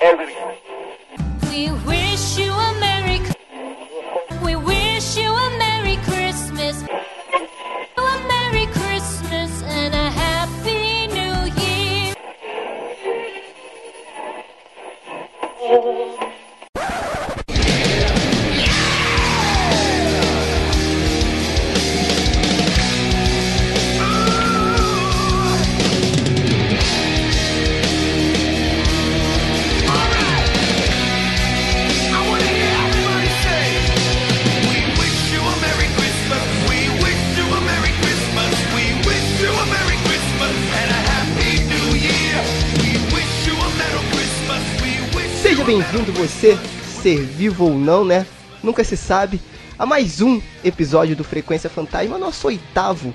Wish you ser vivo ou não, né? Nunca se sabe. A mais um episódio do Frequência Fantasma, nosso oitavo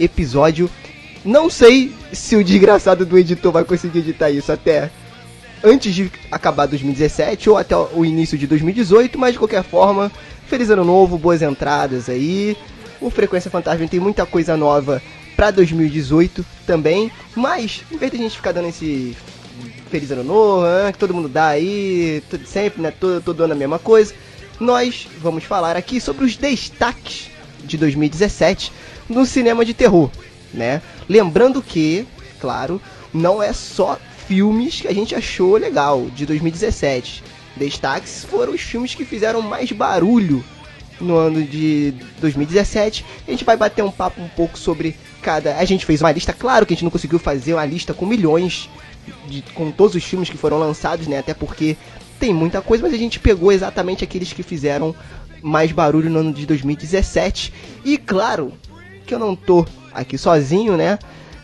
episódio. Não sei se o desgraçado do editor vai conseguir editar isso até antes de acabar 2017 ou até o início de 2018, mas de qualquer forma, feliz ano novo, boas entradas aí. O Frequência Fantasma tem muita coisa nova pra 2018 também, mas em vez de a gente ficar dando esse feliz ano novo, ah, que todo mundo dá aí, tudo sempre, né, todo, todo ano a mesma coisa, nós vamos falar aqui sobre os destaques de 2017 no cinema de terror, né? Lembrando que, claro, não é só filmes que a gente achou legal de 2017. Destaques foram os filmes que fizeram mais barulho no ano de 2017. A gente vai bater um papo um pouco sobre cada. A gente fez uma lista, claro que a gente não conseguiu fazer uma lista com milhões de, com todos os filmes que foram lançados, né? Até porque tem muita coisa, mas a gente pegou exatamente aqueles que fizeram mais barulho no ano de 2017. E claro que eu não tô aqui sozinho, né?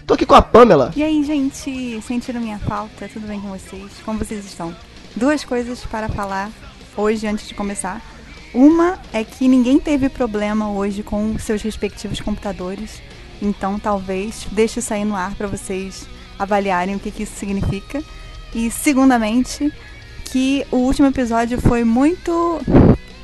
Tô aqui com a Pamela. E aí, gente, sentiram minha falta? Tudo bem com vocês? Como vocês estão? Duas coisas para falar hoje antes de começar. Uma é que ninguém teve problema hoje com seus respectivos computadores, então talvez deixe sair no ar para vocês avaliarem o que, que isso significa. E segundamente, que o último episódio foi muito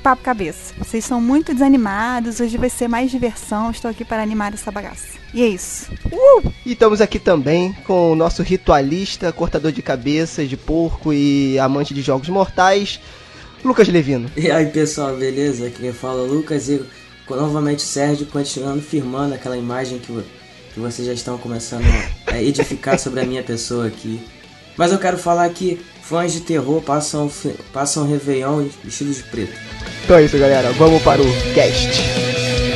papo cabeça. Vocês são muito desanimados, hoje vai ser mais diversão, estou aqui para animar essa bagaça. E é isso. Uh! E estamos aqui também com o nosso ritualista, cortador de cabeças de porco e amante de jogos mortais, Lucas Levino. E aí pessoal, beleza? Aqui quem fala é o Lucas e novamente o Sérgio continuando firmando aquela imagem que, que vocês já estão começando a edificar sobre a minha pessoa aqui. Mas eu quero falar que fãs de terror passam, passam Réveillon vestidos de preto. Então é isso, galera. Vamos para o cast.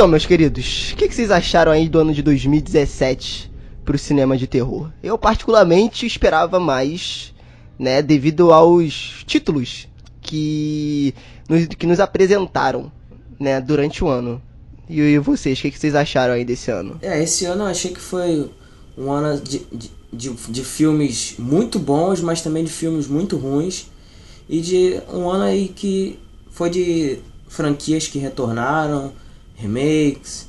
Então, meus queridos, o que, que vocês acharam aí do ano de 2017 pro cinema de terror? Eu, particularmente, esperava mais, né, devido aos títulos que nos, que nos apresentaram, né, durante o ano. E, e vocês, o que, que vocês acharam aí desse ano? É, esse ano eu achei que foi um ano de, de, de, de filmes muito bons, mas também de filmes muito ruins. E de um ano aí que foi de franquias que retornaram, remakes,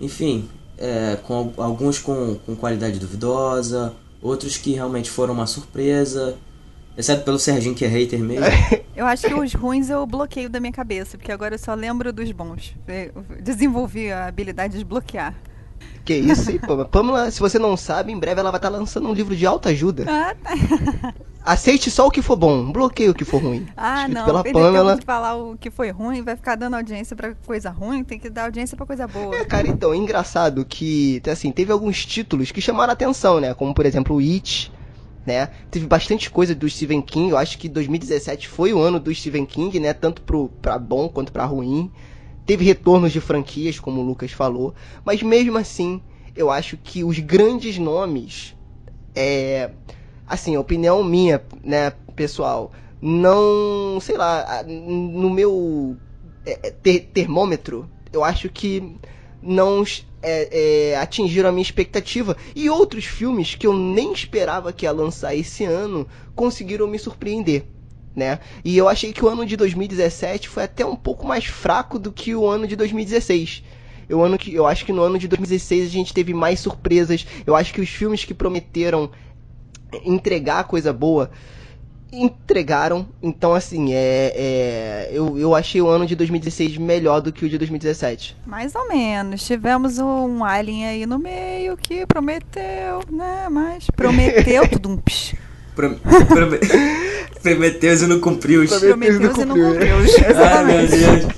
enfim, é, com al- alguns com, com qualidade duvidosa, outros que realmente foram uma surpresa, exceto pelo Serginho que é hater mesmo. Eu acho que os ruins eu bloqueio da minha cabeça, porque agora eu só lembro dos bons. Desenvolvi a habilidade de desbloquear. Que isso, hein, Pamela? Pamela, se você não sabe, em breve ela vai estar lançando um livro de alta ajuda. Ah, tá. Aceite só o que for bom, bloqueie o que for ruim. Ah, Escrito não. pela Pamela. de falar o que foi ruim, vai ficar dando audiência pra coisa ruim, tem que dar audiência pra coisa boa. É, cara, então, é engraçado que, assim, teve alguns títulos que chamaram a atenção, né? Como, por exemplo, o It, né? Teve bastante coisa do Stephen King. Eu acho que 2017 foi o ano do Stephen King, né? Tanto pro, pra bom quanto pra ruim. Teve retornos de franquias, como o Lucas falou. Mas mesmo assim, eu acho que os grandes nomes, é... Assim, opinião minha, né, pessoal, não, sei lá, no meu é, é, ter- termômetro, eu acho que não é, é, atingiram a minha expectativa. E outros filmes que eu nem esperava que ia lançar esse ano conseguiram me surpreender. Né? E eu achei que o ano de 2017 foi até um pouco mais fraco do que o ano de 2016. Eu, ano que, eu acho que no ano de 2016 a gente teve mais surpresas. Eu acho que os filmes que prometeram entregar coisa boa entregaram. Então, assim, é, é, eu, eu achei o ano de 2016 melhor do que o de 2017. Mais ou menos. Tivemos um alien aí no meio que prometeu, né? Mas prometeu tudo um psh. Prom- prome- Prometeu e não cumpriu. os- Prometeu. Prometeu e não cumpriu. Ai, meu Exatamente. Deus.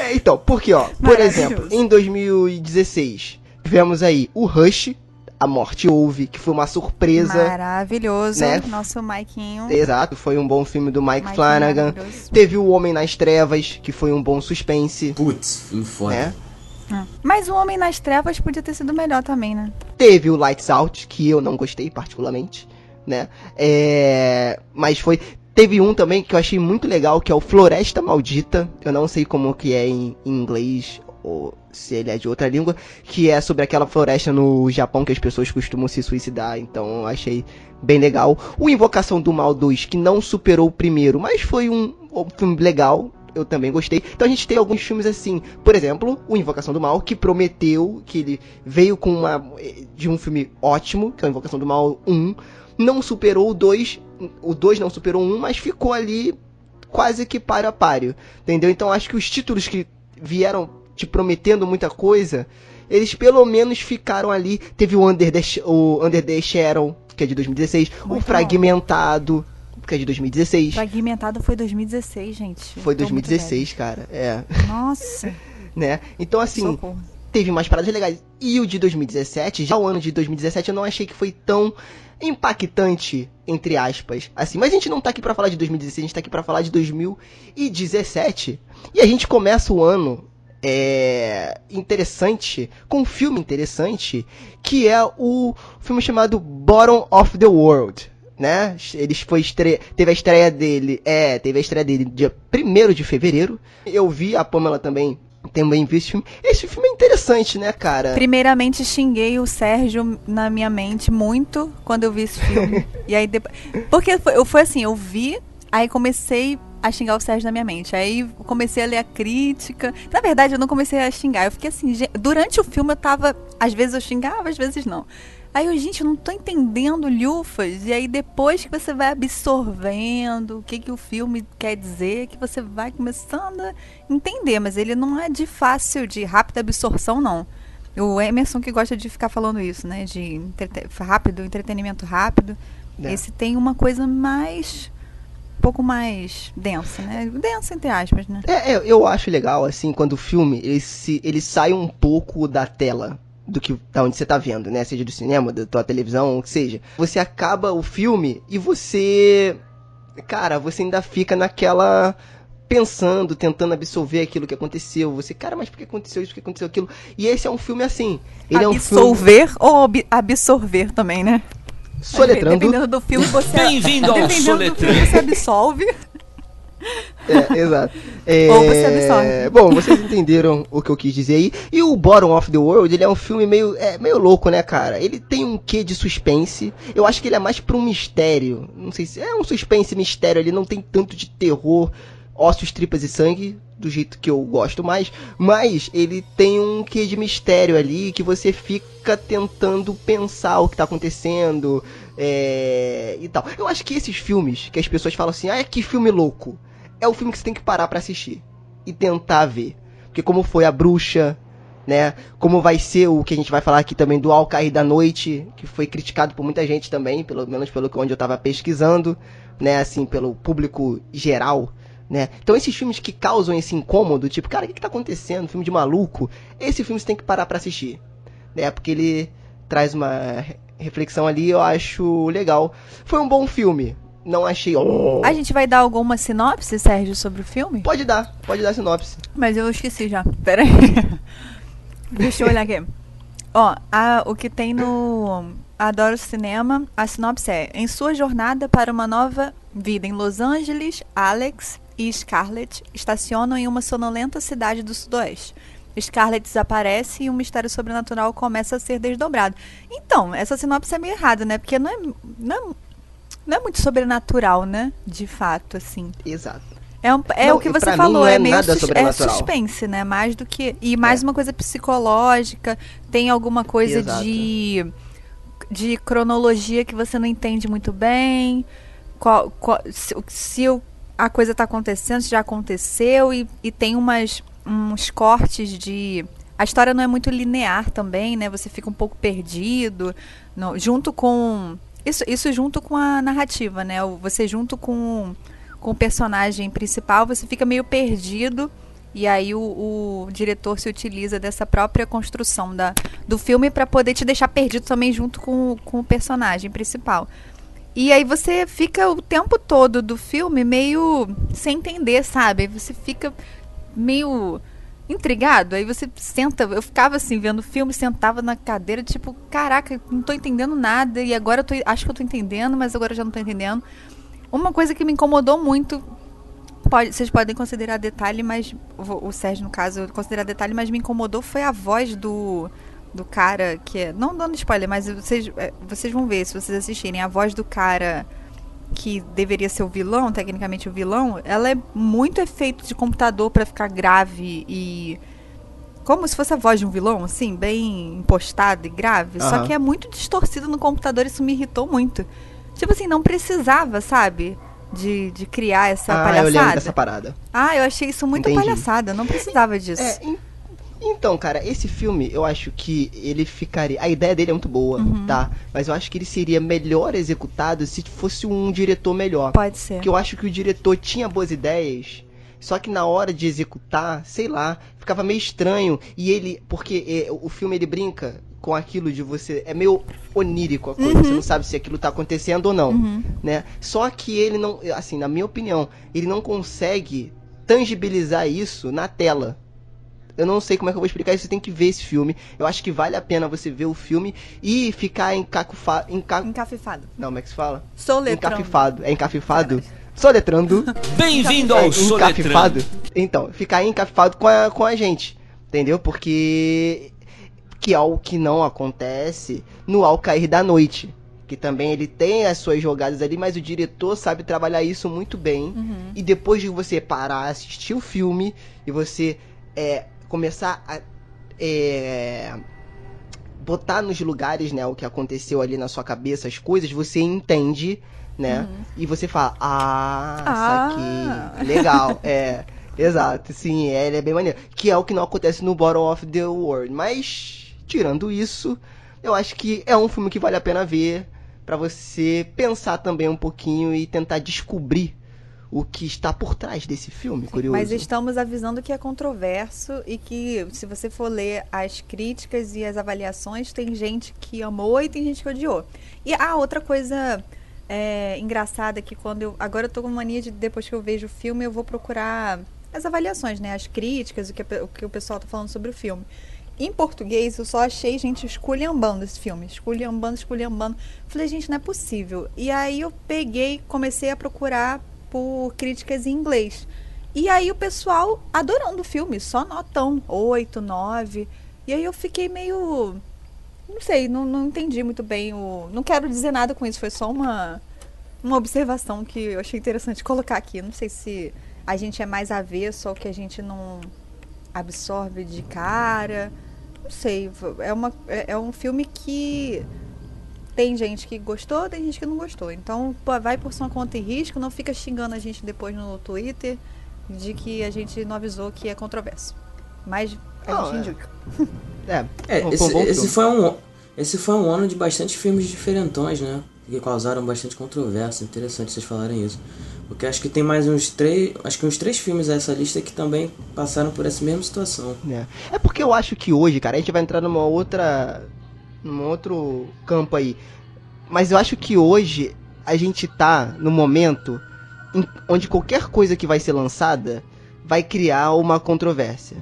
É, então, porque, ó, por exemplo, em 2016 tivemos aí o Rush, A Morte Ouve, que foi uma surpresa. Maravilhoso. né? Nosso Maiquinho. Exato, foi um bom filme do Mike Mike Flanagan. Teve o Homem nas Trevas, que foi um bom suspense, Putz, filme foda. né? Ah. Mas o Homem nas Trevas podia ter sido melhor também, né? Teve o Lights Out, que eu não gostei particularmente, né? É... Mas foi... Teve um também que eu achei muito legal, que é o Floresta Maldita. Eu não sei como que é em em inglês, ou se ele é de outra língua. Que é sobre aquela floresta no Japão que as pessoas costumam se suicidar. Então eu achei bem legal. O Invocação do Mal 2, que não superou o primeiro, mas foi um, um filme legal. Eu também gostei. Então a gente tem alguns filmes assim. Por exemplo, o Invocação do Mal, que prometeu que ele veio com uma. de um filme ótimo, que é o Invocação do Mal 1. Não superou o 2. O 2 não superou o 1, mas ficou ali quase que páreo a páreo. Entendeu? Então acho que os títulos que vieram te prometendo muita coisa, eles pelo menos ficaram ali. Teve o Under the, o Under the Shadow, que é de 2016. Muito o bom. Fragmentado, que é de 2016. Fragmentado foi 2016, gente. Foi Tô muito 2016, cara. É. Nossa. Né? Então, assim, Socorro. teve mais paradas legais. E o de 2017, já o ano de 2017, eu não achei que foi tão impactante, entre aspas, assim. Mas a gente não tá aqui pra falar de 2016, a gente tá aqui pra falar de 2017. E a gente começa o ano é, interessante, com um filme interessante, que é o filme chamado Bottom of the World. Né? Ele foi estre... teve a estreia dele, é, teve a estreia dele dia 1 de fevereiro. Eu vi, a Pamela também também viu esse filme. Esse filme é interessante, né, cara? Primeiramente, xinguei o Sérgio na minha mente muito quando eu vi esse filme. e aí depois. Porque foi, eu- foi assim, eu vi, aí comecei a xingar o Sérgio na minha mente. Aí comecei a ler a crítica. Na verdade, eu não comecei a xingar. Eu fiquei assim, "Gen- durante o filme eu tava. Às vezes eu xingava, às vezes não. Aí eu, gente, eu não tô entendendo lufas. E aí depois que você vai absorvendo o que, que o filme quer dizer, que você vai começando a entender. Mas ele não é de fácil, de rápida absorção, não. O Emerson que gosta de ficar falando isso, né? De rápido, entretenimento rápido. É. Esse tem uma coisa mais. um pouco mais densa, né? Densa, entre aspas, né? É, é, eu acho legal, assim, quando o filme ele, se, ele sai um pouco da tela do que da onde você tá vendo, né? Seja do cinema, da tua televisão, o que seja. Você acaba o filme e você. Cara, você ainda fica naquela. Pensando, tentando absorver aquilo que aconteceu. Você, cara, mas por que aconteceu isso? Por que aconteceu aquilo? E esse é um filme assim. Ele é um filme. Absolver ou ab- absorver também, né? Soletrando. Dependendo do filme, você. Bem-vindo ao Soletrando. filme, você absolve. É, exato. É, Ou você absorve. Bom, vocês entenderam o que eu quis dizer aí. E o Bottom of the World, ele é um filme meio, é, meio louco, né, cara? Ele tem um quê de suspense. Eu acho que ele é mais pra um mistério. Não sei se é um suspense mistério. Ele não tem tanto de terror, ossos, tripas e sangue, do jeito que eu gosto mais. Mas ele tem um quê de mistério ali que você fica tentando pensar o que tá acontecendo. É, e tal. Eu acho que esses filmes que as pessoas falam assim, ah, que filme louco é o filme que você tem que parar pra assistir e tentar ver. Porque como foi a bruxa, né? Como vai ser o que a gente vai falar aqui também do Ao Cair da Noite, que foi criticado por muita gente também, pelo menos pelo que onde eu tava pesquisando, né, assim, pelo público geral, né? Então esses filmes que causam esse incômodo, tipo, cara, o que, que tá acontecendo? Filme de maluco, esse filme você tem que parar pra assistir, né? Porque ele traz uma re- reflexão ali, eu acho legal. Foi um bom filme. Não achei. oh, A gente vai dar alguma sinopse, Sérgio, sobre o filme? Pode dar, pode dar sinopse. Mas eu esqueci já. Pera aí. Deixa eu olhar aqui. Ó, a- o que tem no Adoro Cinema, a sinopse é: Em sua jornada para uma nova vida em Los Angeles, Alex e Scarlett estacionam em uma sonolenta cidade do Sudoeste. Scarlett desaparece e um mistério sobrenatural começa a ser desdobrado. Então, essa sinopse é meio errada, né? Porque não é, não é, não é muito sobrenatural, né? De fato, assim. Exato. É, um- é Não, o que você falou, não é é meio sus- é suspense, né? Mais do que. E mais É. uma coisa psicológica, tem alguma coisa Exato. de. de cronologia que você não entende muito bem. Qual, qual- se, se a coisa tá acontecendo, se já aconteceu, e, e tem umas, uns cortes de. A história não é muito linear também, né? Você fica um pouco perdido. no- junto com. Isso, isso junto com a narrativa, né? Você junto com, com o personagem principal, você fica meio perdido. E aí o, o diretor se utiliza dessa própria construção da, do filme para poder te deixar perdido também junto com, com o personagem principal. E aí você fica o tempo todo do filme meio sem entender, sabe? Você fica meio intrigado. Aí você senta, eu ficava assim vendo filme, sentava na cadeira, tipo, caraca, não tô entendendo nada e agora eu tô, acho que eu tô entendendo, mas agora eu já não tô entendendo. Uma coisa que me incomodou muito, pode, vocês podem considerar detalhe, mas o, o Sérgio no caso considerar detalhe, mas me incomodou foi a voz do do cara que é, não dando spoiler, mas vocês é, vocês vão ver se vocês assistirem, a voz do cara que deveria ser o vilão, tecnicamente o vilão, ela é muito efeito de computador pra ficar grave e como se fosse a voz de um vilão, assim, bem impostada e grave, só Aham. que é muito distorcido no computador, isso me irritou muito. Tipo assim, não precisava, sabe? De, de criar essa ah, eu lembro palhaçada. dessa parada. Ah, eu achei isso muito Entendi. palhaçada, não precisava disso. É, então, cara, esse filme, eu acho que ele ficaria. A ideia dele é muito boa, Uhum. tá? Mas eu acho que ele seria melhor executado se fosse um diretor melhor. Pode ser. Porque eu acho que o diretor tinha boas ideias, só que na hora de executar, sei lá, ficava meio estranho. E ele. Porque é, o filme ele brinca com aquilo de você. É meio onírico a coisa. Uhum. Você não sabe se aquilo tá acontecendo ou não. Uhum. Né? Só que ele não. Assim, na minha opinião, ele não consegue tangibilizar isso na tela. Eu não sei como é que eu vou explicar isso, você tem que ver esse filme. Eu acho que vale a pena você ver o filme e ficar encacufa... enca... Encafifado. Não, como é que se fala? Sou letrão. Encafifado. É encafifado? Soletrando. Bem-vindo É, ao Soletrando. encafifado. Então, ficar encafifado com a, com a gente. Entendeu? Porque. Que é o que não acontece no Ao Cair da Noite. Que também ele tem as suas jogadas ali, mas o diretor sabe trabalhar isso muito bem. Uhum. E depois de você parar, assistir o filme e você é, começar a é, botar nos lugares, né, o que aconteceu ali na sua cabeça, as coisas, você entende, né? E você fala, ah, Ah. saquei, legal, é, exato, sim, é, ele é bem maneiro. Que é o que não acontece no Bottom of the World. Mas, tirando isso, eu acho que é um filme que vale a pena ver pra você pensar também um pouquinho e tentar descobrir o que está por trás desse filme, curioso. Mas estamos avisando que é controverso e que, se você for ler as críticas e as avaliações, tem gente que amou e tem gente que odiou. E a outra coisa é, engraçada que quando eu. Agora eu tô com mania de, depois que eu vejo o filme, eu vou procurar as avaliações, né? As críticas, o que, o que o pessoal tá falando sobre o filme. Em português, eu só achei gente esculhambando esse filme. Esculhambando, esculhambando. Falei, gente, não é possível. E aí eu peguei, comecei a procurar por críticas em inglês. E aí o pessoal adorando o filme, só notão, 8, 9. E aí eu fiquei meio. Não sei, não, não entendi muito bem o. Não quero dizer nada com isso, foi só uma, uma observação que eu achei interessante colocar aqui. Não sei se a gente é mais avesso ou que a gente não absorve de cara. Não sei. É, uma, é, é um filme que tem gente que gostou, tem gente que não gostou. Então, pô, vai por sua conta e risco, não fica xingando a gente depois no Twitter de que a gente não avisou que é controverso. Mas a Não, gente é. indica. É, É, um esse, esse foi um, esse foi um ano de bastante filmes diferentões, né? Que causaram bastante controvérsia. Interessante vocês falarem isso. Porque acho que tem mais uns três. Acho que uns três filmes nessa lista que também passaram por essa mesma situação. É. É porque eu acho que hoje, cara, a gente vai entrar numa outra. Num outro campo aí. Mas eu acho que hoje a gente tá no momento em- onde qualquer coisa que vai ser lançada vai criar uma controvérsia.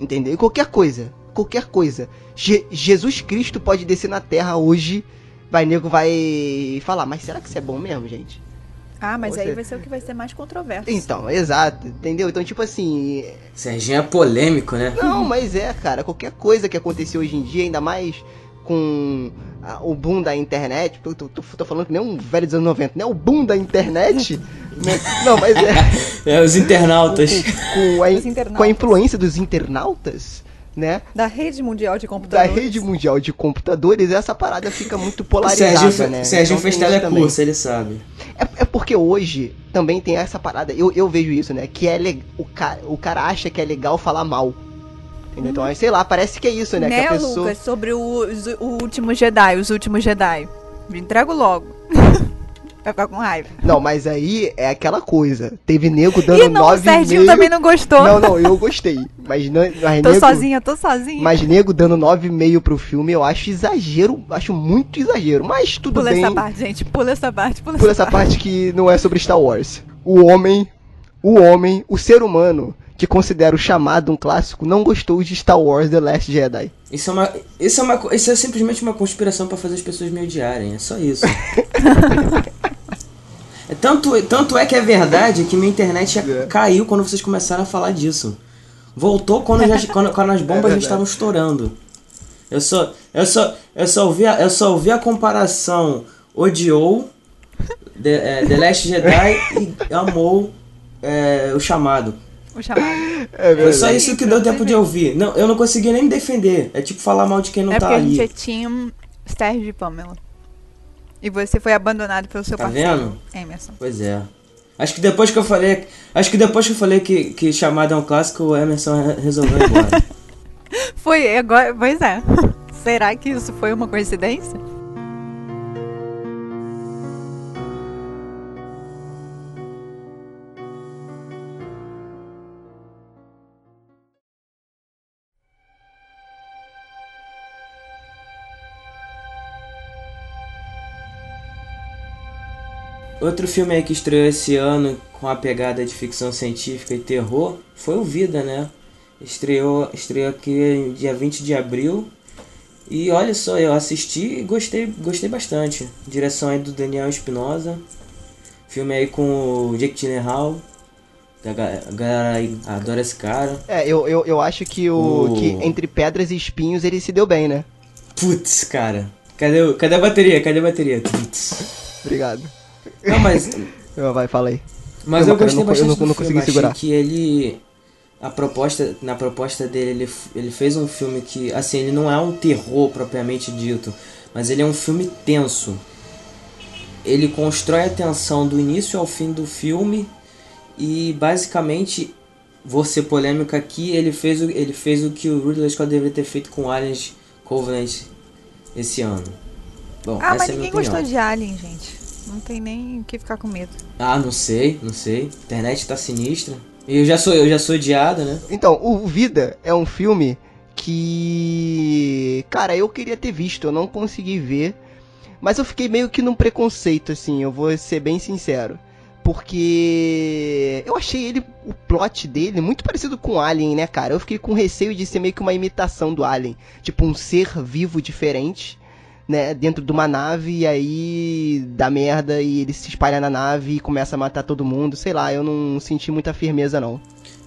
Entendeu? E qualquer coisa. Qualquer coisa. Je- Jesus Cristo pode descer na terra hoje. Vai, nego vai falar, mas será que isso é bom mesmo, gente? Ah, mas Você- aí vai ser o que vai ser mais controverso. Então, exato, entendeu? Então, tipo assim, Serginho é polêmico, né? Não, mas é, cara. Qualquer coisa que acontecer hoje em dia, ainda mais com a- o boom da internet, tô, tô, tô- tô falando que nem um velho dos anos 90, né? O boom da internet. né? Não, mas é. É, os internautas. com, a, Os internautas. com a influência dos internautas, né? Da rede mundial de Da computadores. rede mundial de computadores, essa parada fica muito polarizada, Sérgio, né? Sérgio Então fez telecurso, ele sabe. É, é porque hoje também tem essa parada, eu, eu vejo isso, né? Que é le- o, cara, o cara acha que é legal falar mal. Então, sei lá, parece que é isso, né? Né, que a pessoa. Lucas, sobre o, o último Jedi, os últimos Jedi. Me entrego logo. Vai ficar com raiva. Não, mas aí é aquela coisa. Teve nego dando Ih, não, o 9,5. Serginho também não gostou. Não, não, eu gostei. Mas, não, mas Tô nego, sozinha, tô sozinha. Mas nego dando 9,5 pro filme, eu acho exagero. Acho muito exagero. Mas tudo pula bem. essa parte, gente. Pula essa parte, pula, Por essa parte que não é sobre Star Wars. O homem, o homem, o ser humano que considera o chamado um clássico não gostou de Star Wars The Last Jedi. Isso é, uma, isso, é uma, isso é simplesmente uma conspiração pra fazer as pessoas me odiarem, é só isso. É tanto, tanto é que é verdade que minha internet já É. caiu quando vocês começaram a falar disso. Voltou quando, já, quando, quando as bombas já É verdade. estavam estourando. Eu só, eu só, eu só ouvi a, eu só ouvi a comparação odiou The, é, The Last Jedi e amou é, o chamado. O chamado. É Foi só isso que deu tempo de ouvir. Não, eu não consegui nem me defender. É tipo falar mal de quem não é tá porque a gente ali. é Team Sérgio e Pamela. E você foi abandonado pelo seu Tá parceiro, vendo? Emerson. Pois é. Acho que depois que eu falei. Acho que depois que eu falei que, que chamada é um clássico, o Emerson re- resolveu ir embora. Foi agora. Pois é. Será que isso foi uma coincidência? Outro filme aí que estreou esse ano com a pegada de ficção científica e terror foi o Vida, né? Estreou, estreou aqui dia 20 de abril. E olha só, eu assisti e gostei, gostei bastante. Direção aí do Daniel Espinosa. Filme aí com o Jake Gyllenhaal. A ga- a galera aí adora esse cara. É, eu, eu, eu acho que o. O- que entre pedras e espinhos ele se deu bem, né? Putz, cara. Cadê, cadê a bateria? Cadê a bateria? Putz. Obrigado. Não, mas Eu, vai, fala aí. Mas eu cara, gostei eu não- eu bastante não- do eu não filme. consegui Achei segurar. que ele a proposta na proposta dele ele, ele fez um filme que assim ele não é um terror propriamente dito, mas ele é um filme tenso. Ele constrói a tensão do início ao fim do filme e basicamente vou ser polêmica aqui, ele fez o, ele fez o que o Ridley Scott deveria ter feito com Aliens Covenant esse ano. Bom, Ah, essa mas é a minha ninguém gostou opinião. de Alien, gente. Não tem nem o que ficar com medo. Ah, não sei, não sei. A internet tá sinistra. E eu já sou, eu já sou odiado, né? Então, o Vida é um filme que. Cara, eu queria ter visto, eu não consegui ver. Mas eu fiquei meio que num preconceito, assim, eu vou ser bem sincero. Porque eu achei ele, o plot dele, muito parecido com Alien, né, cara? Eu fiquei com receio de ser meio que uma imitação do Alien. Tipo, um ser vivo diferente, né, dentro de uma nave, e aí dá merda e ele se espalha na nave e começa a matar todo mundo. Sei lá, eu não senti muita firmeza, não.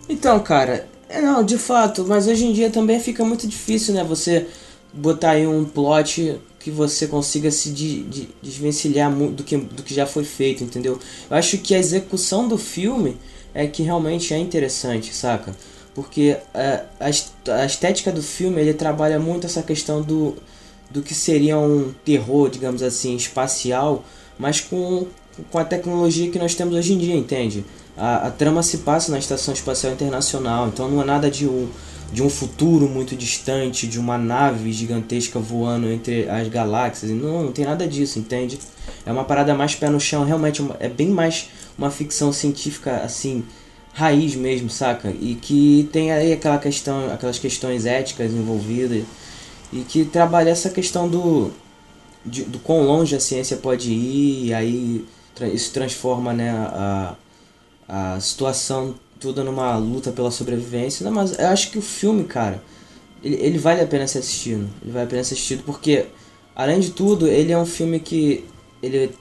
Então, cara, é não, de fato, mas hoje em dia também fica muito difícil, né? Você botar aí um plot que você consiga se de, de- desvencilhar do que, do que já foi feito, entendeu? Eu acho que a execução do filme é que realmente é interessante, saca? Porque é, a, est- a estética do filme ele trabalha muito essa questão do, do que seria um terror, digamos assim, espacial, mas com, com a tecnologia que nós temos hoje em dia, entende? A, a trama se passa na Estação Espacial Internacional, então não é nada de um, de um futuro muito distante, de uma nave gigantesca voando entre as galáxias. Não, não tem nada disso, entende? É uma parada mais pé no chão, realmente é bem mais uma ficção científica assim, raiz mesmo, saca? E que tem aí aquela questão, aquelas questões éticas envolvidas e que trabalha essa questão do de- do quão longe a ciência pode ir, e aí isso transforma né, a, a situação toda numa luta pela sobrevivência. Não, mas eu acho que o filme, cara, ele, ele vale a pena ser assistido. Ele vale a pena ser assistido porque, além de tudo, ele é um filme que ele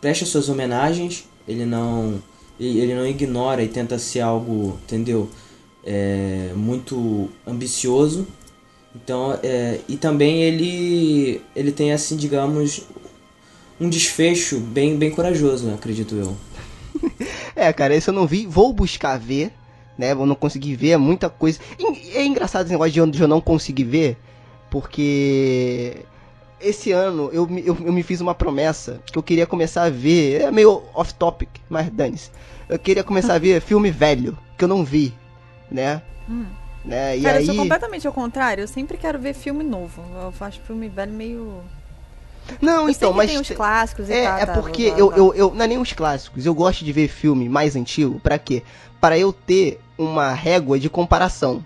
presta suas homenagens, ele não, ele não ignora e tenta ser algo, entendeu? É, muito ambicioso. Então, é, e também ele ele tem assim, digamos, um desfecho bem bem corajoso, acredito eu. É, cara, esse eu não vi, vou buscar ver, né? Eu não consegui ver, é muita coisa. E É engraçado esse negócio de eu, não conseguir ver, porque esse ano eu, me- eu, eu me fiz uma promessa que eu queria começar a ver, é meio off-topic, mas dane-se. Eu queria começar a ver filme velho, que eu não vi, né? Né? E. Cara, aí... eu sou completamente ao contrário. Eu sempre quero ver filme novo. Eu acho filme velho meio. Não, Eu então, mas... tem os clássicos e É, tal. é tá, porque blá, blá, eu, blá. eu, eu. Não é nem os clássicos. Eu gosto de ver filme mais antigo. Pra quê? Para eu ter uma régua de comparação.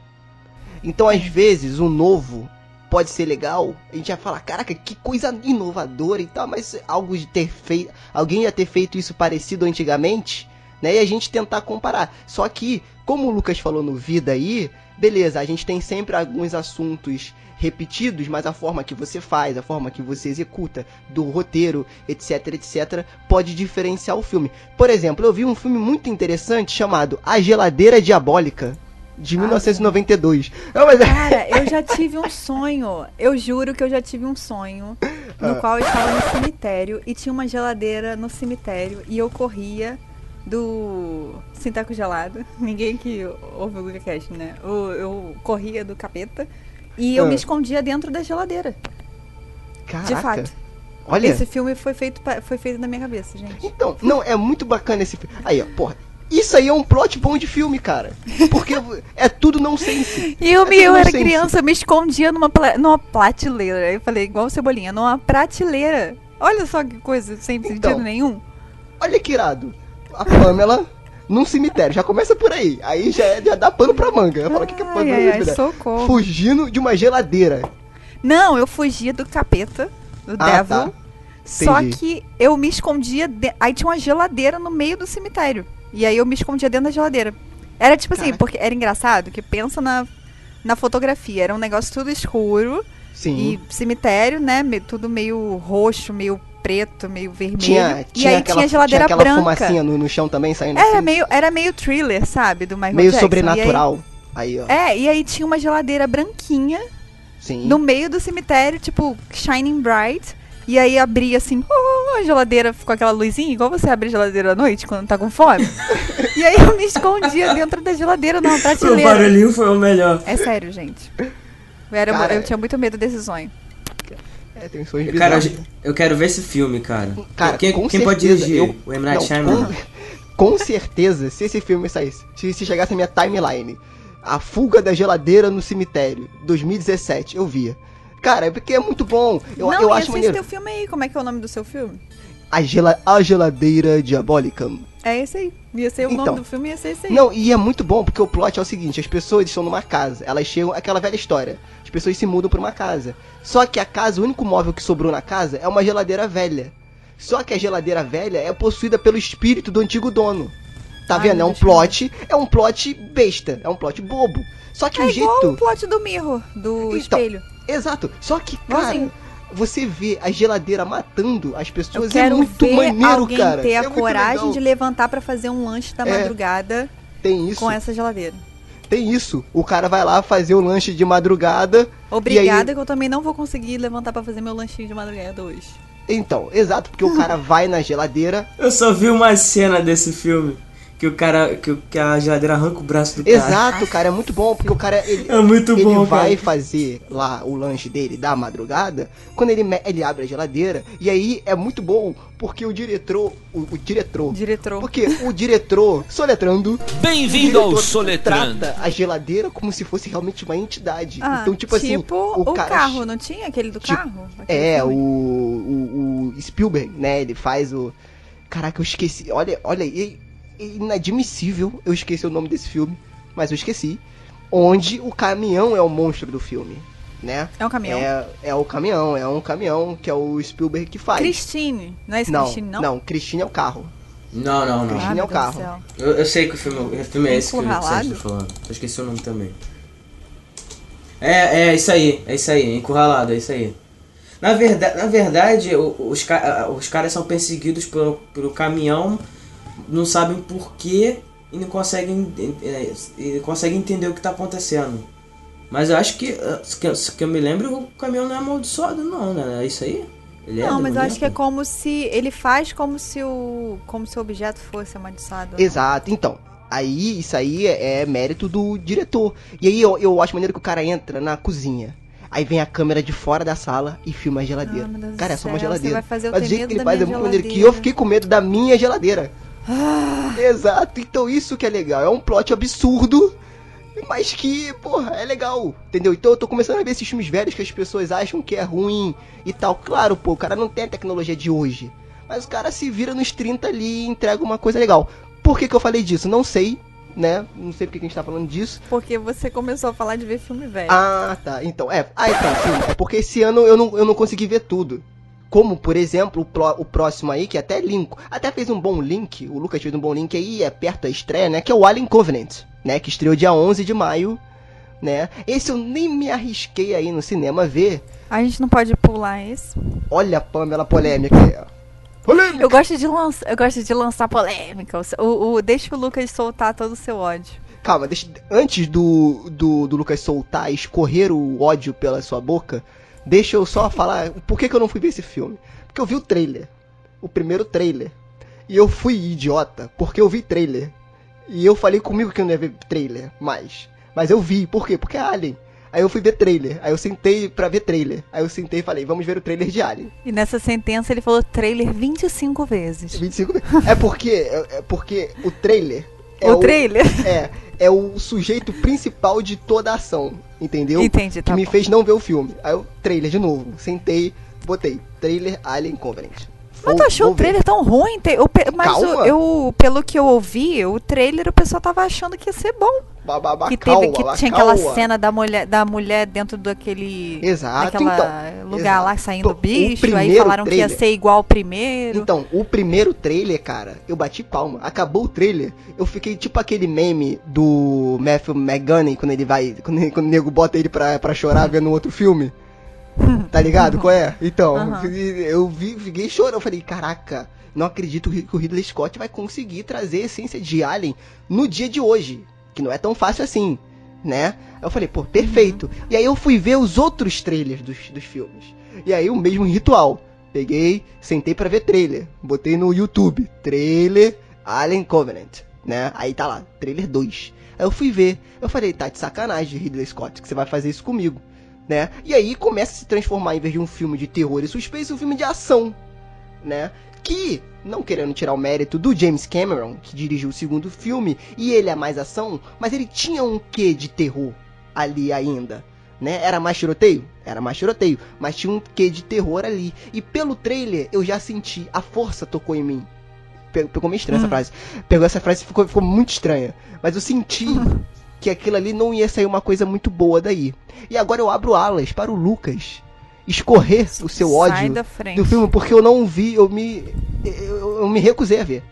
Então, às vezes, o novo pode ser legal. A gente vai falar, caraca, que coisa inovadora e tal. Mas algo de ter feito. Alguém ia ter feito isso parecido antigamente. Né? E a gente tentar comparar. Só que, como o Lucas falou no Vida aí, beleza, a gente tem sempre alguns assuntos repetidos, mas a forma que você faz, a forma que você executa, do roteiro, etc, etc, pode diferenciar o filme. Por exemplo, eu vi um filme muito interessante chamado A Geladeira Diabólica, de 1992. Não, mas é- Cara, eu já tive um sonho. Eu juro que eu já tive um sonho Ah. no qual eu estava no cemitério e tinha uma geladeira no cemitério e eu corria do Sinteco Gelado. Ninguém que ouve o Lucacast, né? Eu, eu corria do capeta e eu Ah. me escondia dentro da geladeira. Caraca. De fato. Olha, Esse filme foi feito, foi feito na minha cabeça, gente. então, não, é muito bacana esse filme. Aí, ó, porra. Isso aí é um plot bom de filme, cara. Porque é tudo nonsense. E eu, É eu era criança, eu me escondia numa, numa prateleira. Eu falei, igual cebolinha, numa prateleira. Olha só que coisa, sem Então. sentido nenhum. Olha que irado. A Pamela num cemitério. Já começa por aí. Aí já, é- já dá pano pra manga. Fala o que, que é pano Ai, ai, socorro. Fugindo de uma geladeira. Não, eu fugia do capeta, do Ah, Devil. tá. Só que eu me escondia. de- Aí tinha uma geladeira no meio do cemitério. E aí eu me escondia dentro da geladeira. Era tipo assim, Caraca. porque era engraçado que pensa na, na fotografia. Era um negócio tudo escuro. Sim. E cemitério, né? tudo meio roxo, meio preto, meio vermelho. Tinha, e tinha aí aquela, tinha geladeira tinha aquela branca. fumacinha no, no chão também saindo Era assim. meio, era meio thriller, sabe? Do Michael meio Jackson. sobrenatural. Aí, ó. E aí, é, e aí tinha uma geladeira branquinha Sim. no meio do cemitério, tipo, shining bright. E aí abria assim, oh, a geladeira com aquela luzinha, igual você abre a geladeira à noite quando tá com fome. e aí eu me escondia dentro da geladeira numa O prateleira. barulhinho foi o melhor. É sério, gente. Eu, era, Cara, eu tinha muito medo desse sonho. É, tem sonhos Cara, bizarros. eu, eu quero ver esse filme, cara. Cara, quem, com quem pode certeza, dirigir? eu- O M. Night Shyamalan? com, com certeza, se esse filme saísse, se, se chegasse a minha timeline, A Fuga da Geladeira no Cemitério, 2017, eu via. Cara, é porque é muito bom. Eu, não, eu e acho esse maneiro. teu filme aí, como é que é o nome do seu filme? A, gela, a Geladeira Diabólica. É esse aí. Ia ser o Então. nome do filme, ia ser esse aí. Não, e é muito bom porque o plot é o seguinte: as pessoas estão numa casa, elas chegam, aquela velha história. As pessoas se mudam pra uma casa. Só que a casa, o único móvel que sobrou na casa é uma geladeira velha. Só que a geladeira velha é possuída pelo espírito do antigo dono. Tá Ai, vendo? É um plot, é um plot besta, é um plot bobo. Só que é o igual jeito. o plot do Mirror, do Então, espelho. Exato. Só que, cara, você vê a geladeira matando as pessoas é muito ver maneiro, alguém cara. ter a é muito coragem legal. de levantar pra fazer um lanche da É. madrugada Tem isso. com essa geladeira. Tem isso. O cara vai lá fazer o lanche de madrugada. Obrigada, que eu também não vou conseguir levantar pra fazer meu lanchinho de madrugada hoje. Então, exato, porque o cara vai na geladeira. Eu só vi uma cena desse filme. Que o cara. Que, que a geladeira arranca o braço do cara. Exato, cara, é muito bom, porque o cara ele, É muito ele bom, vai cara. fazer lá o lanche dele da madrugada, quando ele, ele abre a geladeira, e aí é muito bom, porque o diretor, o, o diretor, Diretor. porque o diretor, soletrando, Bem-vindo ao Soletrando. trata a geladeira como se fosse realmente uma entidade. Ah, então, tipo, assim, o, o cara carro, não tinha aquele do Tipo, carro? Aquele É, o, o, o Spielberg, né? Ele faz o. Caraca, eu esqueci. Olha, olha, é inadmissível eu esqueci o nome desse filme, mas eu esqueci. Onde o caminhão é o monstro do filme, né? É um caminhão. É, é o caminhão, é um caminhão que é o Spielberg que faz. Christine. Não é esse não, Christine, não? não, Christine é o carro. Não, não, não. Christine Ah, é o do carro. Eu, eu sei que o filme, o filme é esse que, que você está falando. Eu esqueci o nome também. É, é isso aí, é isso aí, encurralado, é isso aí. Na verdade, na verdade os, os caras são perseguidos pelo, pelo caminhão, não sabem porquê e não conseguem, é, e conseguem entender o que está acontecendo. Mas eu acho que, que, eu- que eu me lembro, o caminhão não é amaldiçoado, não, né? É isso aí? Ele é Não, mas eu acho que é como se. Ele faz como se o. como se o objeto fosse amaldiçoado. Exato, então. Aí, isso aí é, é mérito do diretor. E aí eu, eu acho maneiro que o cara entra na cozinha. Aí vem a câmera de fora da sala e filma a geladeira. Ah, cara, é só uma céu, você geladeira. vai fazer eu Mas o jeito que ele faz é muito maneiro que eu geladeira. fiquei com medo da minha geladeira. Ah. Exato, então isso que é legal. É um plot absurdo, mas que, porra, é legal. Entendeu? Então eu tô começando a ver esses filmes velhos que as pessoas acham que é ruim e tal. Claro, pô, o cara não tem a tecnologia de hoje. Mas o cara se vira nos 30 ali e entrega uma coisa legal. Por que, que eu falei disso? Não sei, né? Não sei porque que a gente tá falando disso. Porque você começou a falar de ver filme velho. Ah, tá. Então, é. Ah, então, sim. É porque esse ano eu não, eu não consegui ver tudo. Como, por exemplo, o, pró- o próximo aí, que até link, até fez um bom link, o Lucas fez um bom link aí, é perto da estreia, né? Que é o Alien Covenant, né? Que estreou dia 11 de maio, né? Esse eu nem me arrisquei aí no cinema ver. A gente não pode pular esse. Olha a Pamela polêmica aí, ó. Polêmica! Eu gosto de lançar, eu gosto de lançar polêmica. O, o- deixa o Lucas soltar todo o seu ódio. Calma, deixa, antes do, do, do Lucas soltar, escorrer o ódio pela sua boca, deixa eu só falar por que, que eu não fui ver esse filme. Porque eu vi o trailer, o primeiro trailer, e eu fui idiota, porque eu vi trailer. E eu falei comigo que eu não ia ver trailer mais. Mas eu vi, por quê? Porque é Alien. Aí eu fui ver trailer, aí eu sentei pra ver trailer. Aí eu sentei e falei, vamos ver o trailer de Alien. E nessa sentença ele falou trailer 25 vezes. 25 É porque, é, é porque o trailer... É o trailer? É, é o sujeito principal de toda a ação, entendeu? Entendi, tá Que me bom. fez não ver o filme. Aí eu, trailer de novo, sentei, botei, trailer Alien Covenant. Mas tu achou o trailer tão ruim? O Mas o- Calma. eu, pelo que eu ouvi, o trailer o pessoal tava achando que ia ser bom. ver. Bababá, que calma, teve, que babá, tinha calma. aquela cena da mulher, da mulher dentro daquele Exato, daquela então, lugar lá exato. saindo O bicho, aí falaram que ia trailer- ser igual ao primeiro. Então, o primeiro trailer, cara, eu bati palma. Acabou o trailer, eu fiquei tipo aquele meme do Matthew McGonaghy, quando ele vai. Quando, quando o nego bota ele pra, pra chorar vendo outro filme. Tá ligado? Qual é? Então, Aham. eu vi, fiquei chorando. Eu falei, caraca, não acredito que o Ridley Scott vai conseguir trazer a essência de Alien no dia de hoje. Que não é tão fácil assim, né? Eu falei, pô, perfeito. E aí eu fui ver os outros trailers dos, dos filmes. E aí o mesmo ritual. Peguei, sentei pra ver trailer. Botei no YouTube. Trailer Alien Covenant, né? Aí tá lá, trailer 2. Aí eu fui ver. Eu falei, tá de sacanagem, Ridley Scott, que você vai fazer isso comigo, né? E aí começa a se transformar, em vez de um filme de terror e suspense, um filme de ação, né? Que, não querendo tirar o mérito do James Cameron, que dirigiu o segundo filme, e ele é mais ação, mas ele tinha um quê de terror ali ainda, né? Era mais tiroteio? Era mais tiroteio, mas tinha um quê de terror ali. E pelo trailer eu já senti, a força tocou em mim. Pe- Pegou meio estranha essa frase. Pegou essa frase e ficou, ficou muito estranha. Mas eu senti que aquilo ali não ia sair uma coisa muito boa daí. E agora eu abro alas para o Lucas escorrer o seu Sai ódio do filme, porque eu não vi, eu me. Eu, eu me recusei a ver.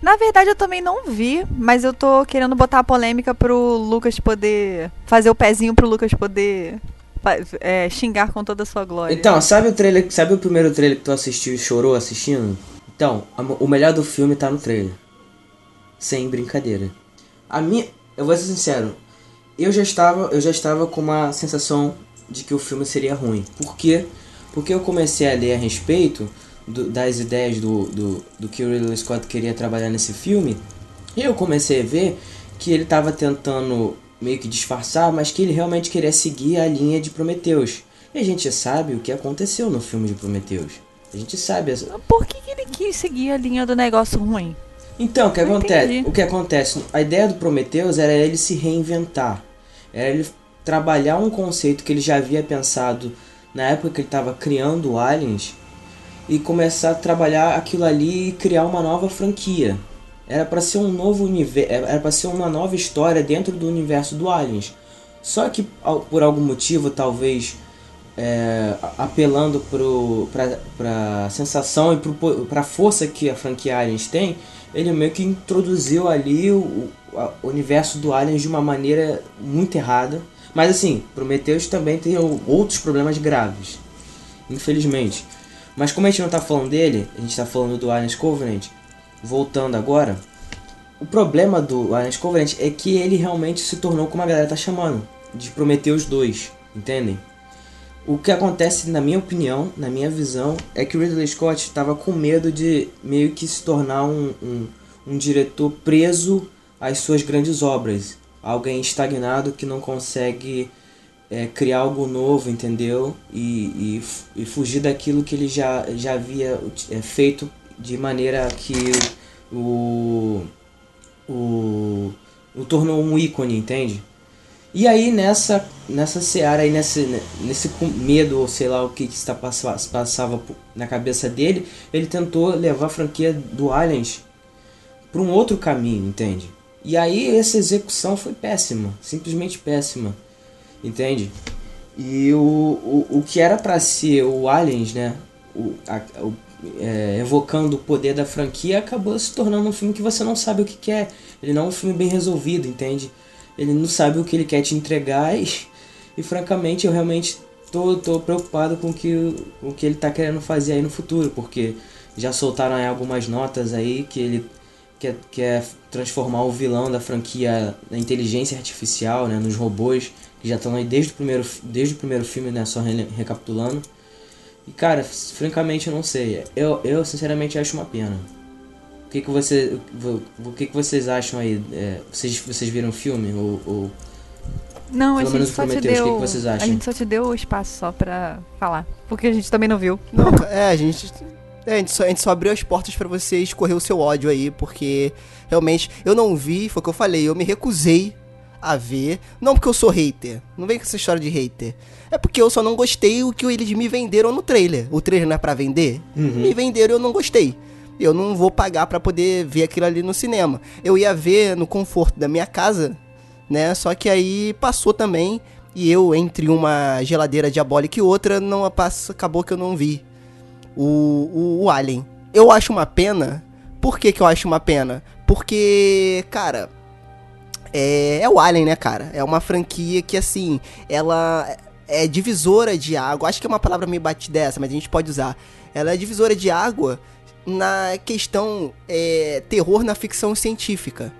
Na verdade, eu também não vi, mas eu tô querendo botar a polêmica pro Lucas poder. Fazer o pezinho pro Lucas poder é, xingar com toda a sua glória. Então, sabe o trailer, sabe o primeiro trailer que tu assistiu e chorou assistindo? Então, a- o melhor do filme tá no trailer. Sem brincadeira. A minha, eu vou ser sincero, eu já estava, eu já estava com uma sensação de que o filme seria ruim. Por quê? Porque eu comecei a ler a respeito do- das ideias do, do, do que o Ridley Scott queria trabalhar nesse filme. E eu comecei a ver que ele estava tentando meio que disfarçar, mas que ele realmente queria seguir a linha de Prometheus. E a gente sabe o que aconteceu no filme de Prometheus. A gente sabe. as- Por que ele quis seguir a linha do negócio ruim? Então, o que acontece? O que acontece? A ideia do Prometheus era ele se reinventar. Era ele trabalhar um conceito que ele já havia pensado na época que ele estava criando Aliens e começar a trabalhar aquilo ali e criar uma nova franquia. Era para ser um novo universo, era para ser uma nova história dentro do universo do Aliens. Só que por algum motivo, talvez é, apelando para a sensação e para a força que a franquia Aliens tem, ele meio que introduziu ali o, o- universo do Aliens de uma maneira muito errada. Mas assim, Prometheus também tem outros problemas graves, infelizmente. Mas como a gente não tá falando dele, a gente tá falando do Aliens Covenant, voltando agora, o problema do Aliens Covenant é que ele realmente se tornou como a galera tá chamando. de Prometheus 2, entendem? O que acontece, na minha opinião, na minha visão, é que o Ridley Scott estava com medo de meio que se tornar um, um, um diretor preso às suas grandes obras. Alguém estagnado que não consegue é, criar algo novo, entendeu? E, e, e fugir daquilo que ele já, já havia é, feito de maneira que o, o, o tornou um ícone, entende? E aí nessa nessa seara aí nesse nesse medo ou sei lá o que que está passa- passava po- na cabeça dele, ele tentou levar a franquia do Aliens para um outro caminho, entende? E aí essa execução foi péssima, simplesmente péssima, entende? E o, o, o que era para ser o Aliens, né? O, a- o- é, evocando o poder da franquia, acabou se tornando um filme que você não sabe o que quer. Ele não é um filme bem resolvido, entende? Ele não sabe o que ele quer te entregar e, e francamente eu realmente tô, tô preocupado com que, o- que ele tá querendo fazer aí no futuro, porque já soltaram aí algumas notas aí que ele quer, quer transformar o vilão da franquia na inteligência artificial, né, nos robôs, que já estão aí desde o primeiro, desde o primeiro filme, né, só re- recapitulando. E cara, francamente eu não sei. Eu, eu sinceramente acho uma pena. O que, que, você, o que, que vocês acham aí? É, vocês, vocês viram o filme? Ou, ou- Não, a Pelo gente menos só te Prometheus, o que deu. que vocês A gente só te deu o espaço só pra falar. Porque a gente também não viu. Não, é, a gente. é, a, gente só, a gente só abriu as portas pra você escorrer o seu ódio aí, porque realmente eu não vi, foi o que eu falei, eu me recusei a ver. Não porque eu sou hater, não vem com essa história de hater. É porque eu só não gostei o que eles me venderam no trailer. O trailer não é pra vender? Me venderam e eu não gostei. Eu não vou pagar pra poder ver aquilo ali no cinema. Eu ia ver no conforto da minha casa, né? Só que aí passou também. E eu, entre uma geladeira diabólica e outra, não passa, acabou que eu não vi o, o, o Alien. Eu acho uma pena. Por que, que eu acho uma pena? Porque, cara, é, é o Alien, né, cara? É uma franquia que, assim, ela é divisora de água. Acho que é uma palavra meio batidessa, mas a gente pode usar. Ela é divisora de água na questão é, terror na ficção científica,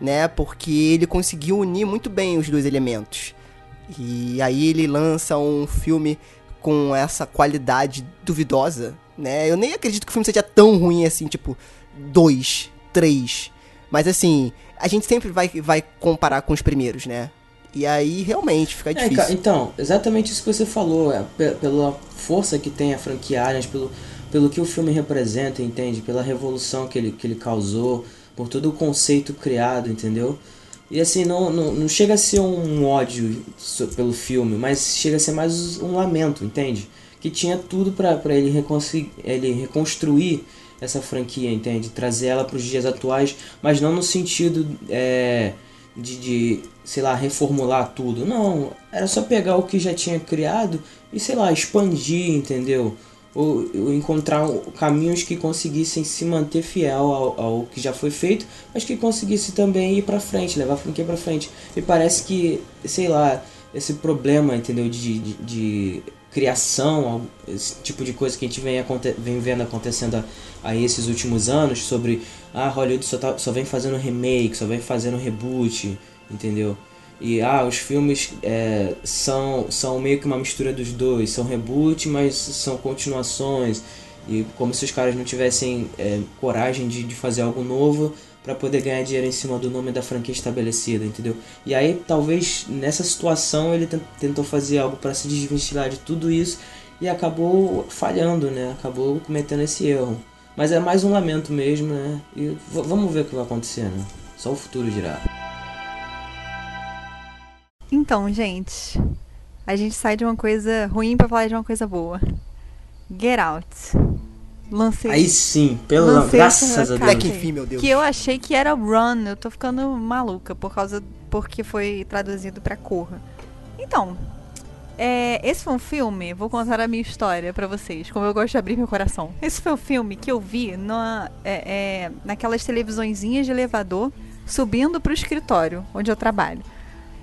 né? Porque ele conseguiu unir muito bem os dois elementos. E aí ele lança um filme com essa qualidade duvidosa, né? Eu nem acredito que o filme seja tão ruim assim, tipo, dois, três. Mas assim, a gente sempre vai, vai comparar com os primeiros, né? E aí realmente fica É, difícil. ca- então, exatamente isso que você falou, é, pe- pela força que tem a franquia Aliens, pelo, pelo que o filme representa, entende? Pela revolução que ele, que ele causou, por todo o conceito criado, entendeu? E assim, não, não, não chega a ser um ódio pelo filme, mas chega a ser mais um lamento, entende? Que tinha tudo pra ele, reconsi- ele reconstruir essa franquia, entende? Trazer ela pros dias atuais, mas não no sentido é, de, de, sei lá, reformular tudo. Não, era só pegar o que já tinha criado e, sei lá, expandir, entendeu? Ou, ou encontrar caminhos que conseguissem se manter fiel ao, ao que já foi feito, mas que conseguisse também ir pra frente, levar a franquia pra frente. E parece que, sei lá, esse problema, entendeu, de, de, de criação, esse tipo de coisa que a gente vem, vem vendo acontecendo a, a esses últimos anos, sobre ah, Hollywood só, tá, só vem fazendo remake, só vem fazendo reboot, entendeu? E ah, os filmes é, são, são meio que uma mistura dos dois, são reboot, mas são continuações. E como se os caras não tivessem é, coragem de, de fazer algo novo para poder ganhar dinheiro em cima do nome da franquia estabelecida, entendeu? E aí talvez nessa situação ele tent- tentou fazer algo para se desvencilhar de tudo isso e acabou falhando, né? Acabou cometendo esse erro. Mas é mais um lamento mesmo, né? E vamos ver o que vai acontecer, né? Só o futuro dirá. Então, gente, a gente sai de uma coisa ruim pra falar de uma coisa boa. Get Out. Lancei. Aí sim, pelo lancei graças a Deus. Até que enfim, meu Deus. Que eu achei que era Run. Eu tô ficando maluca por causa porque foi traduzido pra Corra. Então, é, esse foi um filme. Vou contar a minha história pra vocês, como eu gosto de abrir meu coração. Esse foi um filme que eu vi na, é, é, naquelas televisõezinhas de elevador subindo pro escritório onde eu trabalho.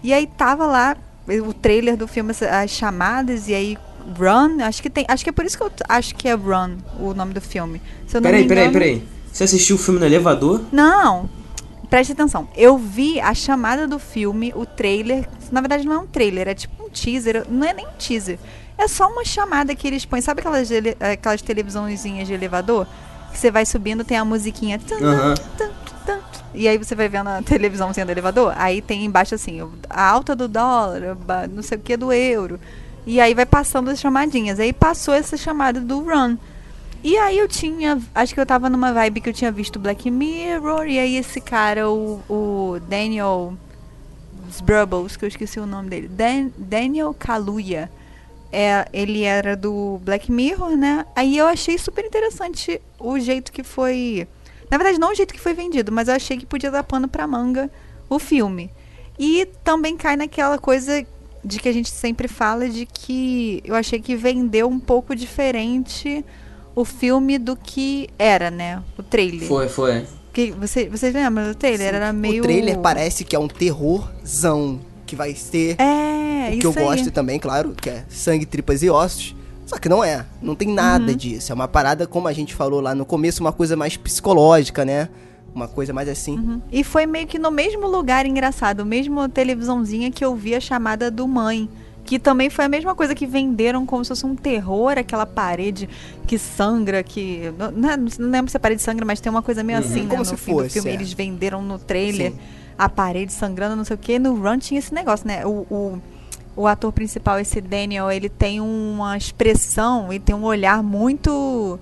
E aí tava lá o trailer do filme, as chamadas, e aí Run, acho que tem. Acho que é por isso que eu acho que é Run o nome do filme. Se eu não Peraí, me peraí, engano- peraí. Você assistiu o filme no elevador? Não. preste atenção. Eu vi a chamada do filme, o trailer. Na verdade, não é um trailer, é tipo um teaser. Não é nem um teaser. É só uma chamada que eles põem. Sabe aquelas, aquelas televisãozinhas de elevador? Que você vai subindo, tem a musiquinha. tum, E aí você vai vendo a televisãozinha do elevador. Aí tem embaixo assim, a alta do dólar, não sei o que do euro. E aí vai passando as chamadinhas. Aí passou essa chamada do Run. E aí eu tinha. Acho que eu tava numa vibe que eu tinha visto Black Mirror. E aí esse cara, o, o Daniel Sbrubbles, que eu esqueci o nome dele. Dan- Daniel Kaluuya. É, ele era do Black Mirror, né? Aí eu achei super interessante o jeito que foi. Na verdade, não o jeito que foi vendido, mas eu achei que podia dar pano pra manga o filme. E também cai naquela coisa de que a gente sempre fala de que eu achei que vendeu um pouco diferente o filme do que era, né? O trailer. Foi, foi. Que, você, vocês lembram do trailer? Era meio. O trailer parece que é um terrorzão. Que vai ser É, o que eu aí. gosto também, claro, que é sangue, tripas e ossos. Só que não é. Não tem nada Uhum. disso. É uma parada, como a gente falou lá no começo, uma coisa mais psicológica, né? Uma coisa mais assim. Uhum. E foi meio que no mesmo lugar engraçado, mesmo televisãozinha que eu vi a chamada do Mãe. Que também foi a mesma coisa que venderam como se fosse um terror, aquela parede que sangra, que. Não, não, não lembro se a parede sangra, mas tem uma coisa meio assim, né? Como no se fim do fosse, filme. é. Eles venderam no trailer Sim. a parede sangrando, não sei o quê. No Run tinha esse negócio, né? O, o, o ator principal, esse Daniel, ele tem uma expressão e tem um olhar muito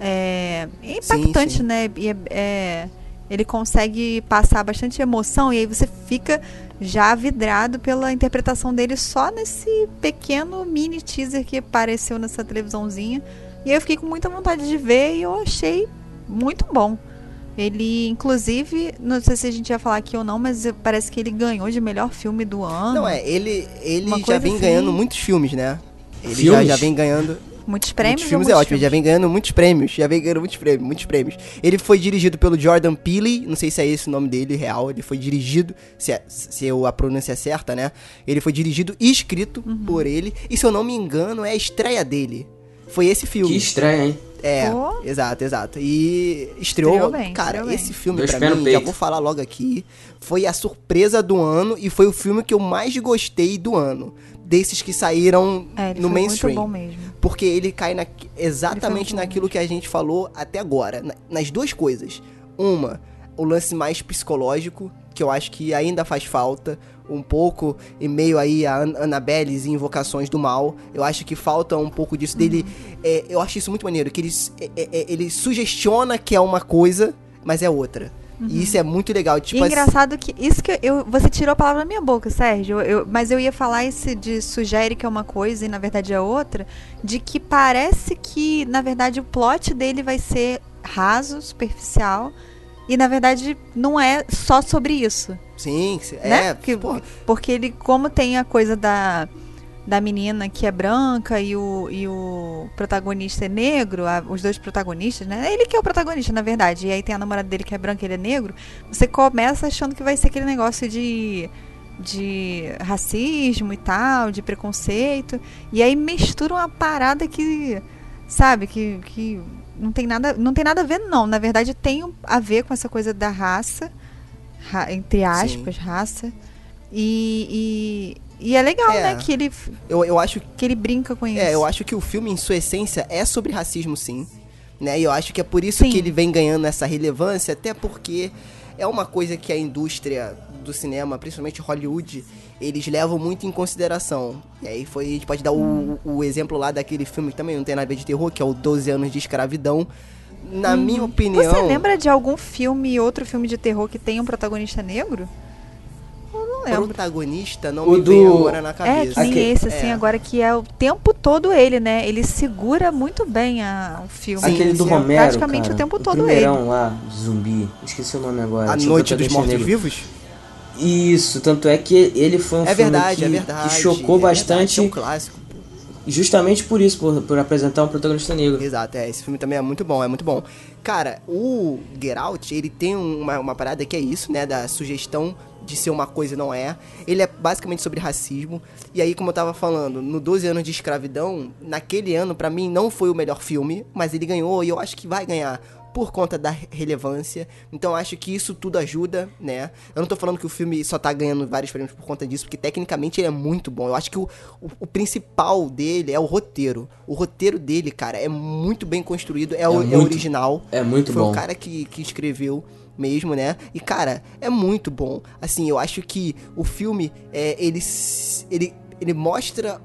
é, impactante, sim. né? E é- é, ele consegue passar bastante emoção e aí você fica já vidrado pela interpretação dele só nesse pequeno mini teaser que apareceu nessa televisãozinha. E aí eu fiquei com muita vontade de ver e eu achei muito bom. Ele, inclusive, não sei se a gente ia falar aqui ou não, mas parece que ele ganhou de melhor filme do ano. Não, é, ele, ele Uma já vem assim. ganhando muitos filmes, né? Ele já, Filmes? já vem ganhando. Muitos prêmios. muitos ou filmes é muitos ótimo, ele já vem ganhando muitos prêmios. Já vem ganhando muitos prêmios, muitos prêmios. Ele foi dirigido pelo Jordan Peele, não sei se é esse o nome dele real. Ele foi dirigido, se, é, se eu- a pronúncia é certa, né? Ele foi dirigido e escrito Uhum. por ele. E se eu não me engano, é a estreia dele. Foi esse filme. Que estranho, hein? É, Pô. exato, exato. E estreou, Estreou bem, cara, estreou bem. esse filme Dois pra mim, já vou falar logo aqui, foi a surpresa do ano e foi o filme que eu mais gostei do ano, desses que saíram É, ele no foi mainstream. muito bom mesmo. Porque ele cai na- Ele exatamente bom naquilo que a gente falou até agora, na- nas duas coisas. Uma, o lance mais psicológico, que eu acho que ainda faz falta um pouco, em meio aí a An Annabelles e Invocações do Mal. Eu acho que falta um pouco disso dele. é, eu acho isso muito maneiro, que ele, é- é- é- ele sugestiona que é uma coisa, mas é outra. E isso é muito legal. Tipo e assim- engraçado que isso que eu, você tirou a palavra da minha boca, Sérgio. Eu- mas eu ia falar esse de sugere que é uma coisa e na verdade é outra, de que parece que na verdade o plot dele vai ser raso, superficial e na verdade não é só sobre isso, Sim, né? é. Porque, pô, porque ele como tem a coisa da da menina que é branca e o, e o protagonista é negro, a- os dois protagonistas, né? Ele que é o protagonista, na verdade. E aí tem a namorada dele que é branca e ele é negro. Você começa achando que vai ser aquele negócio de, de racismo e tal, de preconceito. E aí mistura uma parada que, sabe, que, que não, tem nada, não tem nada a ver, não. Na verdade, tem a ver com essa coisa da raça, ra- entre aspas, raça. E, e, e é legal, É. né? Que ele, eu, eu acho que ele brinca com isso. É, eu acho que o filme, em sua essência, é sobre racismo, sim. Né? E eu acho que é por isso Sim. que ele vem ganhando essa relevância, até porque é uma coisa que a indústria do cinema, principalmente Hollywood, eles levam muito em consideração. E aí foi, a gente pode dar Hum. o, o exemplo lá daquele filme que também não tem nada a ver de terror, que é o 12 anos de escravidão. Na minha opinião. Você lembra de algum filme, outro filme de terror que tem um protagonista negro? Eu não o lembro. protagonista não O me vem do- agora na É, cabeça. que nem esse, assim, é. agora que é o tempo todo ele, né? Ele segura muito bem a, o filme. Aquele do Romero, praticamente cara, o tempo todo primeirão lá, zumbi. Esqueci o nome agora. A o Noite dos. Mortos-Vivos? Isso, tanto é que ele foi um É filme verdade, que, é verdade. que chocou é verdade, bastante, é um clássico. justamente por isso, por, por apresentar um protagonista negro. Exato, é, esse filme também é muito bom, é muito bom. Cara, o Get Out, ele tem uma, uma parada que é isso, né, da sugestão de ser uma coisa e não é. Ele é basicamente sobre racismo. E aí, como eu tava falando, no 12 anos de escravidão, naquele ano, pra mim, não foi o melhor filme, mas ele ganhou e eu acho que vai ganhar por conta da relevância. Então acho que isso tudo ajuda, né? Eu não tô falando que o filme só tá ganhando vários prêmios por conta disso, porque tecnicamente ele é muito bom. Eu acho que o, o, o principal dele é o roteiro. O roteiro dele, cara, é muito bem construído, é, o, é muito- original. é muito Foi bom. o cara que, que escreveu mesmo, né? E, cara, é muito bom. Assim, eu acho que o filme, é, ele, ele, ele mostra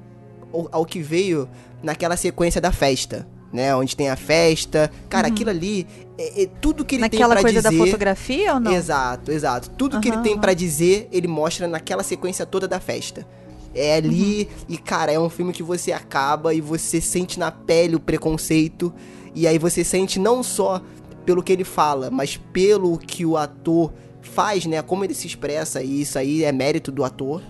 o- ao que veio naquela sequência da festa, né? Onde tem a festa. Cara, aquilo ali, é, é tudo que ele tem Uhum. Naquela pra coisa dizer... da fotografia ou não? Exato, exato. Tudo que ele tem aham. pra dizer, ele mostra naquela sequência toda da festa. É ali, Uhum. e cara, é um filme que você acaba e você sente na pele o preconceito. E aí você sente não só pelo que ele fala, mas pelo que o ator faz, né? Como ele se expressa, e isso aí é mérito do ator,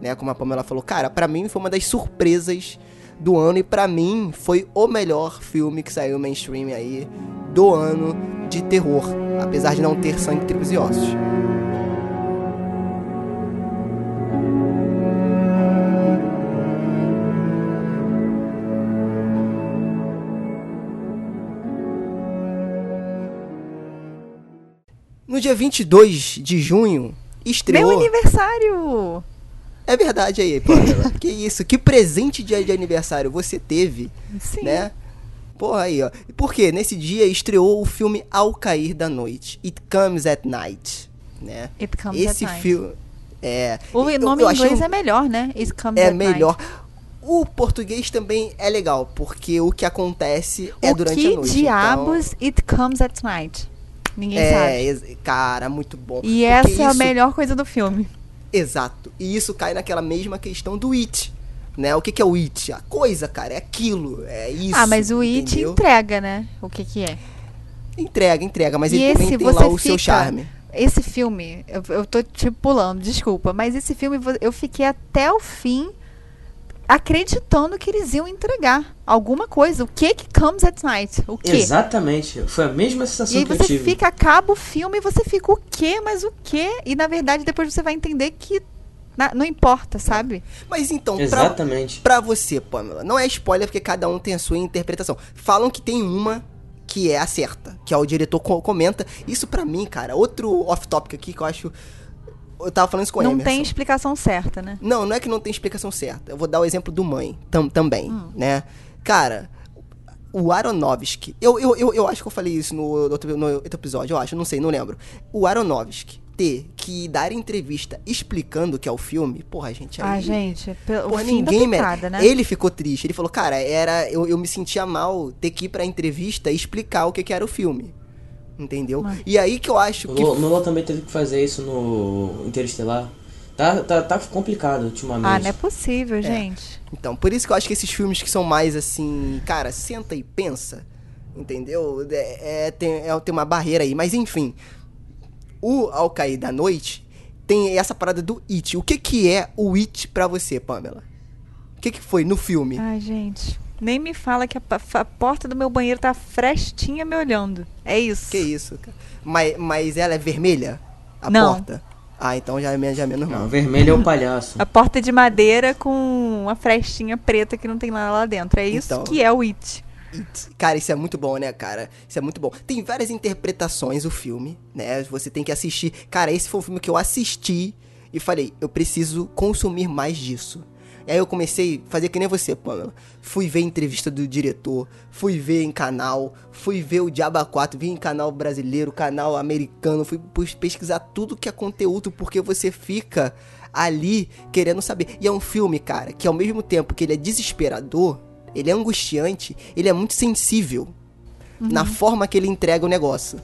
né? Como a Pamela falou, cara, pra mim foi uma das surpresas do ano e pra mim foi o melhor filme que saiu mainstream aí do ano de terror, apesar de não ter sangue, tribos e ossos. No dia 22 de junho, estreou... Meu aniversário! É verdade aí, Pamela. que isso, que presente de, de aniversário você teve, Sim. né? Porra aí, ó. Por quê? Nesse dia estreou o filme Ao Cair da Noite. It Comes at Night, né? It Comes Esse at Night. filme... É... O eu- nome eu em inglês um- é melhor, né? It Comes é at Night. melhor. O português também é legal, porque o que acontece é o durante que a noite. diabos It Comes at Night? Ninguém então... sabe. É, ex- cara, muito bom. E Porque essa é a isso- melhor coisa do filme. Exato. E isso cai naquela mesma questão do It. Né? O que, que é o It? A coisa, cara, é aquilo. É isso. ah, mas o It entendeu? entrega, né? O que que é. Entrega, entrega, mas e ele também esse tem você lá o fica... seu charme. Esse filme, eu, eu tô te pulando, desculpa, mas esse filme eu fiquei até o fim acreditando que eles iam entregar alguma coisa. O que que comes at night? O quê? Exatamente. Foi a mesma E sensação aí que eu você tive. fica, acaba o filme e você fica o quê? Mas o quê? E na verdade depois você vai entender que na- não importa, sabe? Mas então, pra, Exatamente. pra você, Pamela, não é spoiler porque cada um tem a sua interpretação. Falam que tem uma que é a certa, que é o diretor co- comenta. Isso pra mim, cara, outro off-topic aqui que eu acho. Eu tava falando isso com não Emerson. tem explicação certa, né? Não, não é que não tem explicação certa. Eu vou dar o exemplo do Mãe tam- também, Hum. né? Cara, o Aronofsky... Eu, eu, eu, eu acho que eu falei isso no outro, no outro episódio, eu acho, não sei, não lembro. O Aronofsky ter que dar entrevista explicando o que é o filme, porra, gente, aí... Ah, gente, pe- o Porra, ninguém picada, né? Ele ficou triste. Ele falou, cara, era eu, eu me sentia mal ter que ir pra entrevista e explicar o que, que era o filme. Entendeu? Mas- E aí que eu acho O que. Nolan também teve que fazer isso no Interestelar. Tá, tá, tá complicado ultimamente. Ah, não é possível, gente. Então, por isso que eu acho que esses filmes que são mais assim, cara, senta e pensa, entendeu? É, é, tem, é, tem uma barreira aí, mas enfim. O Ao Cair da Noite tem essa parada do It. O que que é o It pra você, Pamela? O que que foi no filme? Ai, gente. Nem me fala que a, a porta do meu banheiro tá frestinha me olhando. É isso. Que isso, cara? Mas, mas ela é vermelha? A Não. porta? Ah, então já é, men- já é menos Não, mal. vermelho é o palhaço. A porta de madeira com uma frestinha preta que não tem nada lá dentro. É isso Então. que é o It. It. Cara, isso é muito bom, né, cara? Isso é muito bom. Tem várias interpretações o filme, né? Você tem que assistir. Cara, esse foi um filme que eu assisti e falei, eu preciso consumir mais disso. E aí eu comecei a fazer que nem você, Pamela. Fui ver entrevista do diretor, fui ver em canal, fui ver o Diaba 4, vi em canal brasileiro, canal americano, fui pesquisar tudo que é conteúdo, porque você fica ali querendo saber. E é um filme, cara, que ao mesmo tempo que ele é desesperador, ele é angustiante, ele é muito sensível na forma que ele entrega o negócio.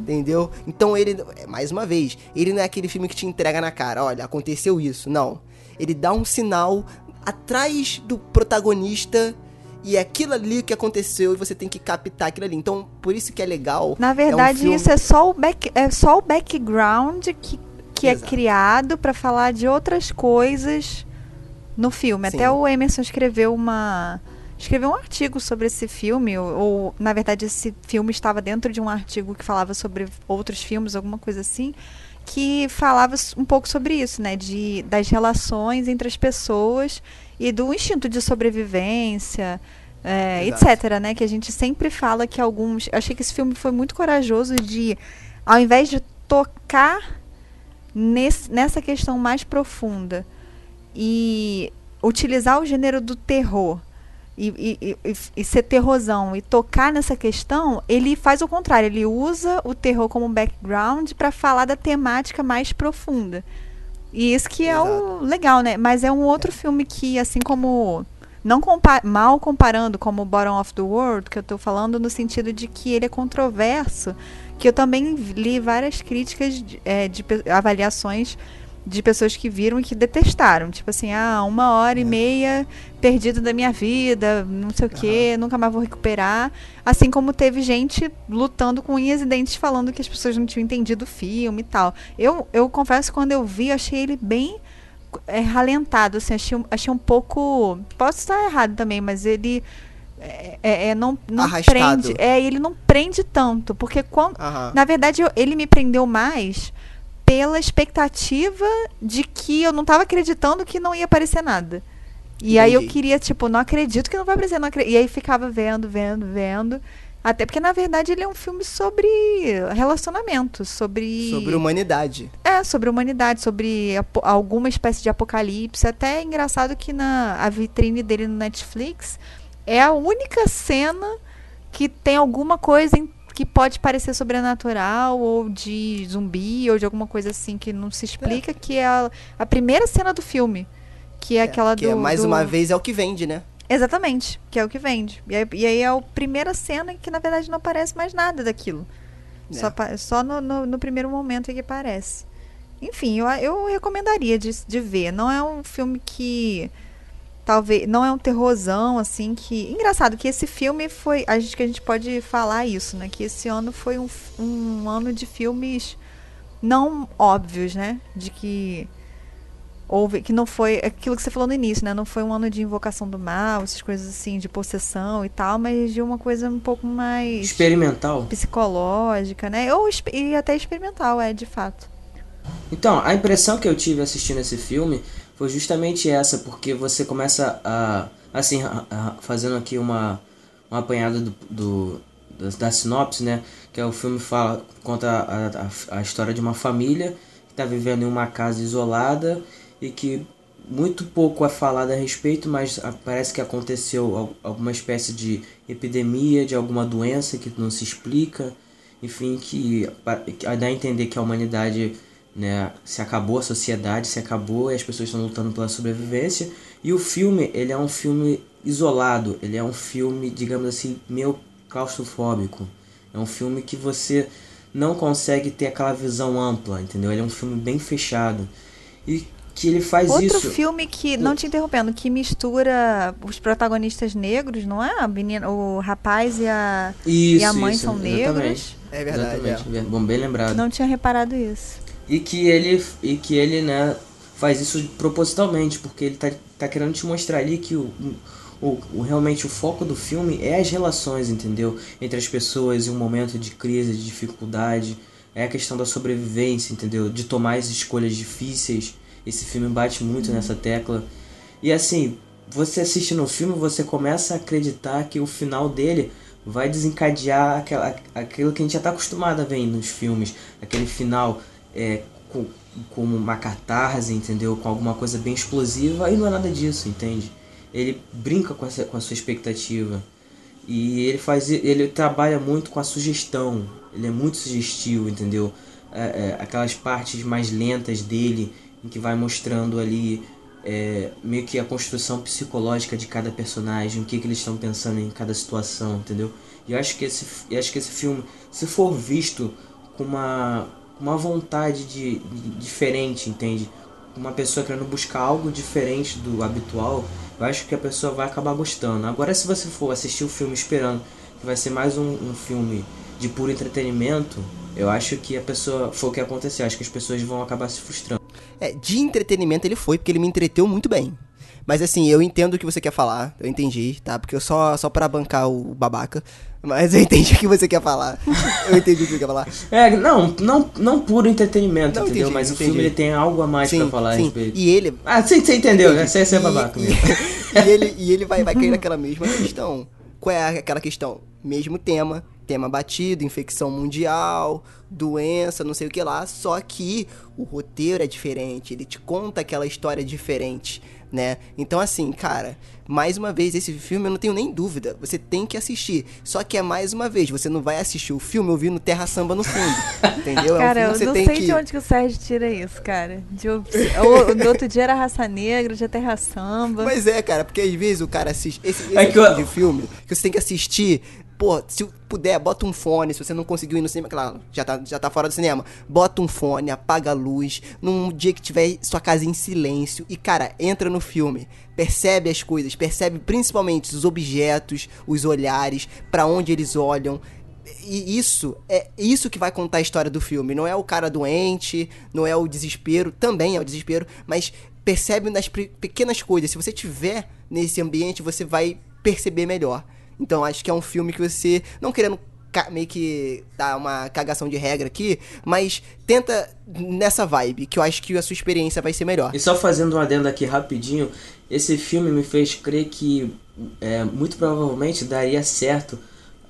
Entendeu? Então ele, mais uma vez, ele não é aquele filme que te entrega na cara, olha, aconteceu isso. Não. Ele dá um sinal atrás do protagonista e é aquilo ali que aconteceu e você tem que captar aquilo ali. Então, por isso que é legal. Na é um verdade, filme- isso é só o, back, é só o background que, que é criado pra falar de outras coisas no filme. Sim. Até o Emerson escreveu uma escreveu um artigo sobre esse filme, ou, ou, na verdade esse filme estava dentro de um artigo que falava sobre outros filmes, alguma coisa assim, que falava um pouco sobre isso, né, de das relações entre as pessoas e do instinto de sobrevivência, é, etc, né? Que a gente sempre fala que alguns. Eu achei que esse filme foi muito corajoso de, ao invés de tocar nesse- nessa questão mais profunda e utilizar o gênero do terror e, e- e- e ser terrorzão e tocar nessa questão, ele faz o contrário, ele usa o terror como background para falar da temática mais profunda. E isso que é o legal, né? Mas é um outro filme que, assim como. Não compa mal comparando como Bottom of the World, que eu tô falando no sentido de que ele é controverso, que eu também li várias críticas, de, é, de avaliações de pessoas que viram e que detestaram. Tipo assim, ah, uma hora e meia perdida da minha vida, não sei o quê, nunca mais vou recuperar. Assim como teve gente lutando com unhas e dentes falando que as pessoas não tinham entendido o filme e tal. Eu, eu confesso que quando eu vi, eu achei ele bem é, ralentado, assim, achei, um- achei um pouco. Posso estar errado também, mas ele. É, é, é, não, não Arrastado. prende. É, ele não prende tanto. Porque quando. Aham. Na verdade, eu- ele me prendeu mais pela expectativa de que eu não tava acreditando que não ia aparecer nada. E aí eu queria, tipo, não acredito que não vai aparecer, não acredito. E aí ficava vendo, vendo, vendo. Até porque, na verdade, ele é um filme sobre relacionamento, sobre. Sobre humanidade. É, sobre humanidade, sobre alguma espécie de apocalipse. Até é engraçado que na a vitrine dele no Netflix é a única cena que tem alguma coisa em- que pode parecer sobrenatural ou de zumbi ou de alguma coisa assim que não se explica, que é a, a primeira cena do filme. Que é, aquela que do. é, mais do- uma vez é o que vende, né? Exatamente, que é o que vende. E aí, e aí é a primeira cena em que, na verdade, não aparece mais nada daquilo. É. Só, só no, no, no primeiro momento é que aparece. Enfim, eu, eu recomendaria de, de ver. Não é um filme que. Talvez. Não é um terrorzão, assim, que. Engraçado que esse filme foi. A gente, que a gente pode falar isso, né? Que esse ano foi um, um ano de filmes não óbvios, né? De que houve que não foi aquilo que você falou no início, né? Não foi um ano de invocação do mal, essas coisas assim, de possessão e tal, mas de uma coisa um pouco mais Experimental. psicológica, né? Ou e até experimental, é de fato. Então, a impressão que eu tive assistindo esse filme foi justamente essa, porque você começa a, assim, a- a- fazendo aqui uma, uma apanhada do, do- da, da sinopse, né? Que é o filme fala, conta a, a, a história de uma família que está vivendo em uma casa isolada e que muito pouco é falado a respeito, mas parece que aconteceu al- alguma espécie de epidemia, de alguma doença que não se explica, enfim, que, que dá a entender que a humanidade né, se acabou, a sociedade se acabou e as pessoas estão lutando pela sobrevivência. E o filme, ele é um filme isolado, ele é um filme, digamos assim, meio claustrofóbico. É um filme que você não consegue ter aquela visão ampla, entendeu? Ele é um filme bem fechado. E que ele faz Outro isso. filme que, não te interrompendo, que mistura os protagonistas negros, não é? A menina, o rapaz e a, Isso, e a mãe isso, são exatamente. negros. É verdade, Exatamente, bom, bem lembrado. Não tinha reparado isso. E que ele, e que ele né, faz isso propositalmente, porque ele tá, tá querendo te mostrar ali que o, o, o- realmente o foco do filme é as relações, entendeu? Entre as pessoas em um momento de crise, de dificuldade. É a questão da sobrevivência, entendeu? De tomar as escolhas difíceis. Esse filme bate muito nessa tecla. E assim, você assistindo o filme, você começa a acreditar que o final dele vai desencadear aquela, aquilo que a gente já está acostumado a ver nos filmes. Aquele final é, com, com uma catarse, entendeu? Com alguma coisa bem explosiva. E não é nada disso, entende? Ele brinca com, essa, com a sua expectativa. E ele faz ele trabalha muito com a sugestão. Ele é muito sugestivo, entendeu? É, é, aquelas partes mais lentas dele, em que vai mostrando ali é, meio que a construção psicológica de cada personagem, o que, que eles estão pensando em cada situação, entendeu? E acho que esse, acho que esse filme, se for visto com uma, uma vontade de, de- diferente, entende? Uma pessoa querendo buscar algo diferente do habitual, eu acho que a pessoa vai acabar gostando. Agora, se você for assistir o filme esperando que vai ser mais um, um filme de puro entretenimento, eu acho que a pessoa. Foi o que aconteceu. Acho que as pessoas vão acabar se frustrando. É, de entretenimento ele foi, porque ele me entreteu muito bem. Mas assim, eu entendo o que você quer falar, eu entendi, tá? Porque eu só, só pra bancar o babaca. Mas eu entendi o que você quer falar. Eu entendi o que você quer falar. É, não, não, não puro entretenimento, Não, entendeu? entendi, Mas o entendi. filme ele tem algo a mais pra falar a sim. respeito. E ele. Ah, você, você entendeu, né? Você, você é E- babaca e, mesmo. e ele, e ele vai, vai cair naquela mesma questão. Qual é aquela questão? Mesmo tema, tema batido, infecção mundial, doença, não sei o que lá, só que o roteiro é diferente, ele te conta aquela história diferente, né? Então assim, cara, mais uma vez esse filme eu não tenho nem dúvida, você tem que assistir. Só que é mais uma vez, você não vai assistir o filme ouvindo Terra Samba no fundo, entendeu? É um Cara, filme eu não tem sei que de onde que o Sérgio tira isso, cara. De, o, o, do outro dia era raça negra, já terra samba. Mas é, cara, porque às vezes o cara assiste esse, esse É tipo eu- de filme que você tem que assistir. Pô, se puder, bota um fone. Se você não conseguiu ir no cinema, claro, já tá, já tá fora do cinema. Bota um fone, apaga a luz. Num dia que tiver sua casa em silêncio. E, cara, entra no filme. Percebe as coisas. Percebe principalmente os objetos, os olhares, pra onde eles olham. E isso é isso que vai contar a história do filme. Não é o cara doente, não é o desespero, também é o desespero, mas percebe nas pe- pequenas coisas. Se você tiver nesse ambiente, você vai perceber melhor. Então acho que é um filme que você, não querendo meio que dar uma cagação de regra aqui, mas tenta nessa vibe, que eu acho que a sua experiência vai ser melhor. E só fazendo um adendo aqui rapidinho, esse filme me fez crer que é, muito provavelmente daria certo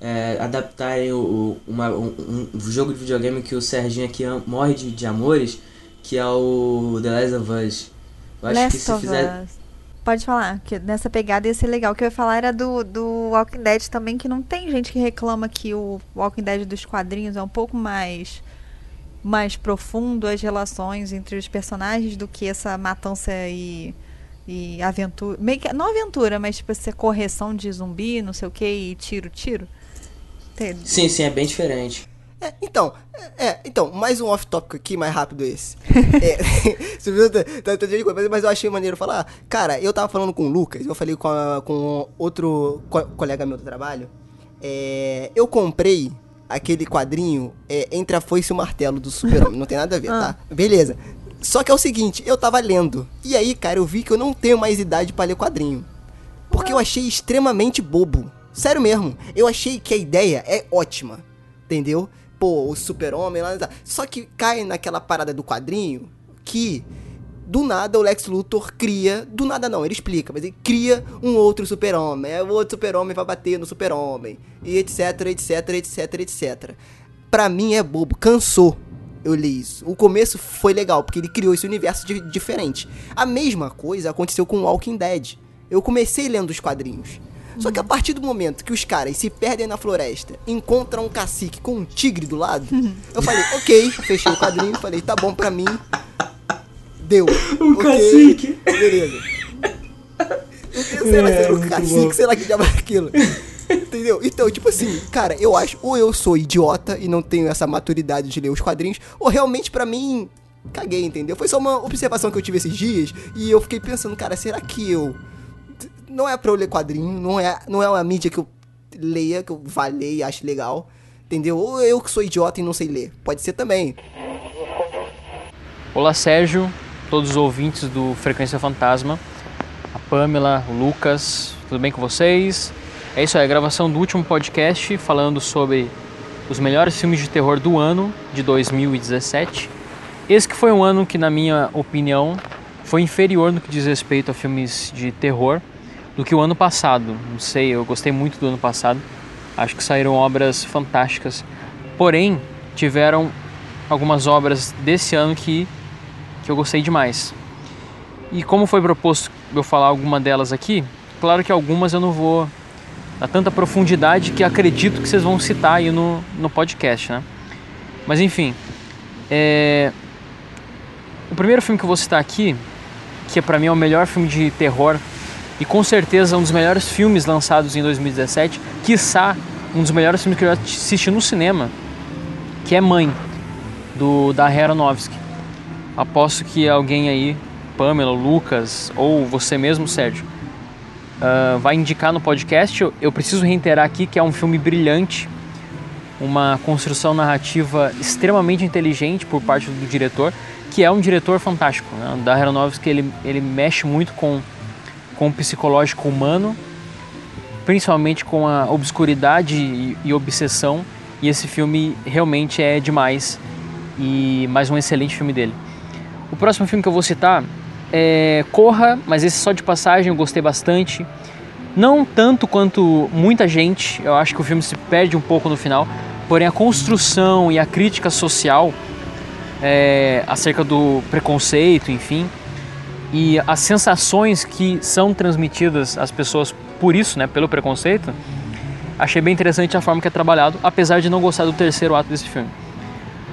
é, adaptarem o, o- uma- um, um jogo de videogame que o Serginho aqui morre de, de amores, que é o The Last of Us. Eu acho que Last se of fizer. Us. Pode falar, que nessa pegada ia ser legal. O que eu ia falar era do, do Walking Dead também, que não tem gente que reclama que o Walking Dead dos quadrinhos é um pouco mais mais profundo as relações entre os personagens do que essa matança e, e aventura. Meio que, não aventura, mas tipo essa correção de zumbi, não sei o que, e tiro, tiro. Tem- Sim, sim, é bem diferente. É, então, é, então, mais um off-topic aqui, mais rápido esse. é, você viu, tá, tá, tá mas eu achei maneiro falar. Cara, eu tava falando com o Lucas, eu falei com, a- com outro co- colega meu do trabalho. É, eu comprei aquele quadrinho é, Entre a Foice e o Martelo do Super-Homem. Não tem nada a ver, tá? Beleza. Só que é o seguinte, eu tava lendo. E aí, cara, eu vi que eu não tenho mais idade pra ler quadrinho. Porque eu achei extremamente bobo. Sério mesmo. Eu achei que a ideia é ótima. Entendeu? Pô, o super-homem lá. tá. Só que cai naquela parada do quadrinho que. Do nada o Lex Luthor cria. Do nada não, ele explica, mas ele cria um outro super-homem. Aí o outro super-homem vai bater no super-homem. E etc, etc, etc, etc. Pra mim é bobo, cansou. Eu li isso. O começo foi legal, porque ele criou esse universo di- diferente. A mesma coisa aconteceu com Walking Dead. Eu comecei lendo os quadrinhos. Só que a partir do momento que os caras se perdem na floresta, encontram um cacique com um tigre do lado, eu falei, ok, fechei o quadrinho, falei, tá bom pra mim. Deu. Um ok, cacique. Beleza. Sei lá, É, um cacique, bom. sei lá que diabo era aquilo. Entendeu? Então, tipo assim, cara, eu acho, ou eu sou idiota e não tenho essa maturidade de ler os quadrinhos, ou realmente pra mim, caguei, entendeu? Foi só uma observação que eu tive esses dias e eu fiquei pensando, cara, será que eu. Não é pra eu ler quadrinho, não é, não é uma mídia que eu leia, que eu vá e ache legal, entendeu? Ou eu que sou idiota e não sei ler. Pode ser também. Olá Sérgio, todos os ouvintes do Frequência Fantasma, a Pamela, o Lucas, tudo bem com vocês? É isso aí, a gravação do último podcast falando sobre os melhores filmes de terror do ano de 2017. Esse que foi um ano que, na minha opinião, foi inferior no que diz respeito a filmes de terror do que o ano passado. Não sei, eu gostei muito do ano passado. Acho que saíram obras fantásticas. Porém, tiveram algumas obras desse ano que, que eu gostei demais. E como foi proposto eu falar alguma delas aqui, claro que algumas eu não vou dar tanta profundidade que acredito que vocês vão citar aí no, no podcast, né? Mas enfim, é... o primeiro filme que eu vou citar aqui, que é pra mim é o melhor filme de terror e com certeza um dos melhores filmes lançados em 2017, quiçá um dos melhores filmes que eu já assisti no cinema, que é Mãe, do da Aronofsky. Aposto que alguém aí, Pamela, Lucas ou você mesmo, Sérgio, ah, vai indicar no podcast. Eu, eu preciso reiterar aqui que é um filme brilhante, uma construção narrativa extremamente inteligente por parte do diretor, que é um diretor fantástico. Né? O Da Aronofsky ele, ele mexe muito com, com o psicológico humano, principalmente com a obscuridade e, e obsessão. E esse filme realmente é demais e mais um excelente filme dele. O próximo filme que eu vou citar é Corra, mas esse só de passagem eu gostei bastante. Não tanto quanto muita gente, eu acho que o filme se perde um pouco no final, porém a construção e a crítica social é, acerca do preconceito, enfim, e as sensações que são transmitidas às pessoas por isso, né, pelo preconceito, achei bem interessante a forma que é trabalhado, apesar de não gostar do terceiro ato desse filme.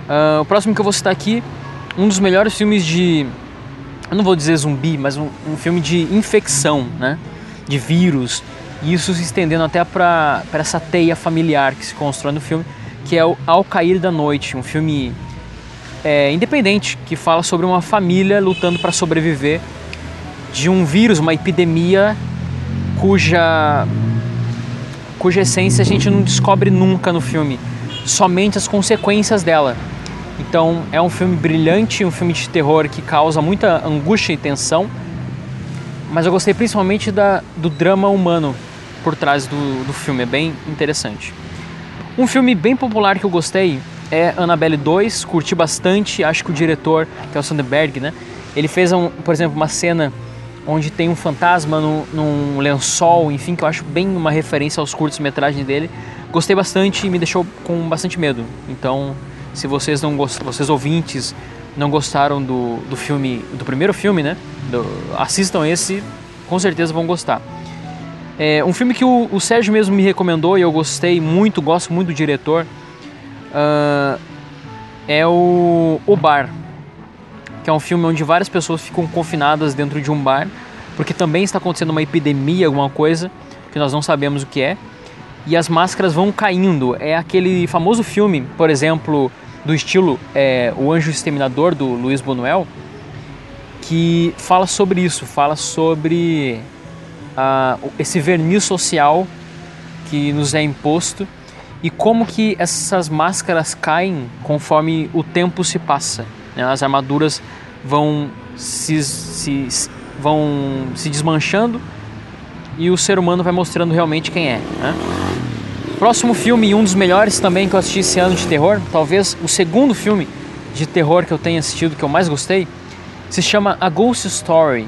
Ah, o próximo que eu vou citar aqui, um dos melhores filmes de, eu não vou dizer zumbi, mas um, um filme de infecção, né, de vírus, e isso se estendendo até para essa teia familiar que se constrói no filme, que é o Ao Cair da Noite, um filme é, independente que fala sobre uma família lutando para sobreviver de um vírus, uma epidemia cuja cuja essência a gente não descobre nunca no filme, somente as consequências dela. Então é um filme brilhante, um filme de terror que causa muita angústia e tensão, mas eu gostei principalmente da, do drama humano por trás do, do filme, é bem interessante. Um filme bem popular que eu gostei é Annabelle 2, curti bastante, acho que o diretor, que é o Sandberg, né, ele fez, um, por exemplo, uma cena onde tem um fantasma no, num lençol, enfim, que eu acho bem uma referência aos curtos-metragens dele. Gostei bastante e me deixou com bastante medo. Então, se vocês não gost... vocês ouvintes não gostaram do, do filme, do primeiro filme, né, do... assistam esse, com certeza vão gostar. É um filme que o, o Sérgio mesmo me recomendou e eu gostei muito, gosto muito do diretor. Ah, é o O Bar, que é um filme onde várias pessoas ficam confinadas dentro de um bar, porque também está acontecendo uma epidemia, alguma coisa que nós não sabemos o que é, e as máscaras vão caindo. É aquele famoso filme, por exemplo, do estilo é, O Anjo Exterminador, do Luiz Buñuel, que fala sobre isso, fala sobre ah, esse verniz social que nos é imposto e como que essas máscaras caem conforme o tempo se passa. né? As armaduras vão se, se- vão se desmanchando e o ser humano vai mostrando realmente quem é. né? Próximo filme um dos melhores também que eu assisti esse ano de terror, talvez o segundo filme de terror que eu tenha assistido que eu mais gostei, se chama A Ghost Story.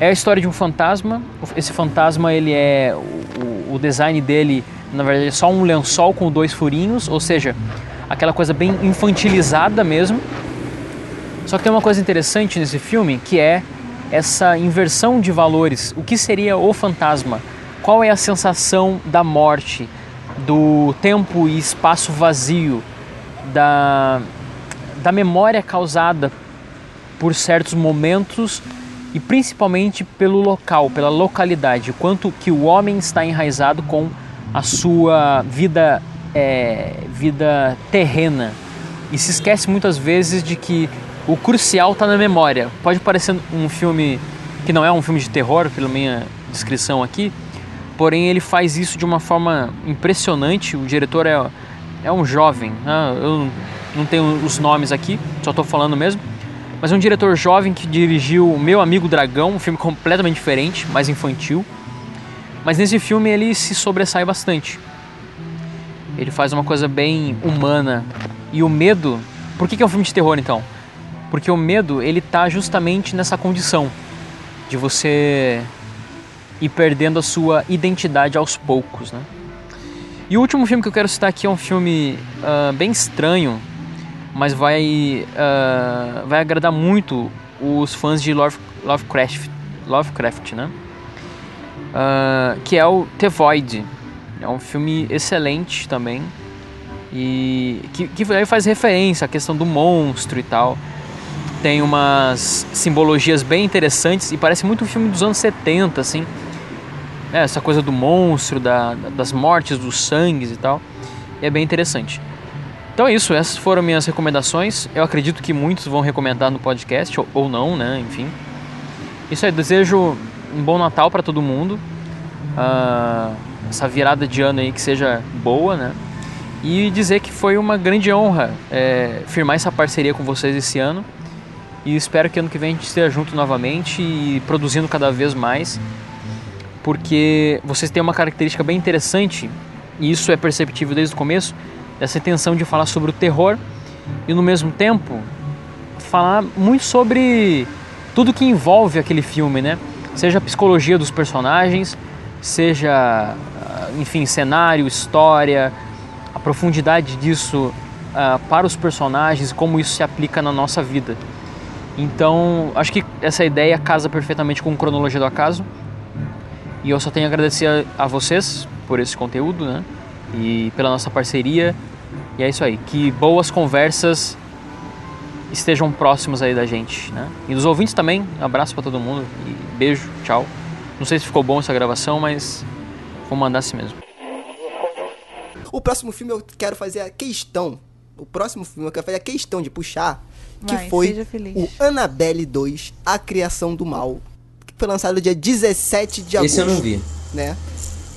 É a história de um fantasma. Esse fantasma ele é o- o design dele, na verdade, é só um lençol com dois furinhos, ou seja, aquela coisa bem infantilizada mesmo. Só que tem uma coisa interessante nesse filme que é essa inversão de valores. O que seria o fantasma? Qual é a sensação da morte, do tempo e espaço vazio, da, da memória causada por certos momentos e principalmente pelo local, pela localidade, quanto que o homem está enraizado com a sua vida, é, vida terrena e se esquece muitas vezes de que o crucial está na memória. Pode parecer um filme que não é um filme de terror, pela minha descrição aqui, porém ele faz isso de uma forma impressionante. O diretor é, é um jovem, né? eu não tenho os nomes aqui, só estou falando mesmo, mas é um diretor jovem que dirigiu Meu Amigo Dragão, um filme completamente diferente, mais infantil. Mas nesse filme ele se sobressai bastante. Ele faz uma coisa bem humana. E o medo. Por que, que é um filme de terror então? Porque o medo ele tá justamente nessa condição de você ir perdendo a sua identidade aos poucos, né? E o último filme que eu quero citar aqui é um filme ah, bem estranho, mas vai ah, vai agradar muito os fãs de Love, Lovecraft, Lovecraft, né? Ah, que é o The Void. É um filme excelente também e que, que faz referência à questão do monstro e tal. Tem umas simbologias bem interessantes e parece muito um filme dos anos 70, assim. É, essa coisa do monstro, da, das mortes, dos sangues e tal. E é bem interessante. Então é isso, essas foram minhas recomendações. Eu acredito que muitos vão recomendar no podcast, ou, ou não, né? Enfim. Isso aí, desejo um bom Natal para todo mundo. Ah, essa virada de ano aí que seja boa, né? E dizer que foi uma grande honra é, firmar essa parceria com vocês esse ano. E espero que ano que vem a gente esteja junto novamente e produzindo cada vez mais. porque vocês têm uma característica bem interessante, e isso é perceptível desde o começo, dessa intenção de falar sobre o terror e no mesmo tempo falar muito sobre tudo que envolve aquele filme, né? Seja a psicologia dos personagens, seja, ah, enfim, cenário, história, a profundidade disso ah, para os personagens, como isso se aplica na nossa vida. Então, acho que essa ideia casa perfeitamente com Cronologia do Acaso. E eu só tenho a agradecer a, a vocês por esse conteúdo, né? E pela nossa parceria. E é isso aí. Que boas conversas estejam próximos aí da gente, né? E dos ouvintes também. Um abraço para todo mundo e beijo, tchau. Não sei se ficou bom essa gravação, mas vou mandar assim mesmo. O próximo filme eu quero fazer a questão. O próximo filme eu quero fazer a questão de puxar. Que Vai, foi o Annabelle 2, A Criação do Mal. Que foi lançado dia 17 de agosto. Esse eu não vi. Né?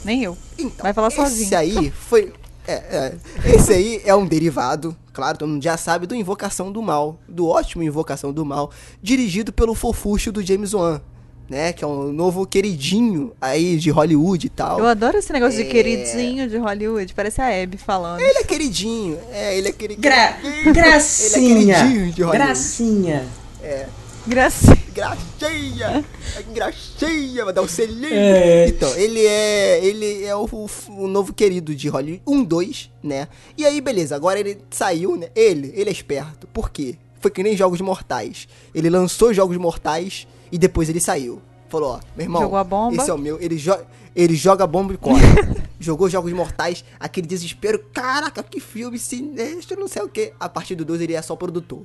Nem eu. Então, Vai falar esse sozinho. aí foi. é, é, esse aí é um derivado, claro, todo mundo já sabe, do Invocação do Mal, do ótimo Invocação do Mal, dirigido pelo fofucho do James Wan, né? Que é um novo queridinho aí de Hollywood e tal. Eu adoro esse negócio É. de queridinho de Hollywood. Parece a Abby falando. Ele é queridinho, é, ele é queridinho. Gra Ele é gracinha. queridinho de Hollywood. gracinha. Gracinha. Gracinha! Gracinha, vai dar um selinho. É. Então, ele é. Ele é o, o novo querido de Hollywood. Um, dois, né? E aí, beleza, agora ele saiu, né? Ele, ele é esperto. Por quê? Foi que nem Jogos Mortais. Ele lançou Jogos Mortais e depois ele saiu. Falou, ó, meu irmão. Jogou a bomba. Esse é o meu. Ele, jo ele joga bomba e corre. Jogou Jogos Mortais, aquele desespero. Caraca, que filme sinistro, não sei o quê. A partir do 2 ele é só produtor.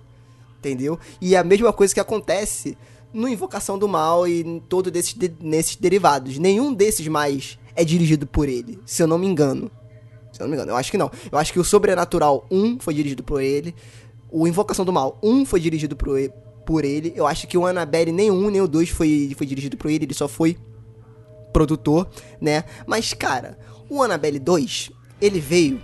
Entendeu? E é a mesma coisa que acontece no Invocação do Mal e em todo desses de- nesses derivados. Nenhum desses mais é dirigido por ele, se eu não me engano. Se eu não me engano, eu acho que não. Eu acho que o Sobrenatural 1 foi dirigido por ele. O Invocação do Mal 1 foi dirigido por por ele. Eu acho que o Annabelle nem 1 nem o 2 foi, foi dirigido por ele, ele só foi produtor, né? Mas, cara, o Annabelle 2, ele veio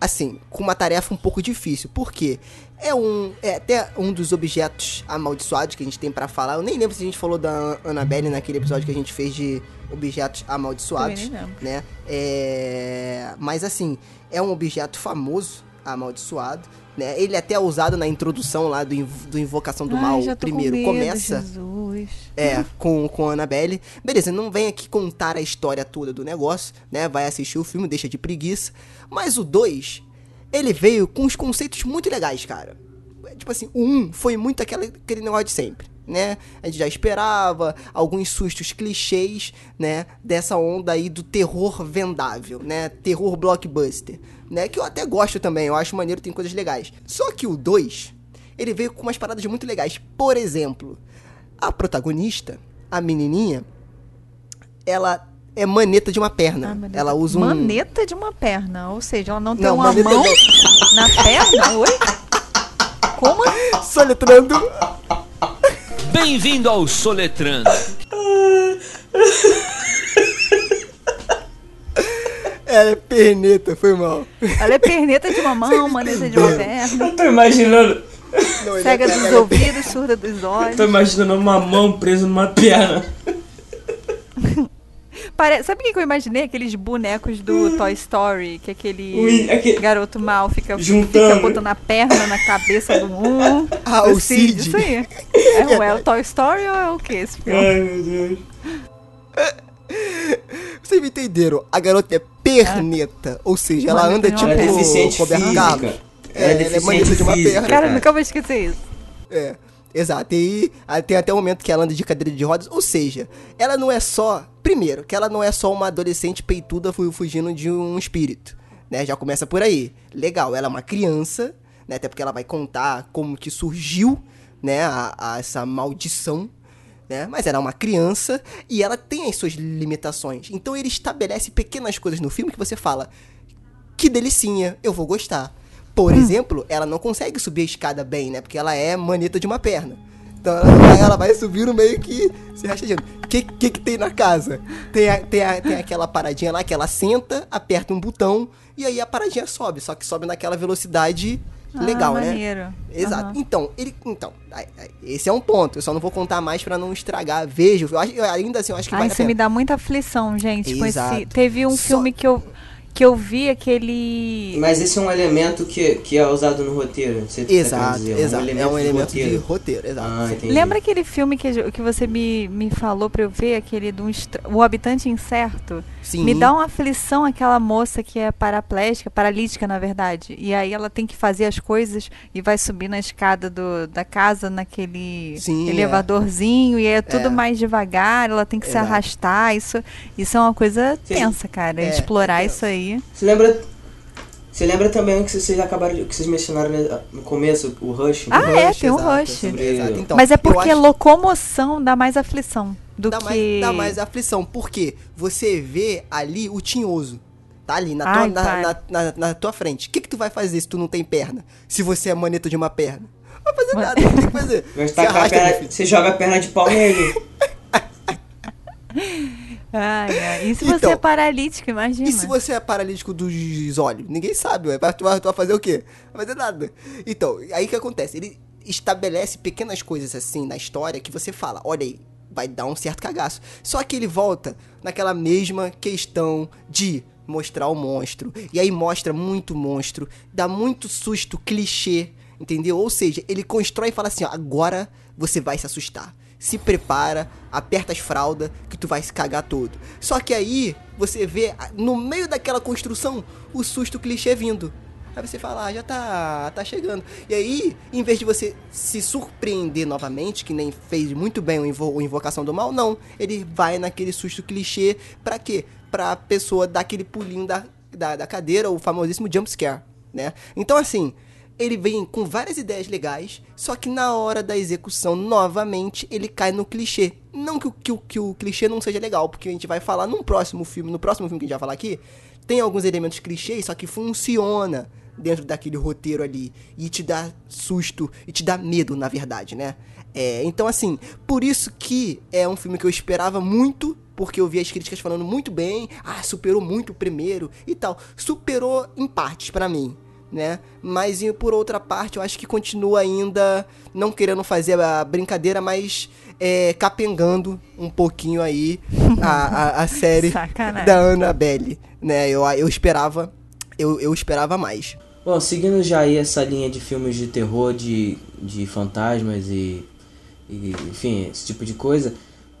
assim, com uma tarefa um pouco difícil. Por quê? É um é até um dos objetos amaldiçoados que a gente tem pra falar. Eu nem lembro se a gente falou da Annabelle naquele episódio que a gente fez de objetos amaldiçoados, né? É, mas assim, é um objeto famoso, amaldiçoado, né? Ele até é usado na introdução lá do, do Invocação do Ai, Mal. Primeiro com medo, começa Jesus. é, com, com a Annabelle. Beleza, não vem aqui contar a história toda do negócio, né? Vai assistir o filme, deixa de preguiça. Mas o 2, ele veio com uns conceitos muito legais, cara. Tipo assim, o 1 um foi muito aquele, aquele negócio de sempre, né? A gente já esperava alguns sustos clichês, né? Dessa onda aí do terror vendável, né? Terror blockbuster, né? Que eu até gosto também, eu acho maneiro, tem coisas legais. Só que o 2, ele veio com umas paradas muito legais. Por exemplo, a protagonista, a menininha, ela é maneta de uma perna. Ah, maneta. Ela usa um. Maneta de uma perna. Ou seja, ela não tem Não, uma mão não. na perna? Oi? Como? Soletrando. Bem-vindo ao Soletrando. Ela é perneta, foi mal. Ela é perneta de uma mão, maneta de uma perna. Eu tô imaginando. Não, ele Cega é- dos ela é- ouvidos, surda dos olhos. Tô imaginando uma mão presa numa perna. Pare... Sabe o que que eu imaginei? Aqueles bonecos do Toy Story, que aquele, Ui, aquele- garoto mal fica, Juntando. fica botando a perna na cabeça do um. Ah, o Cid. Isso aí. É, o- é o Toy Story ou é o que esse filme? Ai, meu Deus. Vocês me entenderam? A garota é perneta. Ou seja, ela anda tipo Ela é perna. deficiente Roberto física. Carlos. Ela é é deficiente de uma física. perna. Cara, nunca vou esquecer isso. É, exato. E tem até o momento que ela anda de cadeira de rodas. Ou seja, ela não é só. Primeiro, que ela não é só uma adolescente peituda fu- fugindo de um espírito. Né? Já começa por aí. Legal, ela é uma criança, né? Até porque ela vai contar como que surgiu, né? A, a essa maldição. Né? Mas ela é uma criança e ela tem as suas limitações. Então ele estabelece pequenas coisas no filme que você fala: que delicinha, eu vou gostar. Por exemplo, ela não consegue subir a escada bem, né? Porque ela é maneta de uma perna. Então ela vai, vai subindo meio que se rastejando. O que, que que tem na casa? Tem, a- tem, a- tem aquela paradinha lá que ela senta, aperta um botão e aí a paradinha sobe. Só que sobe naquela velocidade legal, ah, né? maneiro. Exato. Aham. Então, ele. Então, esse é um ponto. Eu só não vou contar mais pra não estragar. Vejo. Eu acho, eu ainda assim, eu acho que Ai, vale isso me dá muita aflição, gente. com esse- Exato. teve um Só- filme que eu, que eu vi, aquele. Mas esse é um elemento que, que é usado no roteiro. Você tá Exato, dizer, exato. é um de elemento de roteiro. roteiro, exato. Ah. Lembra aquele filme que, que você me, me falou pra eu ver, aquele do O Habitante Incerto? Sim. Me dá uma aflição aquela moça que é paraplégica, paralítica na verdade. E aí ela tem que fazer as coisas e vai subir na escada do, da casa naquele Sim, é. elevadorzinho e é tudo É. mais devagar, ela tem que se Exato. arrastar. Isso, isso é uma coisa Sim. tensa, cara. É, Explorar é isso aí. Você lembra. Você lembra também que vocês acabaram de- que vocês mencionaram no começo, o Rush? Ah, é, Rush, tem um exato, Rush. sobre-. Então, Mas é porque acho- locomoção dá mais aflição do dá, que. mais, dá mais aflição. Porque você vê ali o tinhoso. Tá ali na tua, Ai, na, para. na, na- na tua frente. O que, que tu vai fazer se tu não tem perna? Se você é maneta de uma perna? Não vai fazer Mas- nada, não tem o que fazer. Vai Você arrasta, perna, você joga a perna de pau nele. Ai, ai. E se você Então, é paralítico, imagina. E se você é paralítico dos olhos? Ninguém sabe, ué. Vai- Tu vai, tu vai fazer o quê? Não vai fazer nada. Então, aí o que acontece? Ele estabelece pequenas coisas assim na história que você fala, olha aí, vai dar um certo cagaço. Só que ele volta naquela mesma questão de mostrar o monstro. E aí mostra muito monstro, dá muito susto, clichê, entendeu? Ou seja, ele constrói e fala assim, ó, agora você vai se assustar se prepara, aperta as fraldas, que tu vai se cagar todo. Só que aí você vê no meio daquela construção o susto clichê vindo. Aí você fala, ah, já tá, tá chegando. E aí, em vez de você se surpreender novamente, que nem fez muito bem o, Invo- o Invocação do Mal, não. Ele vai naquele susto clichê pra quê? Pra pessoa dar aquele pulinho da, da, da cadeira, o famosíssimo jump scare, né? Então, assim, ele vem com várias ideias legais, só que na hora da execução, novamente, ele cai no clichê. Não que, o- que, que o clichê não seja legal, porque a gente vai falar num próximo filme, no próximo filme que a gente vai falar aqui, tem alguns elementos clichês, só que funciona dentro daquele roteiro ali e te dá susto e te dá medo, na verdade, né? É, então, assim, por isso que é um filme que eu esperava muito, porque eu vi as críticas falando muito bem, ah, superou muito o primeiro e tal. Superou em partes pra mim, né? Mas e por outra parte, eu acho que continua ainda não querendo fazer a brincadeira, mas é, capengando um pouquinho aí a, a, a série Sacanagem. da Annabelle, né? Eu, eu esperava, eu, eu esperava mais. Bom, seguindo já aí essa linha de filmes de terror, de, de fantasmas e, e, enfim, esse tipo de coisa,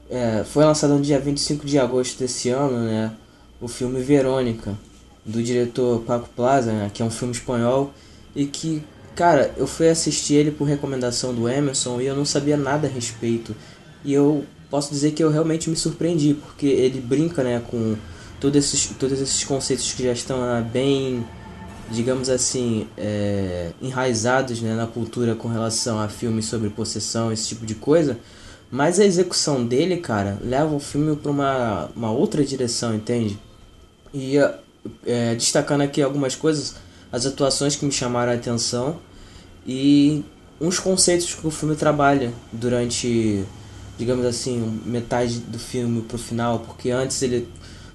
é, foi lançado no dia 25 de agosto desse ano, né, o filme Verônica, do diretor Paco Plaza, né, que é um filme espanhol, e que, cara, eu fui assistir ele por recomendação do Emerson e eu não sabia nada a respeito. E eu posso dizer que eu realmente me surpreendi, porque ele brinca, né, com todos esses, todos esses conceitos que já estão ah, bem digamos assim, é, enraizados né, na cultura com relação a filmes sobre possessão, esse tipo de coisa. Mas a execução dele, cara, leva o filme para uma, uma outra direção, entende? E é, destacando aqui algumas coisas, as atuações que me chamaram a atenção e uns conceitos que o filme trabalha durante, digamos assim, metade do filme pro final, porque antes ele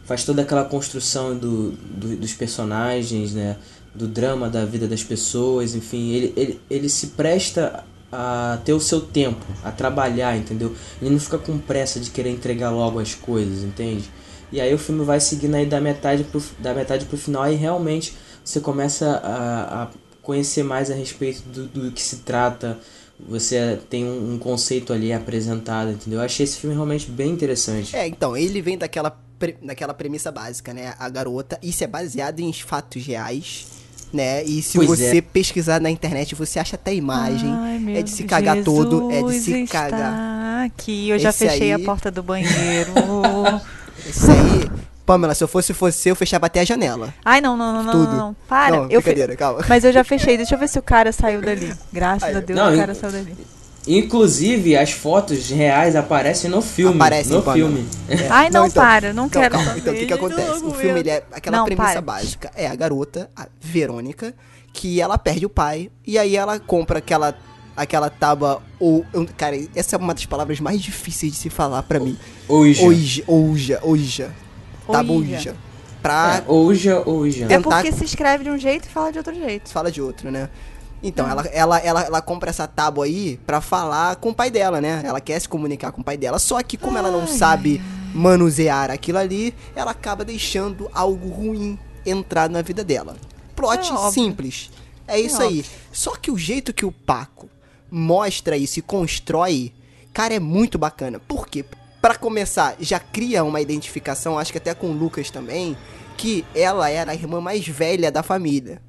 faz toda aquela construção do, do- dos personagens, né? Do drama da vida das pessoas, enfim, ele, ele, ele se presta a ter o seu tempo, a trabalhar, entendeu? Ele não fica com pressa de querer entregar logo as coisas, entende? E aí o filme vai seguindo aí da metade pro, da metade pro final e realmente você começa a, a conhecer mais a respeito do, do que se trata. Você tem um, um conceito ali apresentado, entendeu? Eu achei esse filme realmente bem interessante. É, então, ele vem daquela, pre- daquela premissa básica, né? A garota, isso é baseado em fatos reais, né? E se Pois você é. pesquisar na internet, você acha até imagem. Ai, é de se cagar todo, é de se Jesus cagar. Aqui, eu já Esse fechei aí- a porta do banheiro. Isso aí, Pamela, se eu fosse você, eu fechava até a janela. Ai, não, não, não, não, Tudo. não, não. Para. Não, eu fe- brincadeira, calma. Mas eu já fechei. Deixa eu ver se o cara saiu dali. Graças Aí, a Deus não, o cara saiu dali. Inclusive, as fotos reais aparecem no filme. Aparecem, no Pamela. filme. É, Ai, não, então- para, não quero calma, saber, Então, o que que acontece? O filme, é aquela Não, premissa para. básica. É a garota, a Verônica, que ela perde o pai, e aí ela compra aquela aquela tábua ou eu- cara, essa é uma das palavras mais difíceis de se falar pra mim. Ouija. Ouija, ouija, ouija. Tábua Ouija. Pra É, ouija, ouija. É tentar- porque se escreve de um jeito e fala de outro jeito. fala de outro, né? Então, ela, ela, ela, ela compra essa tábua aí pra falar com o pai dela, né? Ela quer se comunicar com o pai dela. Só que, como ela não sabe manusear aquilo ali, ela acaba deixando algo ruim entrar na vida dela. Plot É simples. É isso É aí. Só que o jeito que o Paco mostra isso e constrói, cara, é muito bacana. Por quê? Pra começar, já cria uma identificação, acho que até com o Lucas também, que ela era a irmã mais velha da família.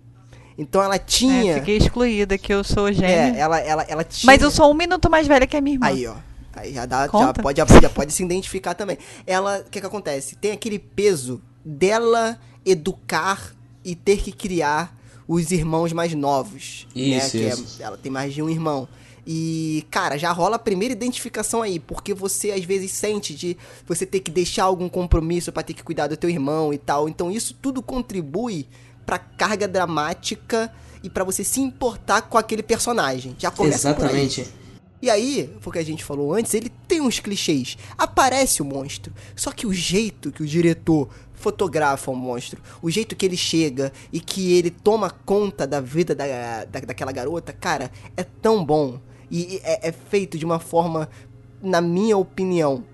Então ela tinha. É, fiquei excluída, que eu sou É, gêmea. ela, ela, ela tinha. Mas eu sou um minuto mais velha que a minha irmã. Aí, ó. Aí já dá, já pode, já pode se identificar também. Ela, o que que acontece? Tem aquele peso dela educar e ter que criar os irmãos mais novos. Isso, né? isso. É- ela tem mais de um irmão. E, cara, já rola a primeira identificação aí, porque você às vezes sente de você ter que deixar algum compromisso pra ter que cuidar do teu irmão e tal. Então isso tudo contribui pra carga dramática e pra você se importar com aquele personagem. Já começa por aí. Exatamente. E aí, foi o que a gente falou antes, ele tem uns clichês. Aparece o monstro. Só que o jeito que o diretor fotografa o monstro, o jeito que ele chega e que ele toma conta da vida da, da, daquela garota, cara, é tão bom. E é, é feito de uma forma, na minha opinião,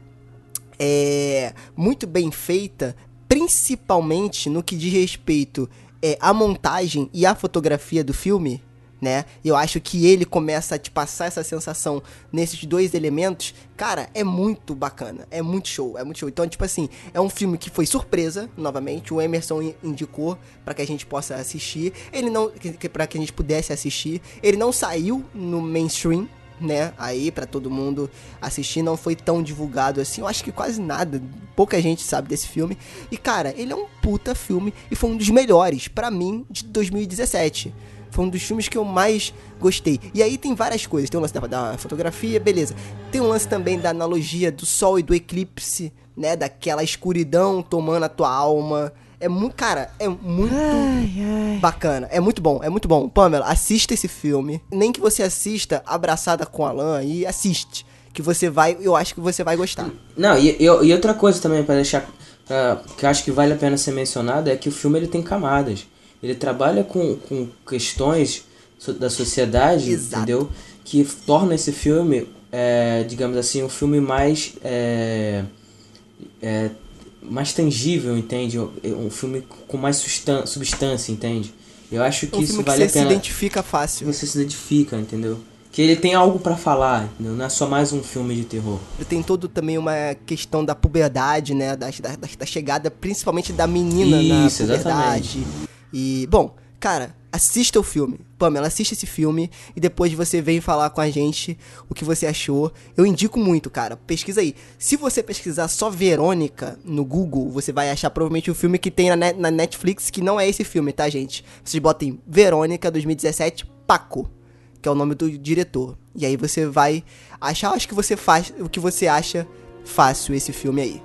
é muito bem feita, principalmente no que diz respeito é, à montagem e à fotografia do filme, né? Eu acho que ele começa a te passar essa sensação nesses dois elementos, cara, é muito bacana, é muito show, é muito show. Então, tipo assim, é um filme que foi surpresa, novamente, o Emerson in- indicou pra que a gente possa assistir, ele não, para que a gente pudesse assistir, ele não saiu no mainstream, né, aí pra todo mundo assistir, não foi tão divulgado assim, eu acho que quase nada, pouca gente sabe desse filme. E cara, ele é um puta filme e foi um dos melhores pra mim de 2017. Foi um dos filmes que eu mais gostei. E aí tem várias coisas. Tem o lance da, da fotografia, beleza. Tem um lance também da analogia do sol e do eclipse, né? Daquela escuridão tomando a tua alma. É muito. Cara, é muito Ai, ai. bacana. É muito bom, é muito bom. Pamela, assista esse filme. Nem que você assista abraçada com a Alan e assiste. Que você vai, eu acho que você vai gostar. Não, e, e- e outra coisa também pra deixar. pra- que eu acho que vale a pena ser mencionado é que o filme ele tem camadas. Ele trabalha com, com questões da sociedade, Exato. entendeu? Que torna esse filme, é, digamos assim, um filme mais. É, é, mais tangível, entende? Um filme com mais substância, entende? Eu acho que É um isso filme que vale você a se pena. identifica fácil. Você se identifica, entendeu? Que ele tem algo pra falar? Não é só mais um filme de terror. Tem todo também uma questão da puberdade, né? Da, da, da chegada, principalmente da menina na Isso, puberdade. E, bom, cara, assista o filme. Pamela, assista esse filme e depois você vem falar com a gente o que você achou. Eu indico muito, cara. Pesquisa aí. Se você pesquisar só Verônica no Google, você vai achar provavelmente o filme que tem na, net- na Netflix, que não é esse filme, tá, gente? Vocês botem Verônica 2017 Paco que é o nome do diretor. E aí você vai achar, acho que você faz o que você acha fácil esse filme aí.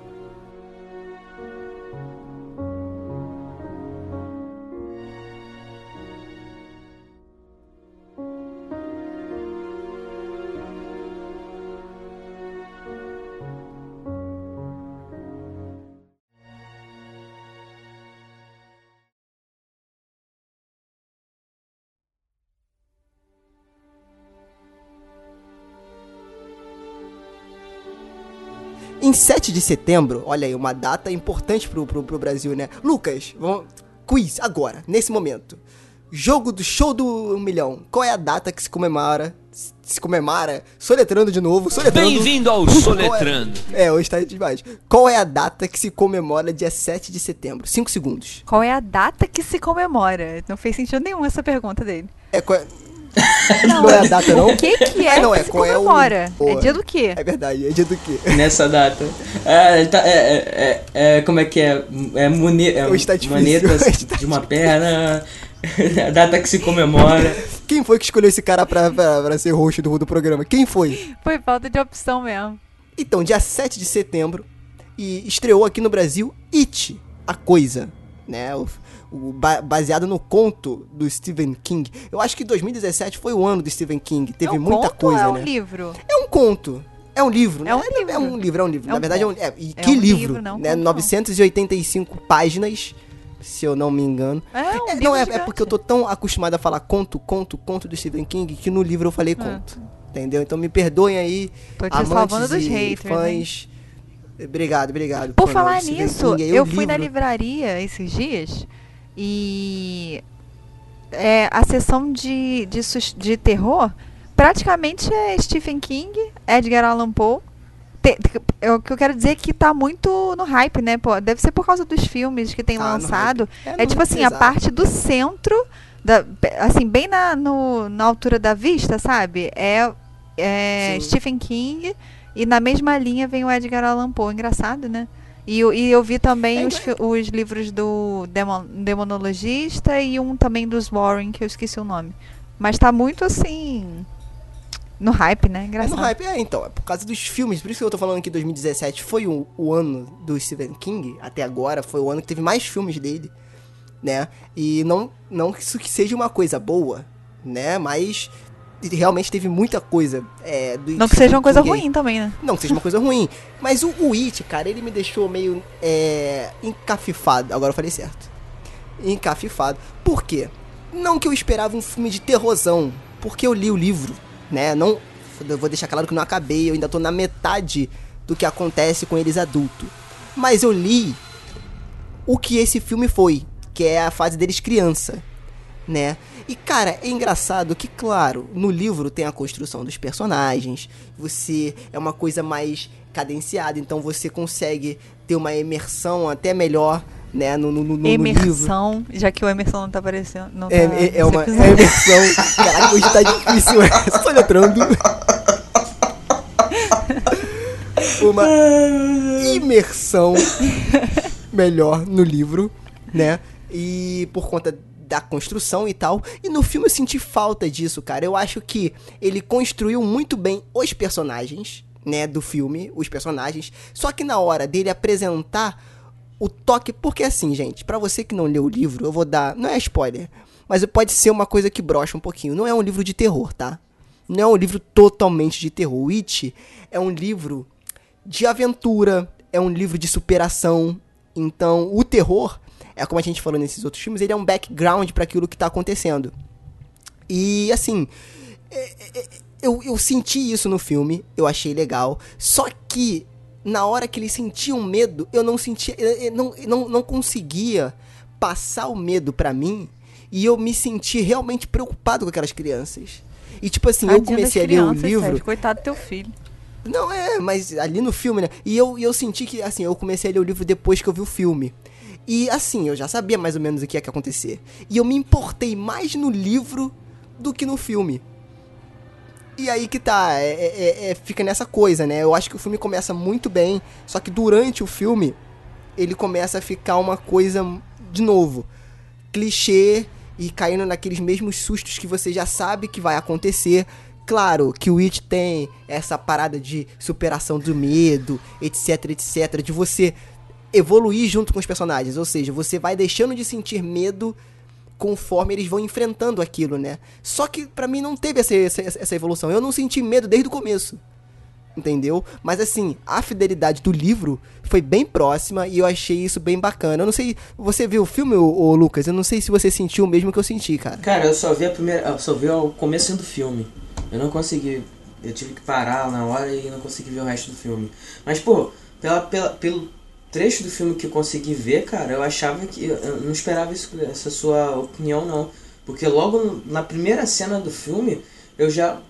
Em 7 de setembro, olha aí, uma data importante pro, pro, pro Brasil, né? Lucas, vamos, quiz agora, nesse momento. Jogo do show do um milhão. Qual é a data que se comemora? Se comemora? Soletrando de novo, soletrando. Bem-vindo ao é- Soletrando. É, hoje tá demais. Qual é a data que se comemora dia 7 de setembro? 5 segundos. Qual é a data que se comemora? Não fez sentido nenhum essa pergunta dele. É, qual é... Não é a data, não? O que que é Ah, não, que é se é o- comemora? Boa. É dia do quê? É verdade, é dia do quê? Nessa data. É, tá- é, é, é, é, como é que é? É, mone, é tá tá de uma perna. a data que se comemora. Quem foi que escolheu esse cara pra, pra, pra ser host do, do programa? Quem foi? Foi falta de opção mesmo. Então, dia 7 de setembro, e estreou aqui no Brasil It, a coisa, né? O, o baseado no conto do Stephen King. Eu acho que 2017 foi o ano do Stephen King, teve é um muita conto coisa, ou é né? um livro? É um conto. É um livro, né? É um É livro. um livro, é um livro. É Na um verdade, é um, conto. é, e É que um livro, livro, não um né? conto, não. 985 páginas, se eu não me engano. É, um É, não, é, é porque eu tô tão acostumado a falar conto, conto, conto do Stephen King que no livro eu falei conto. Entendeu? Então me perdoem aí, Tô te amantes dos e haters, hein? fãs. Obrigado, obrigado. Por falar nisso, eu fui na livraria esses dias e é, a sessão de, de, de terror praticamente é Stephen King, Edgar Allan Poe. Te- é o que eu quero dizer é que tá muito no hype, né? Pô, deve ser por causa dos filmes que tem Tá lançado. É, no- tipo assim, a exato. parte do centro, da, assim, bem na, no- na altura da vista, sabe? É, é. Stephen King e na mesma linha vem o Edgar Allan Poe. Engraçado, né? E, eu- e eu vi também É os, os livros do Demon- Demonologista e um também dos Warren, que eu esqueci o nome. Mas tá muito assim. No hype, né? É Engraçado. no hype, é, então, é por causa dos filmes, por isso que eu tô falando que 2017 foi o, o ano do Stephen King, até agora, foi o ano que teve mais filmes dele, né? E não, não que isso que seja uma coisa boa, né? Mas realmente teve muita coisa é, do Não que seja uma coisa ruim também, né? Não que seja uma coisa ruim. Mas o, o It, cara, ele me deixou meio é, encafifado. Agora eu falei certo. Encafifado. Por quê? Não que eu esperava um filme de terrorzão. Porque eu li o livro, né? Não. Eu vou deixar claro que não acabei. Eu ainda tô na metade do que acontece com eles adulto. Mas eu li o que esse filme foi. Que é a fase deles criança né? E cara, é engraçado que, claro, no livro tem a construção dos personagens, você é uma coisa mais cadenciada, então você consegue ter uma imersão até melhor, né? No, no, no, no livro. Já que o Emerson não tá aparecendo. Não É, tá é, é uma é imersão. Caraca, hoje tá difícil essa. Só letrando. Uma imersão melhor no livro, né? E por conta da construção e tal. E no filme eu senti falta disso, cara. Eu acho que ele construiu muito bem os personagens, né, do filme, os personagens. Só que na hora dele apresentar o toque, porque assim, gente, pra você que não leu o livro, eu vou dar, não é spoiler, mas pode ser uma coisa que brocha um pouquinho. Não é um livro de terror, tá? Não é um livro totalmente de terror. It é um livro de aventura, é um livro de superação. Então, o terror, é como a gente falou nesses outros filmes, ele é um background para aquilo que tá acontecendo. E assim, é- é- eu, eu senti isso no filme, eu achei legal. Só que na hora que eles sentiam medo, eu não sentia, eu- eu não, eu não, não conseguia passar o medo pra mim e eu me senti realmente preocupado com aquelas crianças. E tipo assim, eu Tadinho das comecei a ler o livro. Sérgio, coitado do teu filho. Não, é, mas ali no filme, né? E eu, e eu senti que, assim, eu comecei a ler o livro depois que eu vi o filme. E, assim, eu já sabia mais ou menos o que ia acontecer. E eu me importei mais no livro do que no filme. E aí que tá, é, é- é- fica nessa coisa, né? Eu acho que o filme começa muito bem, só que durante o filme, ele começa a ficar uma coisa, de novo, clichê e caindo naqueles mesmos sustos que você já sabe que vai acontecer. Claro que o It tem essa parada de superação do medo, etc, etc, de você evoluir junto com os personagens, ou seja, você vai deixando de sentir medo conforme eles vão enfrentando aquilo, né? Só que pra mim não teve essa, essa, essa evolução. Eu não senti medo desde o começo. Entendeu? Mas assim, a fidelidade do livro foi bem próxima e eu achei isso bem bacana. Eu não sei, você viu o filme, ô, ô, Lucas? Eu não sei se você sentiu o mesmo que eu senti, cara. Cara, eu só vi a primeira. Eu só vi o começo do filme. Eu não consegui. Eu tive que parar na hora e não consegui ver o resto do filme. Mas, pô, pela, pela, pelo trecho do filme que eu consegui ver, cara, eu achava que. Eu não esperava isso, essa sua opinião, não. Porque logo na primeira cena do filme, eu já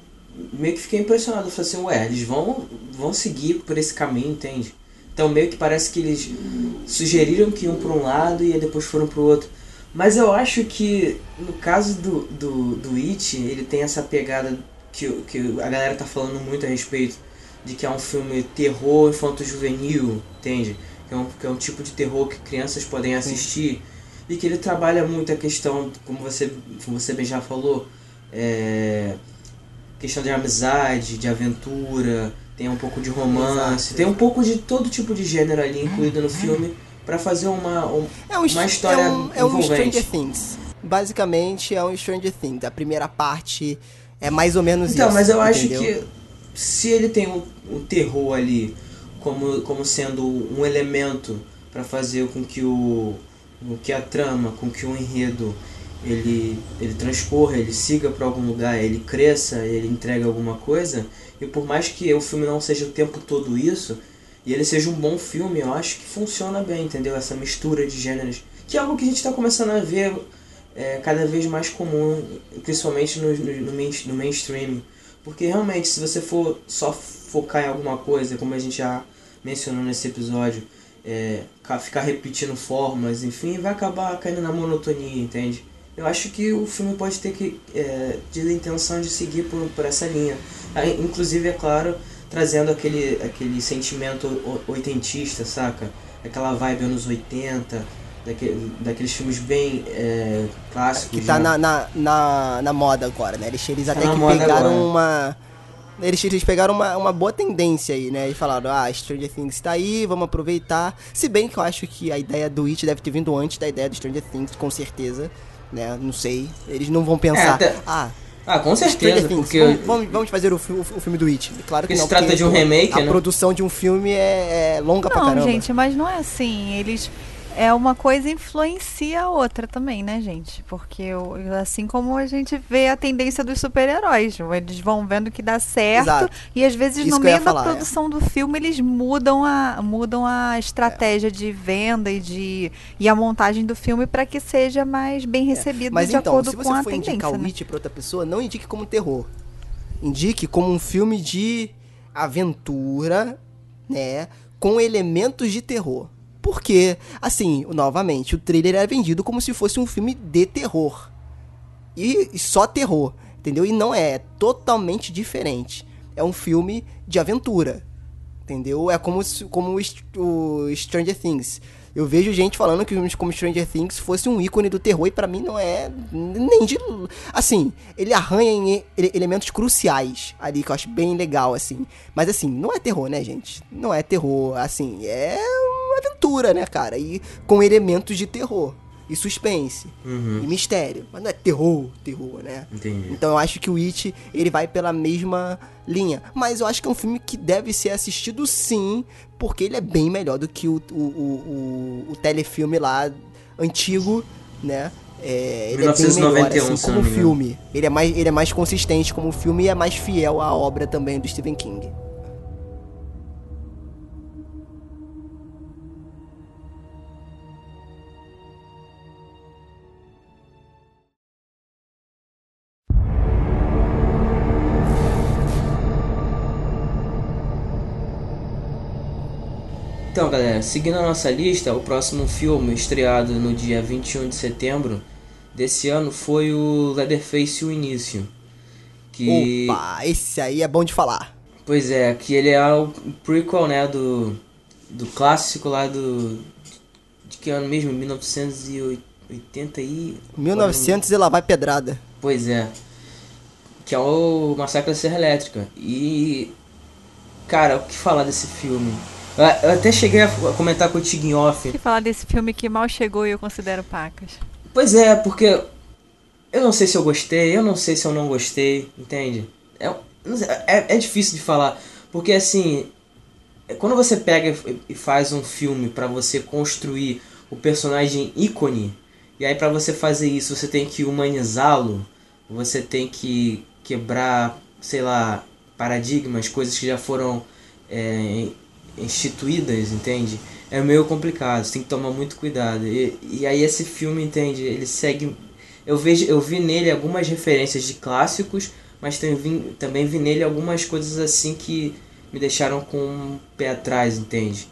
meio que fiquei impressionado. Eu falei assim, ué, eles vão, vão seguir por esse caminho, entende? Então meio que parece que eles sugeriram que iam para um lado e depois foram para o outro. Mas eu acho que no caso do, do, do It, ele tem essa pegada que, que a galera tá falando muito a respeito de que é um filme terror infanto-juvenil, entende? Que é, um, que é um tipo de terror que crianças podem assistir e que ele trabalha muito a questão, como você, como você bem já falou, é, questão de amizade, de aventura, tem um pouco de romance, Exato. tem um pouco de todo tipo de gênero ali incluído no filme para fazer uma, um- É um, uma história é um, é um. Stranger Things. Basicamente é um Stranger Things. A primeira parte é mais ou menos Então, isso. mas eu acho entendeu? que se ele tem o, o terror ali como, como sendo um elemento para fazer com que o, com que a trama, com que o enredo ele, ele transcorra, ele siga para algum lugar, ele cresça, ele entregue alguma coisa. E por mais que o filme não seja o tempo todo isso, e ele seja um bom filme, eu acho que funciona bem, entendeu? Essa mistura de gêneros, que é algo que a gente está começando a ver é, cada vez mais comum, principalmente no, no, no, main, no mainstream. Porque realmente, se você for só focar em alguma coisa, como a gente já mencionou nesse episódio, é, ca- ficar repetindo formas, enfim, vai acabar caindo na monotonia, entende? Eu acho que o filme pode ter que é, ter a intenção de seguir por, por essa linha. Inclusive, é claro, trazendo aquele, aquele sentimento oitentista, saca? Aquela vibe anos 80, daquele, daqueles filmes bem é, clássicos. Que tá né? na, na, na, na moda agora, né? Eles, eles até na que pegaram agora. uma. Eles, eles pegaram uma, uma boa tendência aí, né? E falaram, ah, Stranger Things tá aí, vamos aproveitar. Se bem que eu acho que a ideia do It deve ter vindo antes da ideia do Stranger Things, com certeza. Né? Não sei. Eles não vão pensar. até- Ah, Ah, com certeza, Things, porque vamos, vamos, vamos fazer o, fi- o filme do It. Claro que Porque não. se trata de um remake, A né? produção de um filme é, é longa pra Não, caramba. gente, mas não é assim. Eles. É uma coisa influencia a outra também, né, gente? Porque o- assim como a gente vê a tendência dos super-heróis, eles vão vendo que dá certo Exato. e às vezes Isso no eu meio da falar, é. produção do filme eles mudam a mudam a estratégia de venda e de e a montagem do filme para que seja mais bem recebido Mas de então, acordo se com você a for tendência. indicar o né? It pra outra pessoa, não indique como terror. Indique como um filme de aventura, né? Com elementos de terror. Porque, assim, novamente, o trailer é vendido como se fosse um filme de terror. E, só terror, entendeu? E não é, é totalmente diferente. É um filme de aventura. Entendeu? É como, como o Stranger Things. Eu vejo gente falando que filmes como Stranger Things fosse um ícone do terror e pra mim não é nem de assim, ele arranha em elementos cruciais ali que eu acho bem legal assim. Mas assim, não é terror, né, gente? Não é terror, assim, é uma aventura, né, cara? E com elementos de terror e suspense e mistério, mas não é terror, terror, né? Entendi. Então eu acho que o It, ele vai pela mesma linha. Mas eu acho que é um filme que deve ser assistido sim, porque ele é bem melhor do que o, o, o, o- o telefilme lá antigo, né? É, ele é bem melhor, 1991, assim, como filme. Ele é, mais, ele é mais consistente como filme e é mais fiel à obra também do Stephen King. Seguindo a nossa lista, o próximo filme estreado no dia 21 de setembro desse ano foi o Leatherface O Início. Que, Opa, esse aí é bom de falar. pois é, que ele é o prequel, né, do, do clássico lá do... De que ano mesmo? 1980 e... 1900 e lá vai pedrada. Pois é. Que é o Massacre da Serra Elétrica. E. Cara, o que falar desse filme? Eu até cheguei a comentar contigo em off. Que falar desse filme que mal chegou e eu considero pacas. Pois é, porque. Eu não sei se eu gostei, eu não sei se eu não gostei, entende? É, é, é difícil de falar. Porque assim. Quando você pega e- faz um filme pra você construir o personagem ícone, e aí pra você fazer isso você tem que humanizá-lo, você tem que quebrar, sei lá, paradigmas, coisas que já foram é, instituídas, entende? É meio complicado, você tem que tomar muito cuidado. E, e aí esse filme, entende? Ele segue. Eu vejo, eu vi nele algumas referências de clássicos, mas também vi, também vi nele algumas coisas assim que me deixaram com um pé atrás, entende?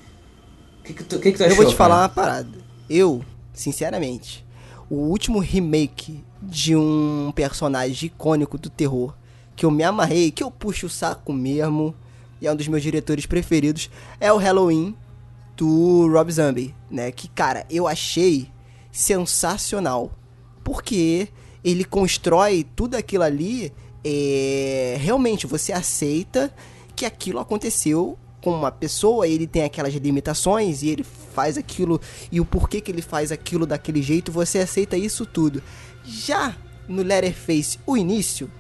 O que, que, tu, que, que tu achou? Eu vou te falar cara? uma parada. Eu, sinceramente, o último remake de um personagem icônico do terror que eu me amarrei, que eu puxo o saco mesmo, e é um dos meus diretores preferidos, é o Halloween do Rob Zombie, né? Que, cara, eu achei sensacional. Porque ele constrói tudo aquilo ali, é... realmente você aceita que aquilo aconteceu com uma pessoa, ele tem aquelas limitações e ele faz aquilo e o porquê que ele faz aquilo daquele jeito, você aceita isso tudo. Já no Letterface, o início,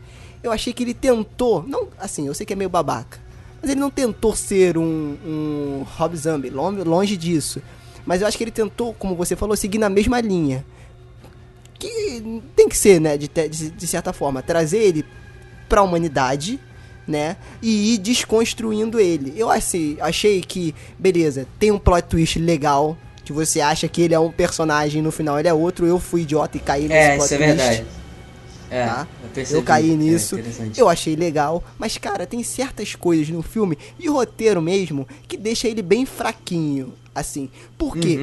eu achei que ele tentou, não, assim, eu sei que é meio babaca, mas ele não tentou ser um, um Rob Zombie, lon- longe disso. Mas eu acho que ele tentou, como você falou, seguir na mesma linha. Que tem que ser, né, de, de, de certa forma, trazer ele pra humanidade, né, e ir desconstruindo ele. Eu achei, achei que, beleza, tem um plot twist legal, que você acha que ele é um personagem, no final ele é outro, eu fui idiota e caí nesse É, plot isso é twist verdade. É, tá? eu percebi. Eu caí É nisso. interessante. eu achei legal. Mas, cara, tem certas coisas no filme e roteiro mesmo que deixa ele bem fraquinho. Assim. Porque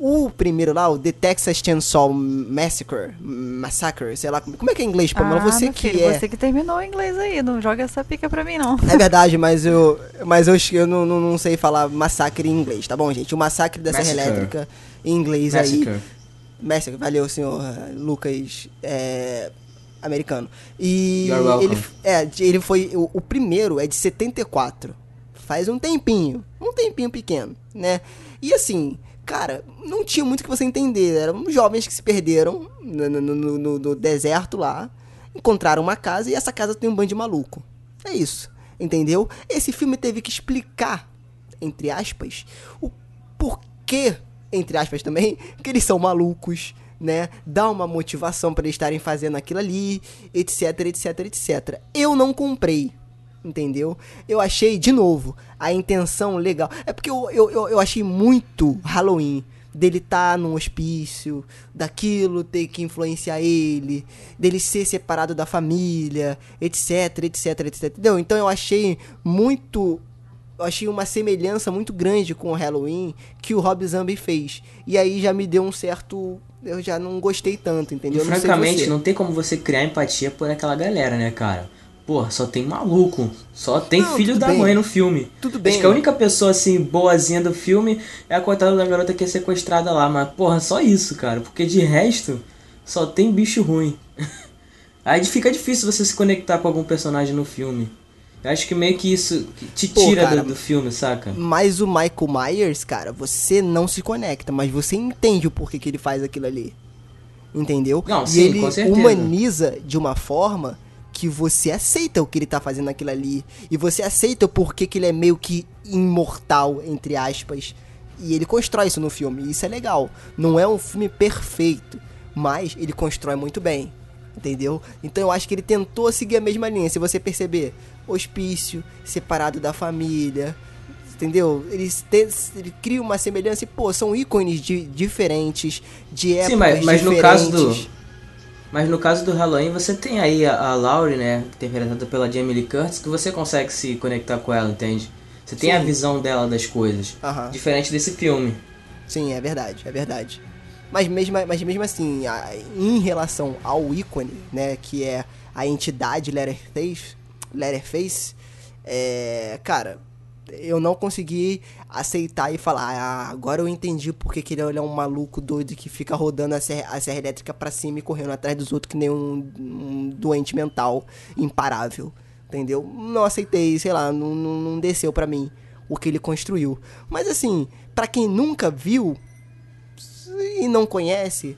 Uhum. o primeiro lá, o The Texas Chainsaw Massacre, Massacre, sei lá. Como é que é em inglês, Pamela? ah, você que filho, é. você que terminou o inglês aí, não joga essa pica pra mim, não. É verdade, mas eu, mas eu, eu não, não, não sei falar massacre em inglês, tá bom, gente? O massacre da Serra Massacre. Elétrica em inglês aí. Massacre. Massacre, valeu, senhor Lucas, é, americano. E ele, é, ele foi, o, o primeiro é de 74, faz um tempinho, um tempinho pequeno, né? E assim, cara, não tinha muito o que você entender, eram jovens que se perderam no, no- no- no deserto lá, encontraram uma casa e essa casa tem um bando de maluco. É isso, entendeu? Esse filme teve que explicar, entre aspas, o porquê, entre aspas também, que eles são malucos, né? Dá uma motivação para eles estarem fazendo aquilo ali, etc, etc, etc. Eu não comprei, entendeu? Eu achei, de novo, a intenção legal. É porque eu, eu, eu, eu achei muito Halloween. Dele tá num hospício, daquilo ter que influenciar ele, dele ser separado da família, etc, etc, etc. Entendeu? Então eu achei muito eu achei uma semelhança muito grande com o Halloween que o Rob Zombie fez. E aí já me deu um certo. Eu já não gostei tanto, E, entendeu? Eu não sei francamente, não tem como você criar empatia por aquela galera, né, cara? Porra, só tem maluco. Só tem Não, filho da bem. mãe no filme. Tudo bem. Acho que a única pessoa, assim, boazinha do filme é a coitada da garota que é sequestrada lá. Mas, porra, só isso, cara. Porque de resto, só tem bicho ruim. Aí fica difícil você se conectar com algum personagem no filme. Eu acho que meio que isso te Pô, tira cara, do, do filme, saca? Mas o Michael Myers, cara, você não se conecta, mas você entende o porquê que ele faz aquilo ali. Entendeu? Não, e sim, ele com certeza. humaniza de uma forma que você aceita o que ele tá fazendo aquilo ali. E você aceita o porquê que ele é meio que imortal, entre aspas. E ele constrói isso no filme. E isso é legal. Não é um filme perfeito, mas ele constrói muito bem. Entendeu? Então eu acho que ele tentou seguir a mesma linha. Se você perceber, hospício, separado da família, entendeu? Eles te, ele cria uma semelhança e, pô, são ícones de, diferentes, de épocas Sim, mas, mas no diferentes. caso do. Mas no caso do Halloween, você tem aí a, a Laurie, né? Interpretada pela Jamie Lee Curtis, que você consegue se conectar com ela, entende? Você tem Sim. a visão dela das coisas. Diferente desse filme. Sim, é verdade, é verdade. Mas mesmo, mas mesmo assim, em relação ao ícone, né, que é a entidade Letterface, Letterface é, cara, eu não consegui aceitar e falar, ah, agora eu entendi porque que ele é um maluco doido que fica rodando a serra, a serra elétrica pra cima e correndo atrás dos outros que nem um, um doente mental imparável, entendeu? Não aceitei, sei lá, não, não, não desceu pra mim o que ele construiu. Mas assim, pra quem nunca viu e não conhece,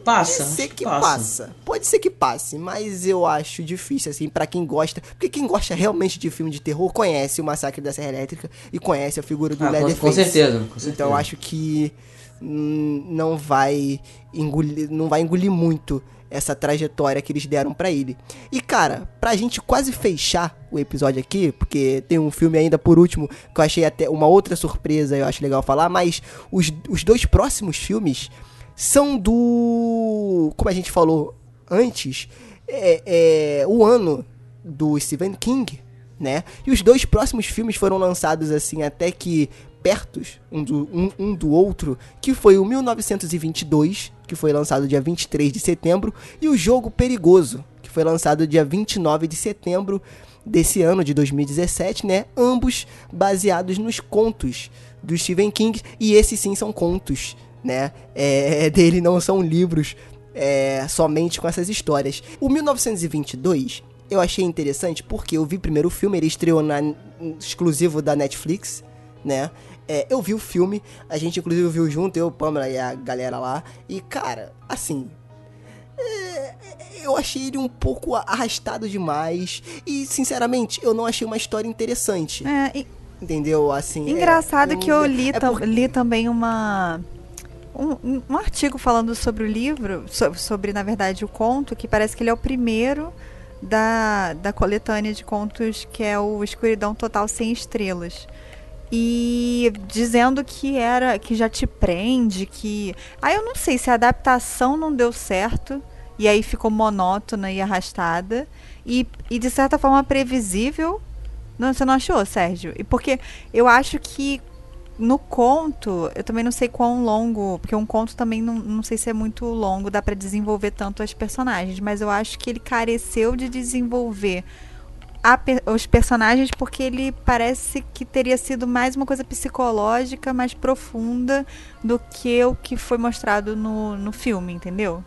pode Passa, ser acho que passa. passa. Pode ser que passe, mas eu acho difícil, assim, pra quem gosta. Porque quem gosta realmente de filme de terror conhece o Massacre da Serra Elétrica e conhece a figura do Ah, Leatherface. com certeza, com certeza. Então eu acho que hum, não vai engolir, não vai engolir muito essa trajetória que eles deram pra ele. E cara, pra gente quase fechar o episódio aqui, porque tem um filme ainda por último que eu achei até uma outra surpresa, eu acho legal falar, mas os, os dois próximos filmes são do. Como a gente falou antes, é, é o ano do Stephen King, né? E os dois próximos filmes foram lançados assim até que pertos um do, um, um do outro, que foi o 1922, que foi lançado dia 23 de setembro, e o Jogo Perigoso, que foi lançado dia 29 de setembro desse ano de 2017, né? Ambos baseados nos contos do Stephen King, e esses sim são contos, né? É, dele não são livros é, somente com essas histórias. O 1922 eu achei interessante porque eu vi primeiro o filme, ele estreou na exclusivo da Netflix, né? É, eu vi o filme, a gente inclusive viu junto, eu, Pamela e a galera lá, e cara, assim, é, eu achei ele um pouco arrastado demais e, sinceramente, eu não achei uma história interessante. É, e Entendeu? Assim. é, Engraçado que eu é li, porque- li também uma. Um, um artigo falando sobre o livro, so- sobre, na verdade, o conto, que parece que ele é o primeiro da, da coletânea de contos que é o Escuridão Total Sem Estrelas. E dizendo que era que já te prende, que. Aí eu não sei se a adaptação não deu certo, e aí ficou monótona e arrastada, e, e de certa forma previsível. Não, você não achou, Sérgio? E porque eu acho que no conto, eu também não sei quão longo, porque um conto também não, não sei se é muito longo, dá pra desenvolver tanto as personagens, mas eu acho que ele careceu de desenvolver a os personagens porque ele parece que teria sido mais uma coisa psicológica, mais profunda do que o que foi mostrado no, no filme, entendeu?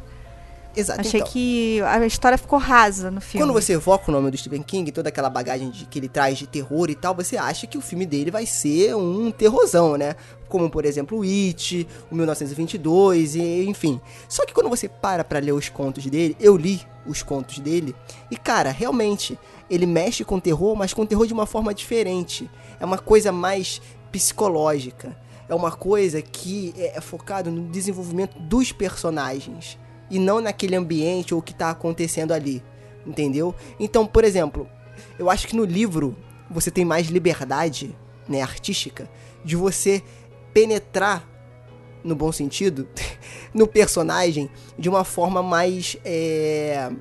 Exato. Achei então. que a história ficou rasa no filme. Quando você evoca o nome do Stephen King, toda aquela bagagem de, que ele traz de terror e tal, você acha que o filme dele vai ser um terrorzão, né? Como, por exemplo, o It, o 1922, e, enfim. Só que quando você para pra ler os contos dele, eu li os contos dele, e cara, realmente, ele mexe com terror, mas com terror de uma forma diferente. É uma coisa mais psicológica. É uma coisa que é, focado no desenvolvimento dos personagens e não naquele ambiente ou o que tá acontecendo ali, entendeu? Então, por exemplo, eu acho que no livro você tem mais liberdade, né, artística, de você penetrar no bom sentido no personagem de uma forma mais é,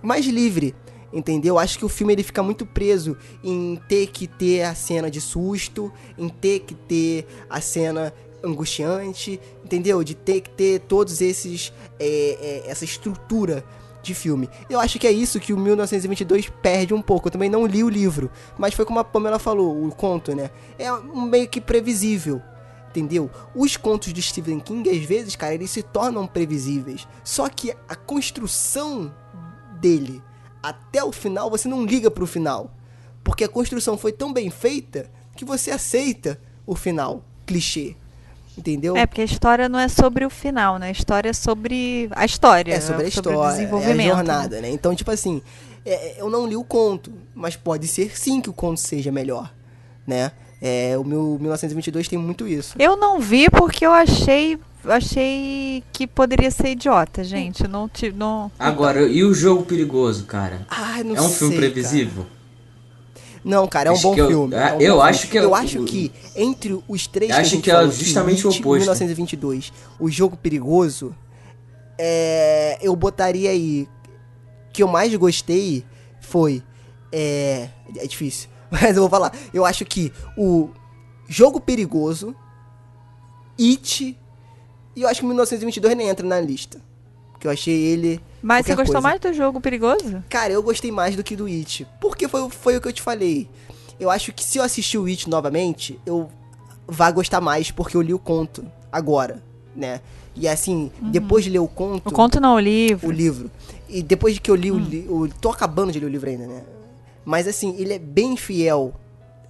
mais livre, entendeu? Acho que o filme ele fica muito preso em ter que ter a cena de susto, em ter que ter a cena angustiante, entendeu? De ter que ter todos esses é, é, essa estrutura de filme. Eu acho que é isso que o 1922 perde um pouco. Eu também não li o livro, mas foi como a Pamela falou, o conto, né? É um meio que previsível. Entendeu? Os contos de Stephen King, às vezes, cara, eles se tornam previsíveis. Só que a construção dele até o final, você não liga pro final. Porque a construção foi tão bem feita que você aceita o final. Clichê. Entendeu? É, porque a história não é sobre o final, né? A história é sobre a história. É sobre a o história, é a desenvolvimento. jornada, né? Então, tipo assim, é, eu não li o conto, mas pode ser sim que o conto seja melhor, né? É, o meu 1922 tem muito isso. Eu não vi porque eu achei achei que poderia ser idiota, gente. Não te, não Agora, e o jogo perigoso, cara? Ah, não é um filme sei, previsível? Não, cara, é um Acho bom que eu- filme. ah, é um eu bom acho filme. que é eu o- acho que entre os três Eu que acho gente que é justamente o oposto. 1922, o jogo perigoso, é, eu botaria aí que eu mais gostei foi é, é difícil, mas eu vou falar. Eu acho que o jogo perigoso, It e eu acho que 1922 nem entra na lista, porque eu achei ele Mas você gostou coisa. mais do jogo perigoso? Cara, eu gostei mais do que do It. Porque foi, foi o que eu te falei. Eu acho que se eu assistir o It novamente, eu vá gostar mais, porque eu li o conto agora, né? E assim, depois de ler o conto. O conto não, o livro. O livro. E depois de que eu li o livro. Tô acabando de ler o livro ainda, né? Mas assim, ele é bem fiel.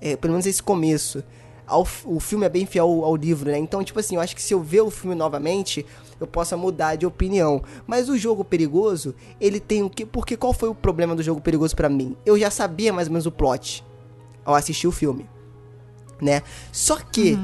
é, pelo menos esse começo. Ao, o filme é bem fiel ao, ao livro, né? Então, tipo assim, eu acho que se eu ver o filme novamente, eu possa mudar de opinião. Mas o jogo perigoso, ele tem o que. Porque qual foi o problema do jogo perigoso pra mim? Eu já sabia mais ou menos o plot ao assistir o filme. Né? Só que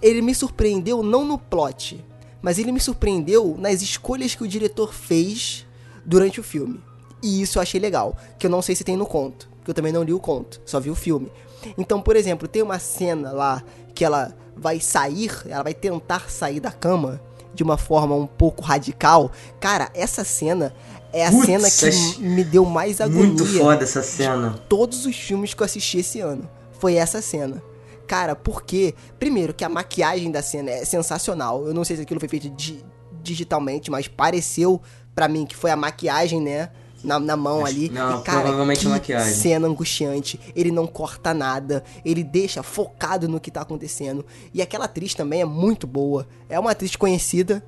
ele me surpreendeu não no plot, mas ele me surpreendeu nas escolhas que o diretor fez durante o filme. E isso eu achei legal, que eu não sei se tem no conto, que eu também não li o conto, só vi o filme. Então, por exemplo, tem uma cena lá que ela vai sair, ela vai tentar sair da cama de uma forma um pouco radical. Cara, essa cena é a Putz, cena que me deu mais agonia Muito foda essa cena. todos os filmes que eu assisti esse ano. Foi essa cena. Cara, porque, primeiro, que a maquiagem da cena é sensacional. Eu não sei se aquilo foi feito di- digitalmente, mas pareceu pra mim que foi a maquiagem, né? Na, na mão Acho- ali. não, e, cara, provavelmente maquiagem. cena angustiante. Ele não corta nada. Ele deixa focado no que tá acontecendo. E aquela atriz também é muito boa. É uma atriz conhecida,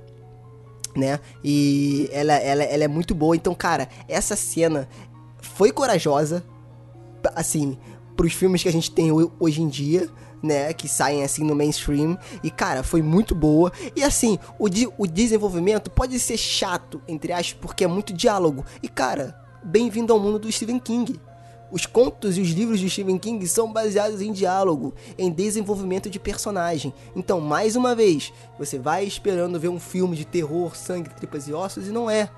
né? E ela, ela, ela é muito boa. Então, cara, essa cena foi corajosa, assim, pros filmes que a gente tem ho- hoje em dia, né? Que saem assim no mainstream. E, cara, foi muito boa. E assim, o, de- o desenvolvimento pode ser chato, entre aspas, porque é muito diálogo. E, cara, bem-vindo ao mundo do Stephen King. Os contos e os livros de Stephen King são baseados em diálogo, em desenvolvimento de personagem. Então, mais uma vez, você vai esperando ver um filme de terror, sangue, tripas e ossos e não é.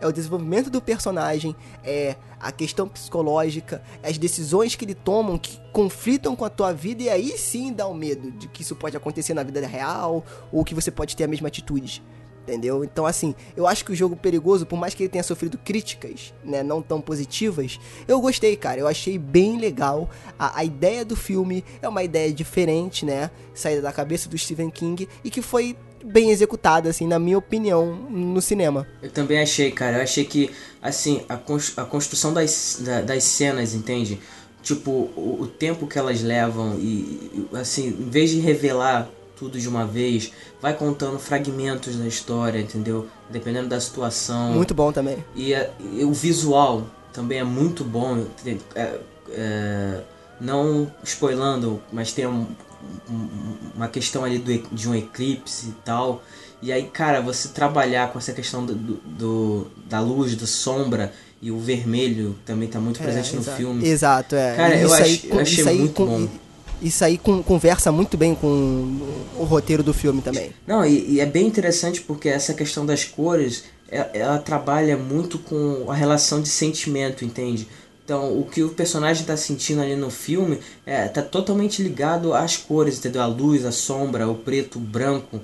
É o desenvolvimento do personagem, é a questão psicológica, é as decisões que ele tomam que conflitam com a tua vida e aí sim dá o medo de que isso pode acontecer na vida real ou que você pode ter a mesma atitude. Entendeu? Então, assim, eu acho que o jogo perigoso, por mais que ele tenha sofrido críticas, né, não tão positivas, eu gostei, cara. Eu achei bem legal. A, a ideia do filme é uma ideia diferente, né? Saída da cabeça do Stephen King e que foi bem executada, assim, na minha opinião, no cinema. Eu também achei, cara. Eu achei que, assim, a, cons- a construção das, da- das cenas, entende? Tipo, o, o tempo que elas levam e, assim, em vez de revelar tudo de uma vez, vai contando fragmentos da história, entendeu? Dependendo da situação. Muito bom também. E, a- e o visual também é muito bom. tem- é- é, não spoilando, mas tem um- um- uma questão ali do de um eclipse e tal. E aí, cara, você trabalhar com essa questão do, do- da luz, da sombra e o vermelho também tá muito presente É, no filme. Exato, é. Cara, E eu isso aí ach- eu achei isso aí muito com- bom. Isso aí com- conversa muito bem com o roteiro do filme também. Não, e, e é bem interessante porque essa questão das cores, ela, ela trabalha muito com a relação de sentimento, entende? Então, o que o personagem tá sentindo ali no filme é, tá totalmente ligado às cores, entendeu? A luz, a sombra, o preto, o branco.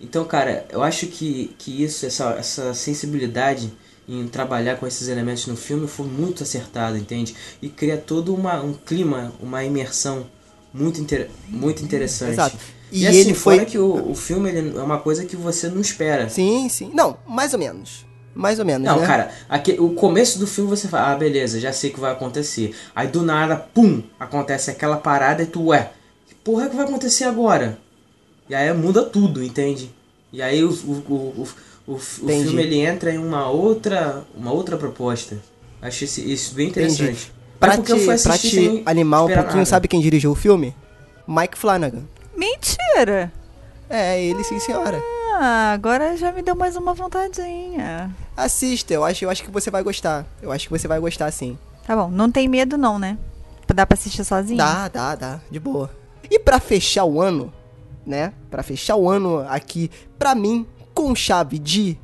Então, cara, eu acho que, que isso, essa, essa sensibilidade em trabalhar com esses elementos no filme foi muito acertado, entende? E cria todo uma, um clima, uma imersão muito, inter, muito interessante. Exato. E, E assim, ele foi- fora que o, o filme ele é uma coisa que você não espera. Sim, sim. Não, mais ou menos. Mais ou menos, Não, né? cara, aqui, o começo do filme você fala, ah, beleza, já sei o que vai acontecer. Aí do nada, pum, acontece aquela parada e tu, ué, que porra é que vai acontecer agora? E aí muda tudo, entende? E aí o, o, o, o, o, filme ele entra em uma outra, uma outra proposta. Acho esse- isso bem interessante. Entendi. Pra eu te, pra te sem animar um pouquinho, nada. sabe quem dirigiu o filme? Mike Flanagan. Mentira! É, ele sim, senhora. Ah, agora já me deu mais uma vontadinha. Assista, eu acho, eu acho que você vai gostar. Eu acho que você vai gostar sim. Tá bom, não tem medo não, né? Dá pra assistir sozinho? Dá, dá, dá, de boa. E pra fechar o ano, né? Pra fechar o ano aqui, pra mim, com chave de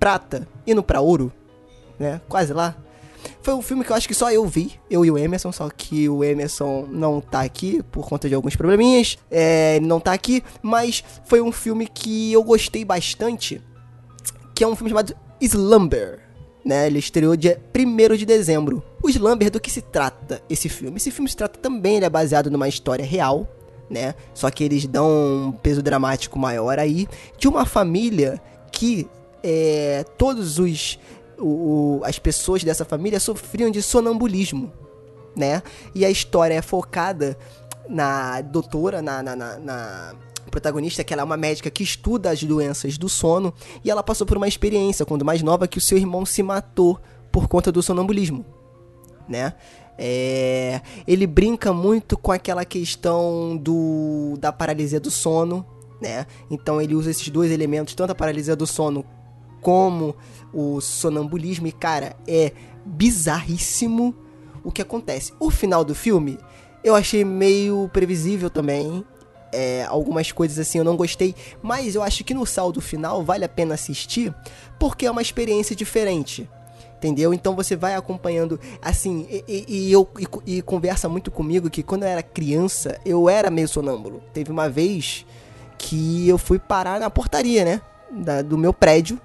prata indo pra ouro, né? Quase lá. Foi um filme que eu acho que só eu vi, eu e o Emerson, só que o Emerson não tá aqui por conta de alguns probleminhas, é, ele não tá aqui, mas foi um filme que eu gostei bastante, que é um filme chamado Slumber, né? Ele estreou dia 1 de dezembro. O Slumber, do que se trata esse filme? Esse filme se trata também, ele é baseado numa história real, né? Só que eles dão um peso dramático maior aí, de uma família que é, todos os o- as pessoas dessa família sofriam de sonambulismo, né? E a história é focada na doutora, na, na, na- na protagonista, que ela é uma médica que estuda as doenças do sono, e ela passou por uma experiência, quando mais nova, que o seu irmão se matou por conta do sonambulismo, né? É, ele brinca muito com aquela questão do da paralisia do sono, né? Então ele usa esses dois elementos, tanto a paralisia do sono como o sonambulismo, e cara, é bizarríssimo o que acontece. O final do filme eu achei meio previsível também. É, algumas coisas assim eu não gostei, mas eu acho que no saldo final vale a pena assistir porque é uma experiência diferente. Entendeu? Então você vai acompanhando, assim, e, e- e eu e, e conversa muito comigo que quando eu era criança, eu era meio sonâmbulo. Teve uma vez que eu fui parar na portaria, né? da- do meu prédio.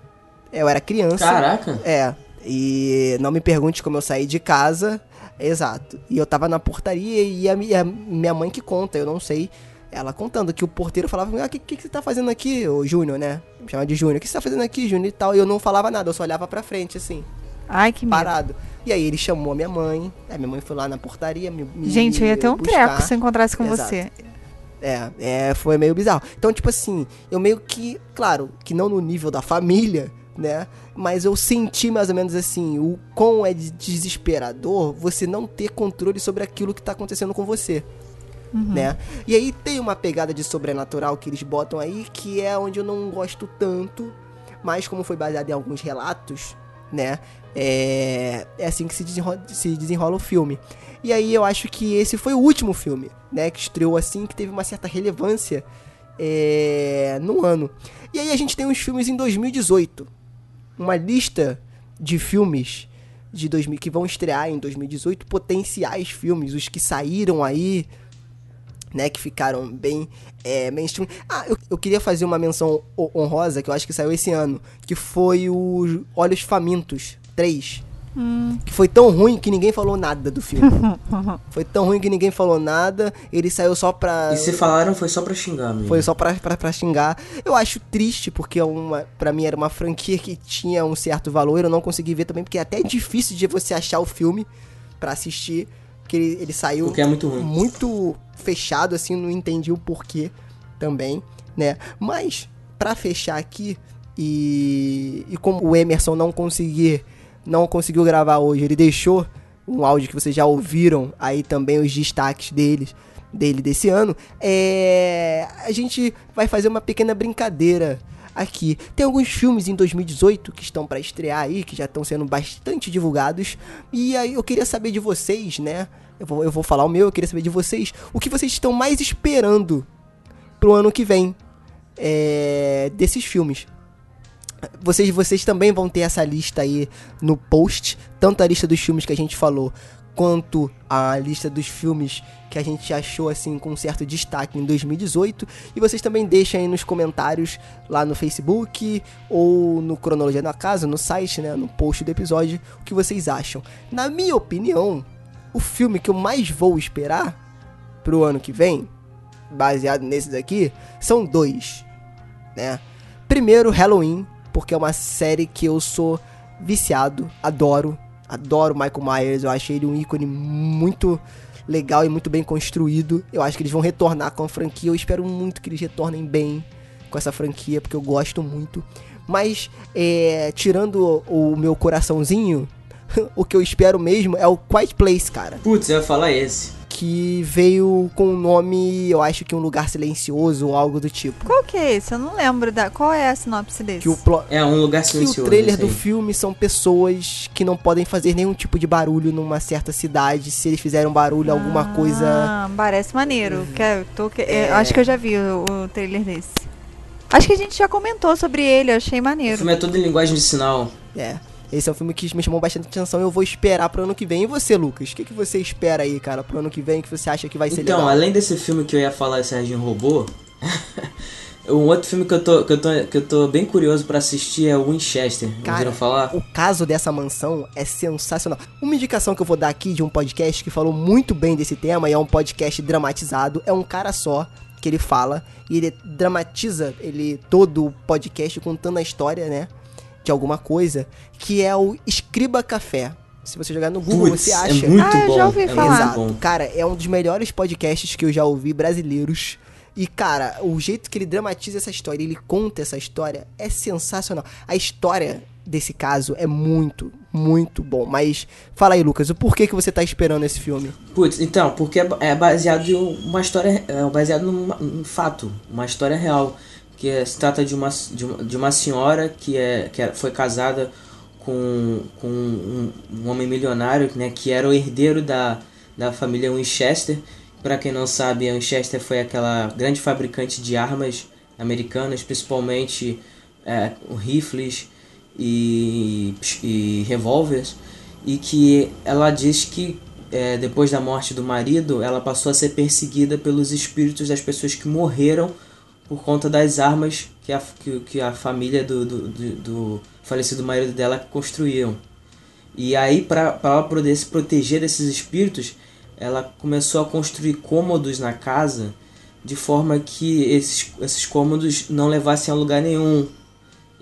Eu era criança. Caraca! É. E não me pergunte como eu saí de casa. Exato. E eu tava na portaria e a, mi- a minha mãe que conta, eu não sei. Ela contando que o porteiro falava: Ah, o que, que, que você tá fazendo aqui, ô Júnior, né? Me chamava de Júnior. O que você tá fazendo aqui, Júnior e tal? E eu não falava nada, eu só olhava pra frente, assim, Ai, que medo. parado. E aí ele chamou a minha mãe. Aí minha mãe foi lá na portaria me. me Gente, eu ia ter um buscar. treco se eu encontrasse com Exato. você. É, é, foi meio bizarro. Então, tipo assim, eu meio que, claro, que não no nível da família, né? Mas eu senti mais ou menos assim, o quão é de- desesperador você não ter controle sobre aquilo que tá acontecendo com você. Né? E aí tem uma pegada de sobrenatural que eles botam aí, que é onde eu não gosto tanto, mas como foi baseado em alguns relatos, né? É, é assim que se desenrola, se desenrola o filme. E aí eu acho que esse foi o último filme, né? Que estreou assim, que teve uma certa relevância é, no ano. E aí a gente tem uns filmes em 2018. Uma lista de filmes de 2000, que vão estrear em 2018, potenciais filmes, os que saíram aí, né, que ficaram bem é, mainstream. Ah, eu, eu queria fazer uma menção ho- honrosa, que eu acho que saiu esse ano, que foi o Olhos Famintos 3. Que foi tão ruim que ninguém falou nada do filme. foi tão ruim que ninguém falou nada. Ele saiu só pra. E se falaram foi só pra xingar mesmo. Foi só pra, pra, pra xingar. Eu acho triste, porque é uma, pra mim era uma franquia que tinha um certo valor. Eu não consegui ver também, porque é até difícil de você achar o filme pra assistir. Porque ele, ele saiu Porque é muito ruim. muito fechado, assim, não entendi o porquê também, né? Mas, pra fechar aqui, e, e como o Emerson não conseguir, não conseguiu gravar hoje, ele deixou um áudio que vocês já ouviram aí também os destaques deles, dele desse ano, é, a gente vai fazer uma pequena brincadeira aqui. Tem alguns filmes em 2018 que estão pra estrear aí, que já estão sendo bastante divulgados, e aí eu queria saber de vocês, né? Eu vou, eu vou falar o meu, eu queria saber de vocês, o que vocês estão mais esperando pro ano que vem é, desses filmes. Vocês, vocês também vão ter essa lista aí no post, tanto a lista dos filmes que a gente falou, quanto a lista dos filmes que a gente achou assim com certo destaque em 2018. E vocês também deixem aí nos comentários lá no Facebook ou no Cronologia da Casa, no site, né, no post do episódio, o que vocês acham. Na minha opinião, o filme que eu mais vou esperar pro ano que vem, baseado nesses aqui, são dois, né? Primeiro, Halloween, porque é uma série que eu sou viciado, adoro, adoro Michael Myers, eu achei ele um ícone muito legal e muito bem construído. Eu acho que eles vão retornar com a franquia, eu espero muito que eles retornem bem com essa franquia, porque eu gosto muito. Mas, é, tirando o, o meu coraçãozinho, o que eu espero mesmo é o Quiet Place, cara Putz, eu ia falar esse. Que veio com o nome, eu acho que um lugar silencioso ou algo do tipo. Qual que é esse? Eu não lembro da. Qual é a sinopse desse? Que o, plo- É um lugar que silencioso. o trailer do filme são pessoas que não podem fazer nenhum tipo de barulho numa certa cidade. Se eles fizerem um barulho, alguma coisa. Ah, parece maneiro. Quer- tô que- é, acho que eu já vi o, o trailer desse. Acho que a gente já comentou sobre ele, eu achei O maneiro. filme é todo em linguagem de sinal. É. Esse é um filme que me chamou bastante atenção e eu vou esperar pro ano que vem. E você, Lucas? O que, que você espera aí, cara, pro ano que vem? que você acha que vai ser Então, legal? além desse filme que eu ia falar, Serginho Robô, um outro filme que eu tô, que eu tô, que eu tô bem curioso pra assistir é o Winchester. Cara, Ouviram falar? O caso dessa mansão é sensacional. Uma indicação que eu vou dar aqui de um podcast que falou muito bem desse tema e é um podcast dramatizado. É um cara só que ele fala e ele dramatiza ele todo o podcast contando a história, né, de alguma coisa, que é o Escriba Café. Se você jogar no Google, Putz, você é acha. muito Ah, eu bom. já ouvi é falar. muito Exato. bom. Cara, é um dos melhores podcasts que eu já ouvi brasileiros. E, cara, o jeito que ele dramatiza essa história, ele conta essa história, é sensacional. A história desse caso é muito, muito bom. Mas fala aí, Lucas, o porquê que você tá esperando esse filme? Putz, então, porque é é baseado em uma história. É baseado num, num fato, uma história real. Que é- se trata de uma, de uma, de uma senhora que, é, que é- foi casada com, com um, um homem milionário, né? Que era o herdeiro da, da família Winchester. Para quem não sabe, a Winchester foi aquela grande fabricante de armas americanas, principalmente é, rifles e, e revólveres, e que ela diz que é, depois da morte do marido, ela passou a ser perseguida pelos espíritos das pessoas que morreram por conta das armas que a, que, que a família do, do, do, do falecido marido dela construíam. E aí, para ela poder se proteger desses espíritos, ela começou a construir cômodos na casa de forma que esses, esses cômodos não levassem a lugar nenhum.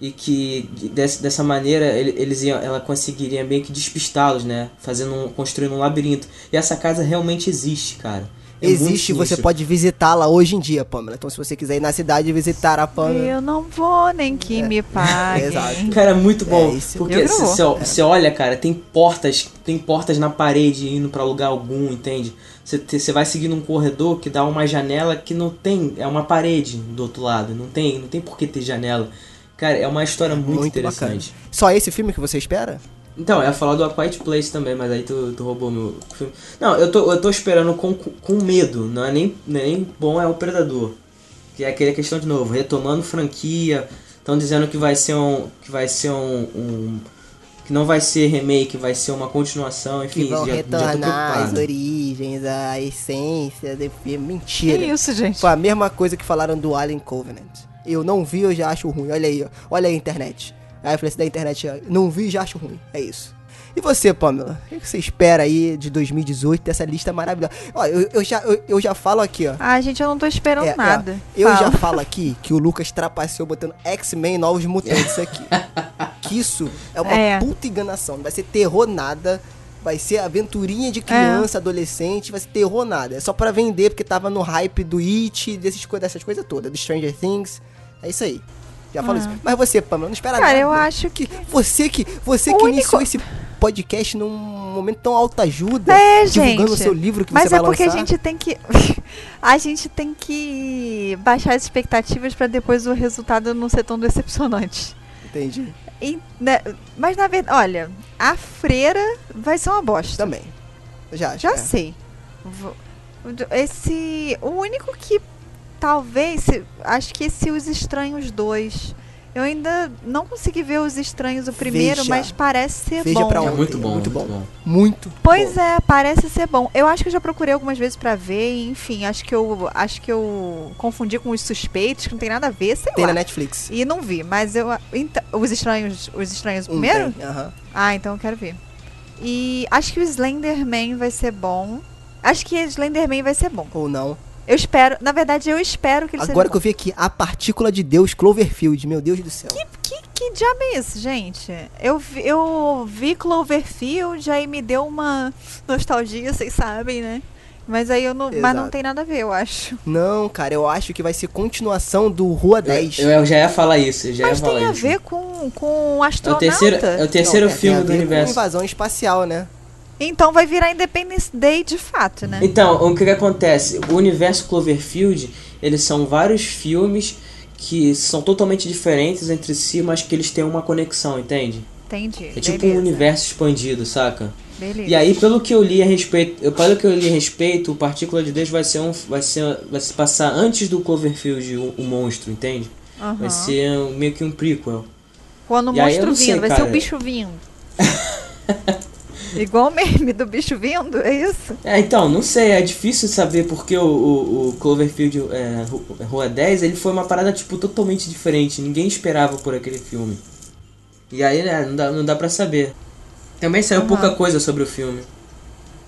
E que de- dessa, maneira ele- eles iam, ela conseguiria meio que despistá-los, né? Fazendo construindo um labirinto. E essa casa realmente existe, cara. É Existe, você pode visitá-la hoje em dia, Pamela. Então, se você quiser ir na cidade e visitar a Pamela. Eu não vou nem que me paguem. exato. Cara, é muito bom. É, isso- porque você olha, cara, tem portas, tem portas na parede indo pra lugar algum, entende? Você te- você vai seguindo um corredor que dá uma janela que não tem, é uma parede do outro lado, não tem, não tem por que ter janela. Cara, é uma história muito, Muito interessante. bacana. Só esse filme que você espera? Então, eu ia falar do A Quiet Place também, mas aí tu, tu roubou meu filme. Não, eu tô, eu tô esperando com, com medo, não é nem, nem bom, é o Predador. Que é aquela questão de novo, retomando franquia. Estão dizendo que vai ser um. que vai ser um, um- que não vai ser remake, vai ser uma continuação, enfim, Que vão já, já tô retornar as preocupado. origens, a essência do filme. Que Mentira. isso, gente? Foi a mesma coisa que falaram do Alien Covenant. Eu não vi, eu já acho ruim. Olha aí, ó. olha aí a internet. Aí eu falei assim da internet, não vi, já acho ruim. É isso. E você, Pamela? O que você espera aí de 2018 dessa lista maravilhosa? Ó, eu, eu já, eu, eu já falo aqui, ó. Ah, gente, eu não tô esperando É, é, nada. eu Fala. já falo aqui que o Lucas trapaceou botando X-Men Novos Mutantes aqui. que isso é uma É. puta enganação. Não vai ser terror nada. Vai ser aventurinha de criança, adolescente, vai ser terror nada. É só pra vender, porque tava no hype do It, dessas coisas todas, do Stranger Things. É isso aí. Já falo isso. Mas você, Pamela, não espera Ah. Cara, nada. eu acho que. Você que, você que único- iniciou esse podcast num momento tão autoajuda, É, divulgando o gente. seu livro que Mas você é vai porque lançar. a gente tem que. a gente tem que baixar as expectativas pra depois o resultado não ser tão decepcionante. Entendi. E, né, mas na verdade, olha, a freira vai ser uma bosta. Também. Já, Já é. sei. Esse. O único que talvez. se- Acho que esse Os Estranhos 2. Eu ainda não consegui ver Os Estranhos o primeiro, Veja. mas parece ser Veja bom. pra É ontem, muito bom, muito muito bom. bom. Muito. Pois bom. é, parece ser bom. Eu acho que eu já procurei algumas vezes pra ver, e, enfim, acho que eu acho que eu confundi com os suspeitos, que não tem nada a ver, sei Tem lá. na Netflix. E não vi, mas eu então, os estranhos, os estranhos Um primeiro? tem, aham. Ah, então eu quero ver. E acho que o Slenderman vai ser bom. Acho que o Slenderman vai ser bom. Ou não. Eu espero, na verdade, eu espero que ele Agora seja que eu vi aqui, a partícula de Deus, Cloverfield. Meu Deus do céu. bom. Que, que diabo é isso, gente? Eu, vi- eu vi Cloverfield, aí me deu uma nostalgia, vocês sabem, né? Mas aí eu não. Mas não Exato. tem nada a ver, eu acho. Não, cara, eu acho que vai ser continuação do Rua 10. Eu, eu já ia falar isso, eu já Mas ia falar tem a isso. ver com, com o É o astronauta. terceiro, é o terceiro Não, é, filme do ver com universo. invasão espacial, né? Então vai virar Independence Day de fato, né? Então, o que, que acontece? O universo Cloverfield, eles são vários filmes que são totalmente diferentes entre si, mas que eles têm uma conexão, entende? Entendi. É tipo um beleza, universo expandido, saca? Beleza. E aí, pelo que eu li a respeito, pelo que eu li a respeito, o Partícula de Deus vai ser um, vai ser, vai se passar antes do Cloverfield, o, o monstro, entende? Aham. Vai ser um- meio que um prequel. Quando o E aí monstro não vindo, sei, vai ser cara. o bicho vindo. Igual o meme do bicho vindo, é isso? É, então, não sei, é difícil saber porque o, o, o Cloverfield é, Ru- Rua 10, ele foi uma parada, tipo, totalmente diferente. Ninguém esperava por aquele filme. E aí, né, não dá, não dá pra saber. Também saiu Aham. pouca coisa sobre o filme.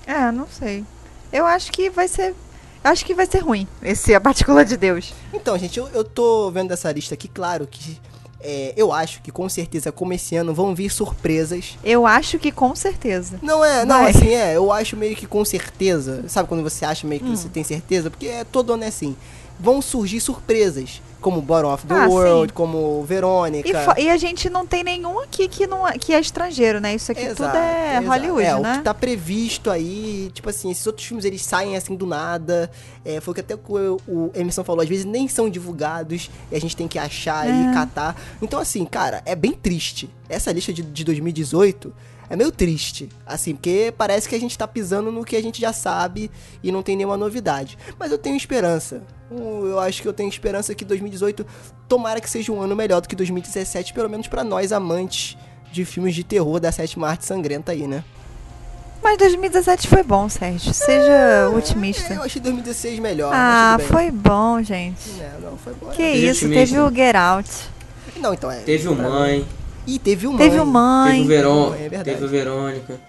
É, não sei. Eu acho que vai ser. Acho que vai ser ruim, esse A Partícula de Deus. Então, gente, eu, eu tô vendo essa lista aqui, claro que. É, eu acho que com certeza, como esse ano, vão vir surpresas. Eu acho que com certeza. Não é, não, Vai. assim, é, eu acho meio que com certeza. Sabe quando você acha meio que Hum. você tem certeza? Porque é todo ano é assim. Vão surgir surpresas, como Bottom of the Ah, World, sim. como Verônica. E, e a gente não tem nenhum aqui que, não é, que é estrangeiro, né? Isso aqui Exato, tudo é exato. Hollywood, é, né? o que tá previsto aí, tipo assim, esses outros filmes eles saem assim do nada. É, foi o que até o, o Emerson falou, às vezes nem são divulgados e a gente tem que achar É. e catar. Então, assim, cara, é bem triste. Essa lista de, de 2018 é meio triste, assim, porque parece que a gente tá pisando no que a gente já sabe e não tem nenhuma novidade. Mas eu tenho esperança. Eu acho que eu tenho esperança que 2018 tomara que seja um ano melhor do que 2017, pelo menos pra nós amantes de filmes de terror da sétima arte sangrenta aí, né? Mas 2017 foi bom, Sérgio. Seja otimista. É, eu achei 2016 melhor. ah, foi bom, gente. É, não, foi bom. Que é. Isso, otimista. teve o Get Out. Não, então é. Teve o Mãe, Ih, teve o Mãe. Teve o Mãe. teve o Verón, É teve o Verônica.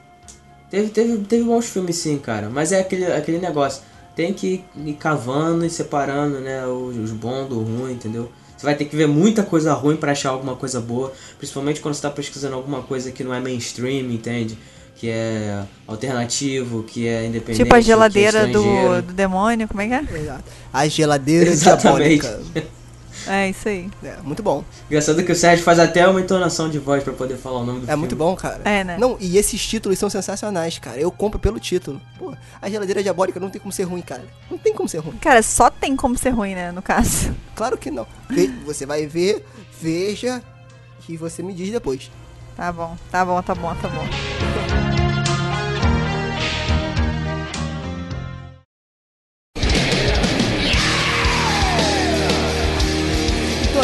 Teve, teve, teve bons filmes sim, cara. Mas é aquele, aquele negócio. Tem que ir cavando e separando, né? Os, os bons do ruim, entendeu? Você vai ter que ver muita coisa ruim pra achar alguma coisa boa. Principalmente quando você tá pesquisando alguma coisa que não é mainstream, entende? Que é alternativo, que é independente. Tipo a é geladeira do, estrangeiro. do demônio, como é que é? Exato. A geladeira Exatamente. diabólica. É isso aí. É, muito bom. Engraçado que o Sérgio faz até uma entonação de voz pra poder falar o nome do É filme. muito bom, cara. É, né? Não, e esses títulos são sensacionais, cara. Eu compro pelo título. Pô, a geladeira diabólica não tem como ser ruim, cara. Não tem como ser ruim. Cara, só tem como ser ruim, né, no caso. Claro que não. Você vai ver, veja que você me diz depois. Tá bom, tá bom, tá bom, tá bom.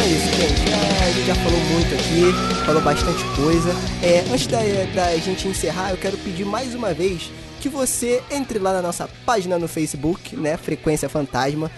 É isso, gente. É, a gente já falou muito aqui, falou bastante coisa. É, antes da, da gente encerrar, eu quero pedir mais uma vez que você entre lá na nossa página no Facebook, né? Frequência Fantasma.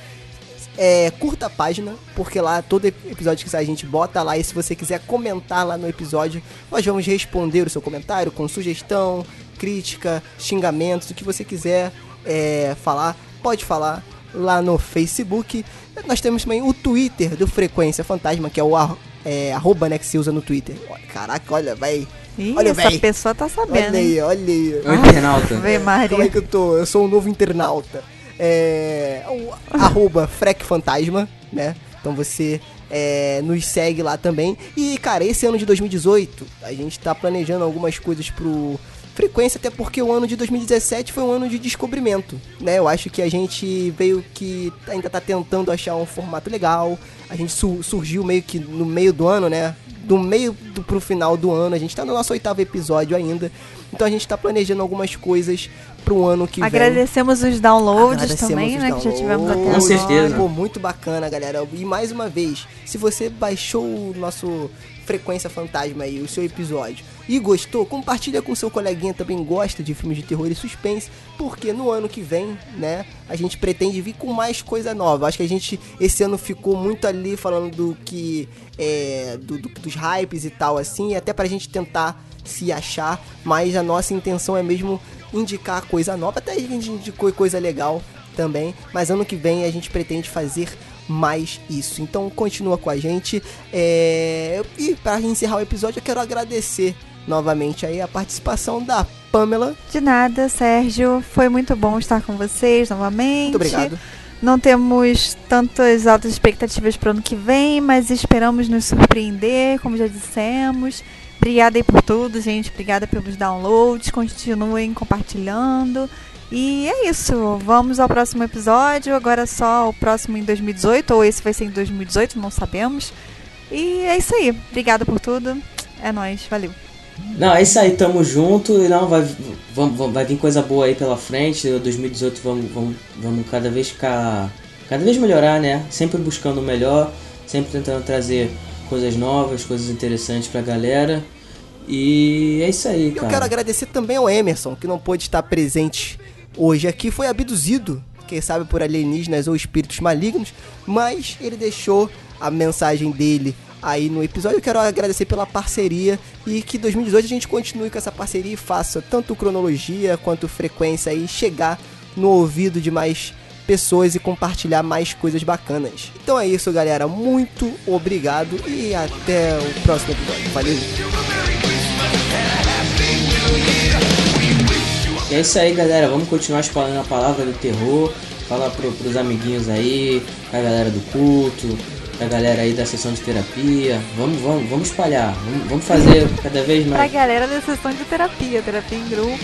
É, curta a página, porque lá todo episódio que sai a gente bota lá. E se você quiser comentar lá no episódio, nós vamos responder o seu comentário com sugestão, crítica, xingamentos, o que você quiser é, falar, pode falar lá no Facebook. Nós temos também o Twitter do Frequência Fantasma, que é o ar- é, arroba né, que se usa no Twitter. Caraca, olha, vai. Ih, Olha, essa véi. pessoa tá sabendo. Olha aí, olha aí. É um internauta. Vê, Como é Maria. que eu tô? Eu sou um novo internauta. É. O arroba Fantasma, né? Então você é, nos segue lá também. E, cara, esse ano de 2018, a gente tá planejando algumas coisas pro Frequência, até porque o ano de 2017 foi um ano de descobrimento, né? Eu acho que a gente veio que ainda tá tentando achar um formato legal. A gente su- surgiu meio que no meio do ano, né? Do meio do, pro final do ano. A gente tá no nosso oitavo episódio ainda. Então a gente tá planejando algumas coisas pro ano que vem. Agradecemos os downloads Agradecemos também, os né? Que já tivemos até downloads. Com certeza. Pô, muito bacana, galera. E mais uma vez, se você baixou o nosso Frequência Fantasma aí, o seu episódio, e gostou, compartilha com seu coleguinha também gosta de filmes de terror e suspense, porque no ano que vem, né, a gente pretende vir com mais coisa nova. Acho que a gente esse ano ficou muito ali falando do que é, do- do- dos hypes e tal assim, até pra gente tentar se achar, mas a nossa intenção é mesmo indicar coisa nova, até a gente indicou coisa legal também, mas ano que vem a gente pretende fazer mais isso. Então continua com a gente. É... E para encerrar o episódio, eu quero agradecer novamente aí a participação da Pamela. De nada, Sérgio. Foi muito bom estar com vocês novamente. Muito obrigado. Não temos tantas altas expectativas para o ano que vem, mas esperamos nos surpreender, como já dissemos. Obrigada aí por tudo, gente. Obrigada pelos downloads. Continuem compartilhando. E é isso. Vamos ao próximo episódio. Agora só o próximo em 2018, ou esse vai ser em 2018, não sabemos. E é isso aí. Obrigada por tudo. É nóis. Valeu. Não, é isso aí, tamo junto. E não, vai, vamos, vai vir coisa boa aí pela frente. 2018 vamos, vamos, vamos cada vez ficar. Cada vez melhorar, né? Sempre buscando o melhor, sempre tentando trazer coisas novas, coisas interessantes pra galera. E é isso aí, Eu cara. quero agradecer também ao Emerson, que não pôde estar presente hoje aqui, foi abduzido, quem sabe por alienígenas ou espíritos malignos, mas ele deixou a mensagem dele aí no episódio. Eu quero agradecer pela parceria e que 2018 a gente continue com essa parceria e faça tanto cronologia quanto frequência aí chegar no ouvido de mais pessoas e compartilhar mais coisas bacanas. Então é isso, galera. Muito obrigado e até o próximo episódio. Valeu! E é isso aí, galera. Vamos continuar espalhando a palavra do terror. Falar pro, pros amiguinhos aí, pra galera do culto, pra galera aí da sessão de terapia. Vamos, vamos, vamos espalhar. Vamos, vamos fazer cada vez Pra mais. galera da sessão de terapia, terapia em grupo.